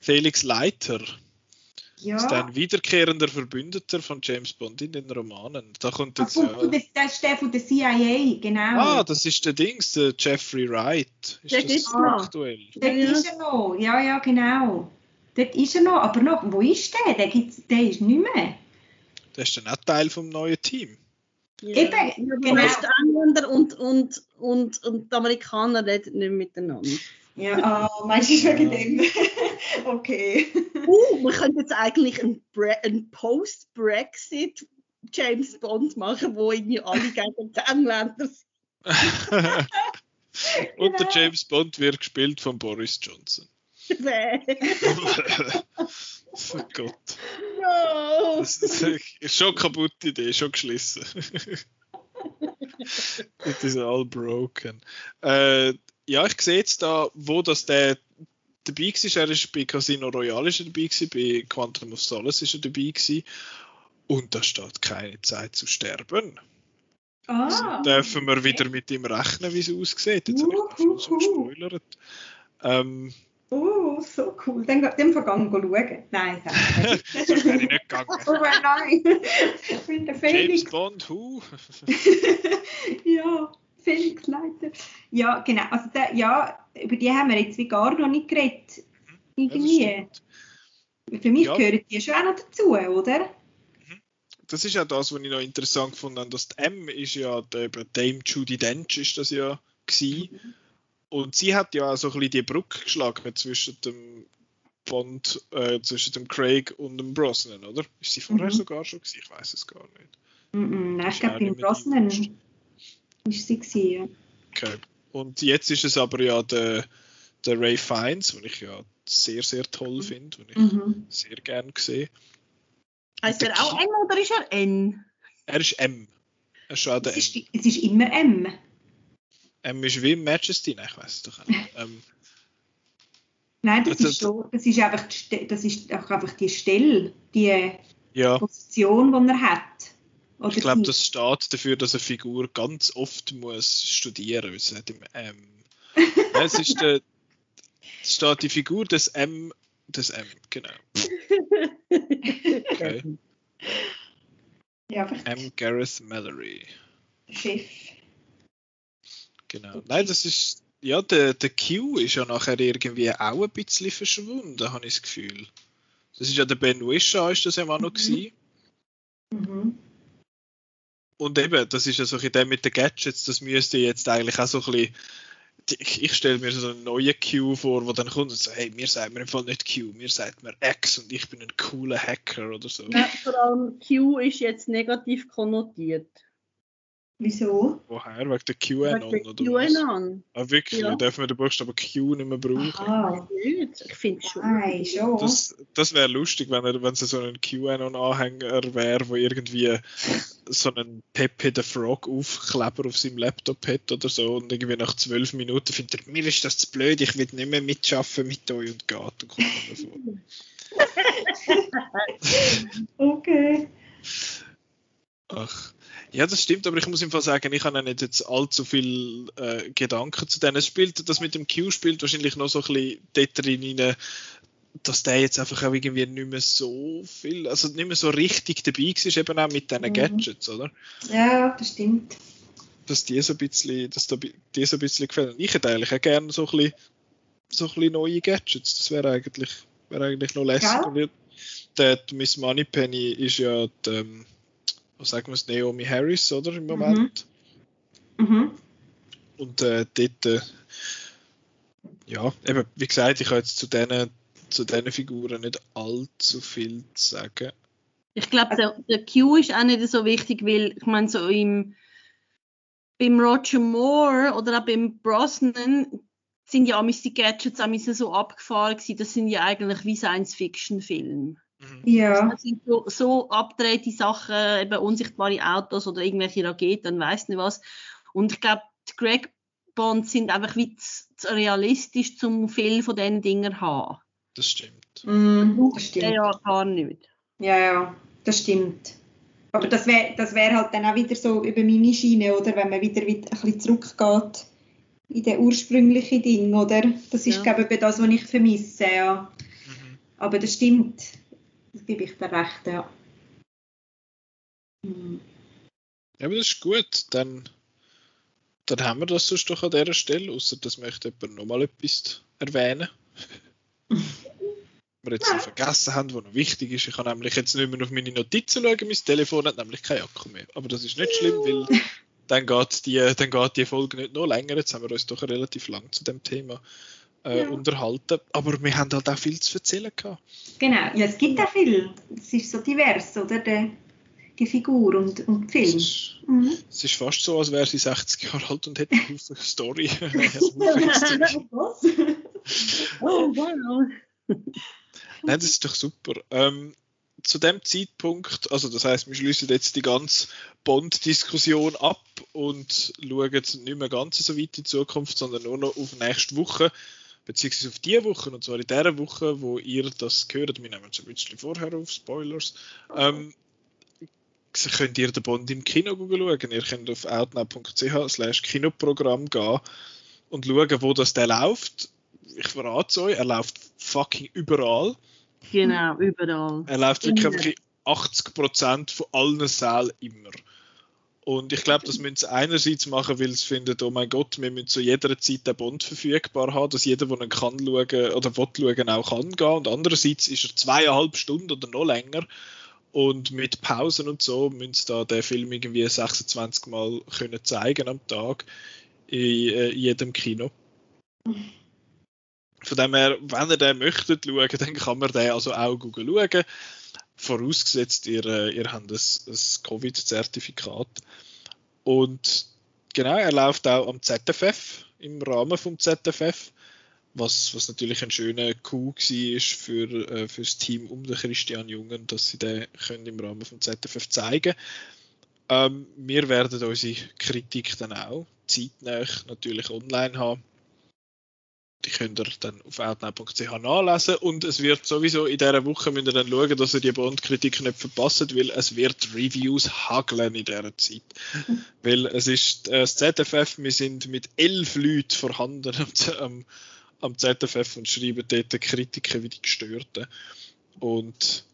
[SPEAKER 1] Felix Leiter. Ja. ist ein wiederkehrender Verbündeter von James Bond in den Romanen. Da kommt jetzt,
[SPEAKER 2] Ach, ja, das, das ist der von der CIA, genau.
[SPEAKER 1] Ah, das ist der Dings, der Jeffrey Wright.
[SPEAKER 2] Ist das ist aktuell? Dort ja. ist er noch, ja, ja, genau. Dort ist er noch, aber noch, wo ist der? Der, gibt's, der ist nicht mehr.
[SPEAKER 1] Der ist dann auch Teil vom neuen Team.
[SPEAKER 3] Ja. Eben, genau. Die Engländer und, und, und, und die Amerikaner reden nicht miteinander.
[SPEAKER 2] Ja, oh, meinst du wegen dem? okay.
[SPEAKER 3] Uh, man könnte jetzt eigentlich einen, einen Post-Brexit James Bond machen, wo irgendwie alle gegen die Engländer sind.
[SPEAKER 1] Und der genau. James Bond wird gespielt von Boris Johnson. oh Gott. No. Das ist schon kaputte Idee, schon geschlossen. It is all broken. Äh, ja, ich sehe jetzt da, wo das der dabei war. Er ist bei Casino Royale ist er dabei gewesen, bei Quantum of Solace ist er dabei gewesen. Und da steht keine Zeit zu sterben. Ah. Also dürfen wir wieder mit ihm rechnen, wie es aussieht. Jetzt habe ich schon so gespoilert. Ähm,
[SPEAKER 2] Oh, so cool. Dann, dann vergangen schauen. Nein,
[SPEAKER 1] das wäre ich nicht gegangen.
[SPEAKER 2] Oh nein, ich bin der Felix.
[SPEAKER 1] James Bond, who?
[SPEAKER 2] ja, Felix Leiter. Ja, genau. Also der, ja, über die haben wir jetzt wie gar noch nicht geredet. Irgendwie. Ja, Für mich ja. gehören die schon auch noch dazu, oder? Mhm.
[SPEAKER 1] Das ist ja das, was ich noch interessant fand. Dass die M ist ja, der, Dame Judy Dench ist das ja gewesen. Mhm und sie hat ja so ein bisschen die Brücke geschlagen zwischen dem Bond, äh, zwischen dem Craig und dem Brosnan, oder? Ist sie vorher mhm. sogar schon gewesen? Ich weiß es gar nicht.
[SPEAKER 2] Mhm, nein, ich glaube, beim Brosnan ist sie gewesen, ja.
[SPEAKER 1] Okay. Und jetzt ist es aber ja der, der Ray Fiennes, den ich ja sehr, sehr toll mhm. finde, den ich mhm. sehr gerne sehe.
[SPEAKER 3] Heißt er auch M oder ist er N?
[SPEAKER 1] Er ist M. Er ist es,
[SPEAKER 2] ist, es ist immer M.
[SPEAKER 1] Ähm, ist wie Majesty? Nein, ich weiß es doch nicht. Ähm,
[SPEAKER 2] Nein, das, also, ist so, das ist einfach die, das ist einfach die Stelle, die ja. Position, die er hat.
[SPEAKER 1] Oder ich glaube, das steht dafür, dass eine Figur ganz oft muss studieren muss. Ähm, es ist der, es steht die Figur des M, des M, genau. Okay. Ja, M. Gareth Mallory.
[SPEAKER 2] Chef.
[SPEAKER 1] Genau. Nein, das ist. Ja, der, der Q ist ja nachher irgendwie auch ein bisschen verschwunden, habe ich das Gefühl. Das ist ja der Ben Wishaw, ist das ja auch noch mhm. Mhm. Und eben, das ist ja so ein mit den Gadgets, das müsste jetzt eigentlich auch so ein bisschen. Ich stelle mir so einen neuen Q vor, wo dann kommt und sagt, hey, mir sagt man im Fall nicht Q, mir sagt man X und ich bin ein cooler Hacker oder so.
[SPEAKER 3] Ja, vor allem Q ist jetzt negativ konnotiert.
[SPEAKER 2] Wieso?
[SPEAKER 1] Woher? Wegen der QAnon
[SPEAKER 3] Wegen der QAnon.
[SPEAKER 1] Ah, wirklich? Ja. Dürfen wir den Buchstaben Q nicht mehr brauchen?
[SPEAKER 3] Ah, ich finde schon.
[SPEAKER 2] Nein, schon.
[SPEAKER 1] Das, das wäre lustig, wenn, er, wenn es so ein QAnon-Anhänger wäre, der irgendwie so einen Pepe the Frog Aufkleber auf seinem Laptop hat oder so und irgendwie nach zwölf Minuten findet er, mir ist das zu blöd, ich will nicht mehr mitschaffen mit euch und geht und kommt
[SPEAKER 2] nicht vor. okay.
[SPEAKER 1] Ach. Ja, das stimmt, aber ich muss im Fall sagen, ich habe nicht jetzt allzu viel äh, Gedanken zu denen. Es spielt, das mit dem Q spielt wahrscheinlich noch so ein bisschen dort rein, dass der jetzt einfach auch irgendwie nicht mehr so viel, also nicht mehr so richtig dabei ist, eben auch mit diesen mhm. Gadgets, oder?
[SPEAKER 2] Ja, das stimmt.
[SPEAKER 1] Dass die so ein bisschen, dass die so ein bisschen gefallen. Ich hätte eigentlich auch gerne so ein bisschen, so ein bisschen neue Gadgets. Das wäre eigentlich, wäre eigentlich noch lässig. Ja. Der, Miss Moneypenny ist ja die, ähm, was sagen wir es, Naomi Harris, oder, im Moment. Mhm. Mhm. Und äh, dort, äh, ja, eben, wie gesagt, ich habe jetzt zu diesen zu diesen Figuren nicht allzu viel zu sagen.
[SPEAKER 3] Ich glaube, der, der Q ist auch nicht so wichtig, weil ich meine, so im, beim Roger Moore oder auch beim Brosnan sind ja die Gadgets auch so abgefahren gewesen. Das sind ja eigentlich wie Science-Fiction-Filme.
[SPEAKER 2] Mhm. Ja.
[SPEAKER 3] Das sind so, so abgedrehte Sachen, eben unsichtbare Autos oder irgendwelche Raketen, weiß nicht was. Und ich glaube, die Greg Bonds sind einfach wie zu, zu realistisch zum viel von diesen Dingen haben.
[SPEAKER 1] Das stimmt.
[SPEAKER 2] Mm, das stimmt.
[SPEAKER 3] Ja, gar nicht.
[SPEAKER 2] Ja, ja, das stimmt. Aber das wäre das wär halt dann auch wieder so über meine Schiene, oder? Wenn man wieder, wieder ein bisschen zurückgeht in den ursprünglichen Ding, oder? Das ist, ja. glaube ich, das, was ich vermisse, ja. Mhm. Aber das stimmt. Das gebe ich dir recht, ja.
[SPEAKER 1] Hm. Ja, aber das ist gut. Dann, dann haben wir das sonst doch an dieser Stelle, außer dass möchte jemand nochmal etwas erwähnen. Wir jetzt ja. noch vergessen haben, was noch wichtig ist. Ich kann nämlich jetzt nicht mehr auf meine Notizen schauen, mein Telefon hat nämlich kein Akku mehr. Aber das ist nicht schlimm, weil dann geht die, dann geht die Folge nicht noch länger. Jetzt haben wir uns doch relativ lang zu dem Thema äh, ja. unterhalten. Aber wir haben halt auch viel zu erzählen gehabt.
[SPEAKER 2] Genau, ja, es gibt auch viel. Es ist so divers, oder? Der, die Figur und, und
[SPEAKER 1] Es
[SPEAKER 2] Film.
[SPEAKER 1] ist,
[SPEAKER 2] Mhm.
[SPEAKER 1] es ist fast so, als wäre sie 60 Jahre alt und hätte eine Story.
[SPEAKER 3] Oh, wow.
[SPEAKER 1] Nein, das ist doch super. Ähm, zu dem Zeitpunkt, also das heißt, wir schließen jetzt die ganze Bond-Diskussion ab und schauen jetzt nicht mehr ganz so weit in die Zukunft, sondern nur noch auf nächste Woche, beziehungsweise auf die Woche, und zwar in der Woche, wo ihr das gehört. Wir nehmen es ein bisschen vorher auf, Spoilers. Ähm, könnt ihr den Bond im Kino schauen. Ihr könnt auf outnow.ch slash Kinoprogramm gehen und schauen, wo das der läuft. Ich verrate es euch, er läuft fucking überall.
[SPEAKER 3] Genau, überall.
[SPEAKER 1] Er läuft wirklich
[SPEAKER 3] Immer.
[SPEAKER 1] einfach in 80% von allen Sälen immer. Und ich glaube, das müssen sie einerseits machen, weil sie finden, oh mein Gott, wir müssen zu jeder Zeit den Bond verfügbar haben, dass jeder, der ihn kann schauen oder will schauen, auch kann gehen. Und andererseits ist er zweieinhalb Stunden oder noch länger. Und mit Pausen und so müssen sie da den Film irgendwie 26 Mal können zeigen am Tag in, äh, in jedem Kino. Von dem her, wenn ihr den möchtet schauen, dann kann man den also auch schauen. Vorausgesetzt, ihr, äh, ihr habt ein, ein Covid-Zertifikat. Und genau, er läuft auch am ZFF, im Rahmen vom ZFF, was, was natürlich ein schöner Coup war für, äh, für das Team um den Christian Jungen, dass sie den können im Rahmen vom ZFF zeigen ähm, Wir werden unsere Kritik dann auch zeitnah natürlich online haben. Die könnt ihr dann auf outnow.ch nachlesen und es wird sowieso in dieser Woche müsst ihr dann schauen, dass ihr die Bond-Kritik nicht verpasst, weil es wird Reviews hageln in dieser Zeit. weil es ist äh, das ZFF, wir sind mit elf Leuten vorhanden am, am ZFF und schreiben dort Kritiken wie die Gestörten. Und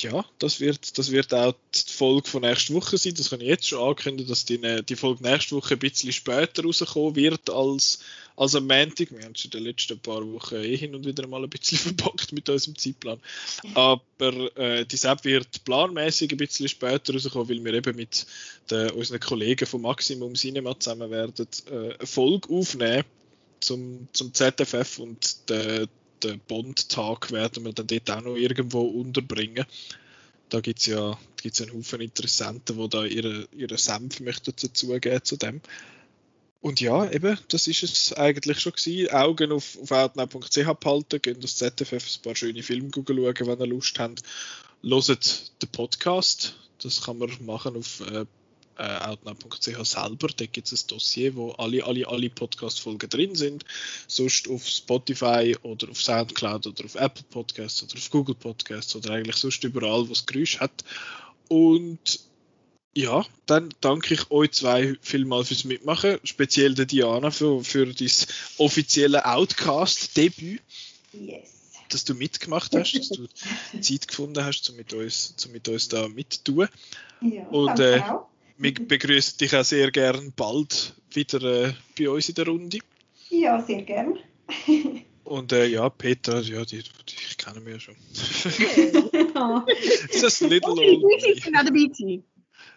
[SPEAKER 1] ja, das wird, das wird auch die Folge von nächster Woche sein. Das kann ich jetzt schon ankündigen, dass die, die Folge nächste Woche ein bisschen später rauskommen wird als, als am Montag. Wir haben schon in den letzten paar Wochen eh hin und wieder mal ein bisschen verbockt mit unserem Zeitplan. Aber äh, die App wird planmäßig ein bisschen später rauskommen, weil wir eben mit den, unseren Kollegen von Maximum Cinema zusammen werden äh, eine Folge aufnehmen zum, zum ZFF und der, den Bond-Tag werden wir dann dort auch noch irgendwo unterbringen. Da gibt es ja gibt's einen Haufen Interessenten, die da ihre, ihre Senf möchten dazugeben zu dem. Und ja, eben, das ist es eigentlich schon gewesen. Augen auf, auf outnow.ch behalten, gehen das ZFF ein paar schöne Filme schauen, wenn ihr Lust habt. Loset den Podcast, das kann man machen auf äh, äh, outnow.ch selber. Da gibt es ein Dossier, wo alle, alle, alle Podcast-Folgen drin sind. Sonst auf Spotify oder auf Soundcloud oder auf Apple Podcasts oder auf Google Podcasts oder eigentlich sonst überall, wo es Geräusch hat. Und ja, dann danke ich euch zwei vielmal fürs Mitmachen, speziell der Diana für, für dein offizielle Outcast-Debüt,
[SPEAKER 2] Yes.
[SPEAKER 1] dass du mitgemacht hast, dass du Zeit gefunden hast, um mit uns, um mit uns da mitzutun.
[SPEAKER 2] Ja,
[SPEAKER 1] Und, äh,
[SPEAKER 2] auch.
[SPEAKER 1] Wir begrüßen dich auch sehr gern bald wieder äh, bei uns in der Runde.
[SPEAKER 2] Ja, sehr gern.
[SPEAKER 1] Und äh, ja, Peter, ja, die, die ich kenne mich ja schon.
[SPEAKER 2] Ja.
[SPEAKER 1] Ist das Little Old
[SPEAKER 3] die
[SPEAKER 1] Me?
[SPEAKER 3] sind auch dabei gewesen.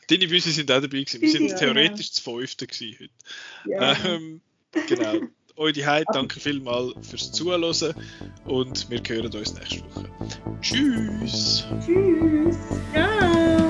[SPEAKER 1] Deine Büsse sind auch dabei gewesen. Wir sind
[SPEAKER 2] Ja.
[SPEAKER 1] theoretisch das Fünfte gewesen heute.
[SPEAKER 3] Ja.
[SPEAKER 1] Ähm, genau. Euch die Heid, danke vielmals fürs Zuhören und wir hören uns nächste Woche. Tschüss!
[SPEAKER 2] Tschüss.
[SPEAKER 3] Ciao.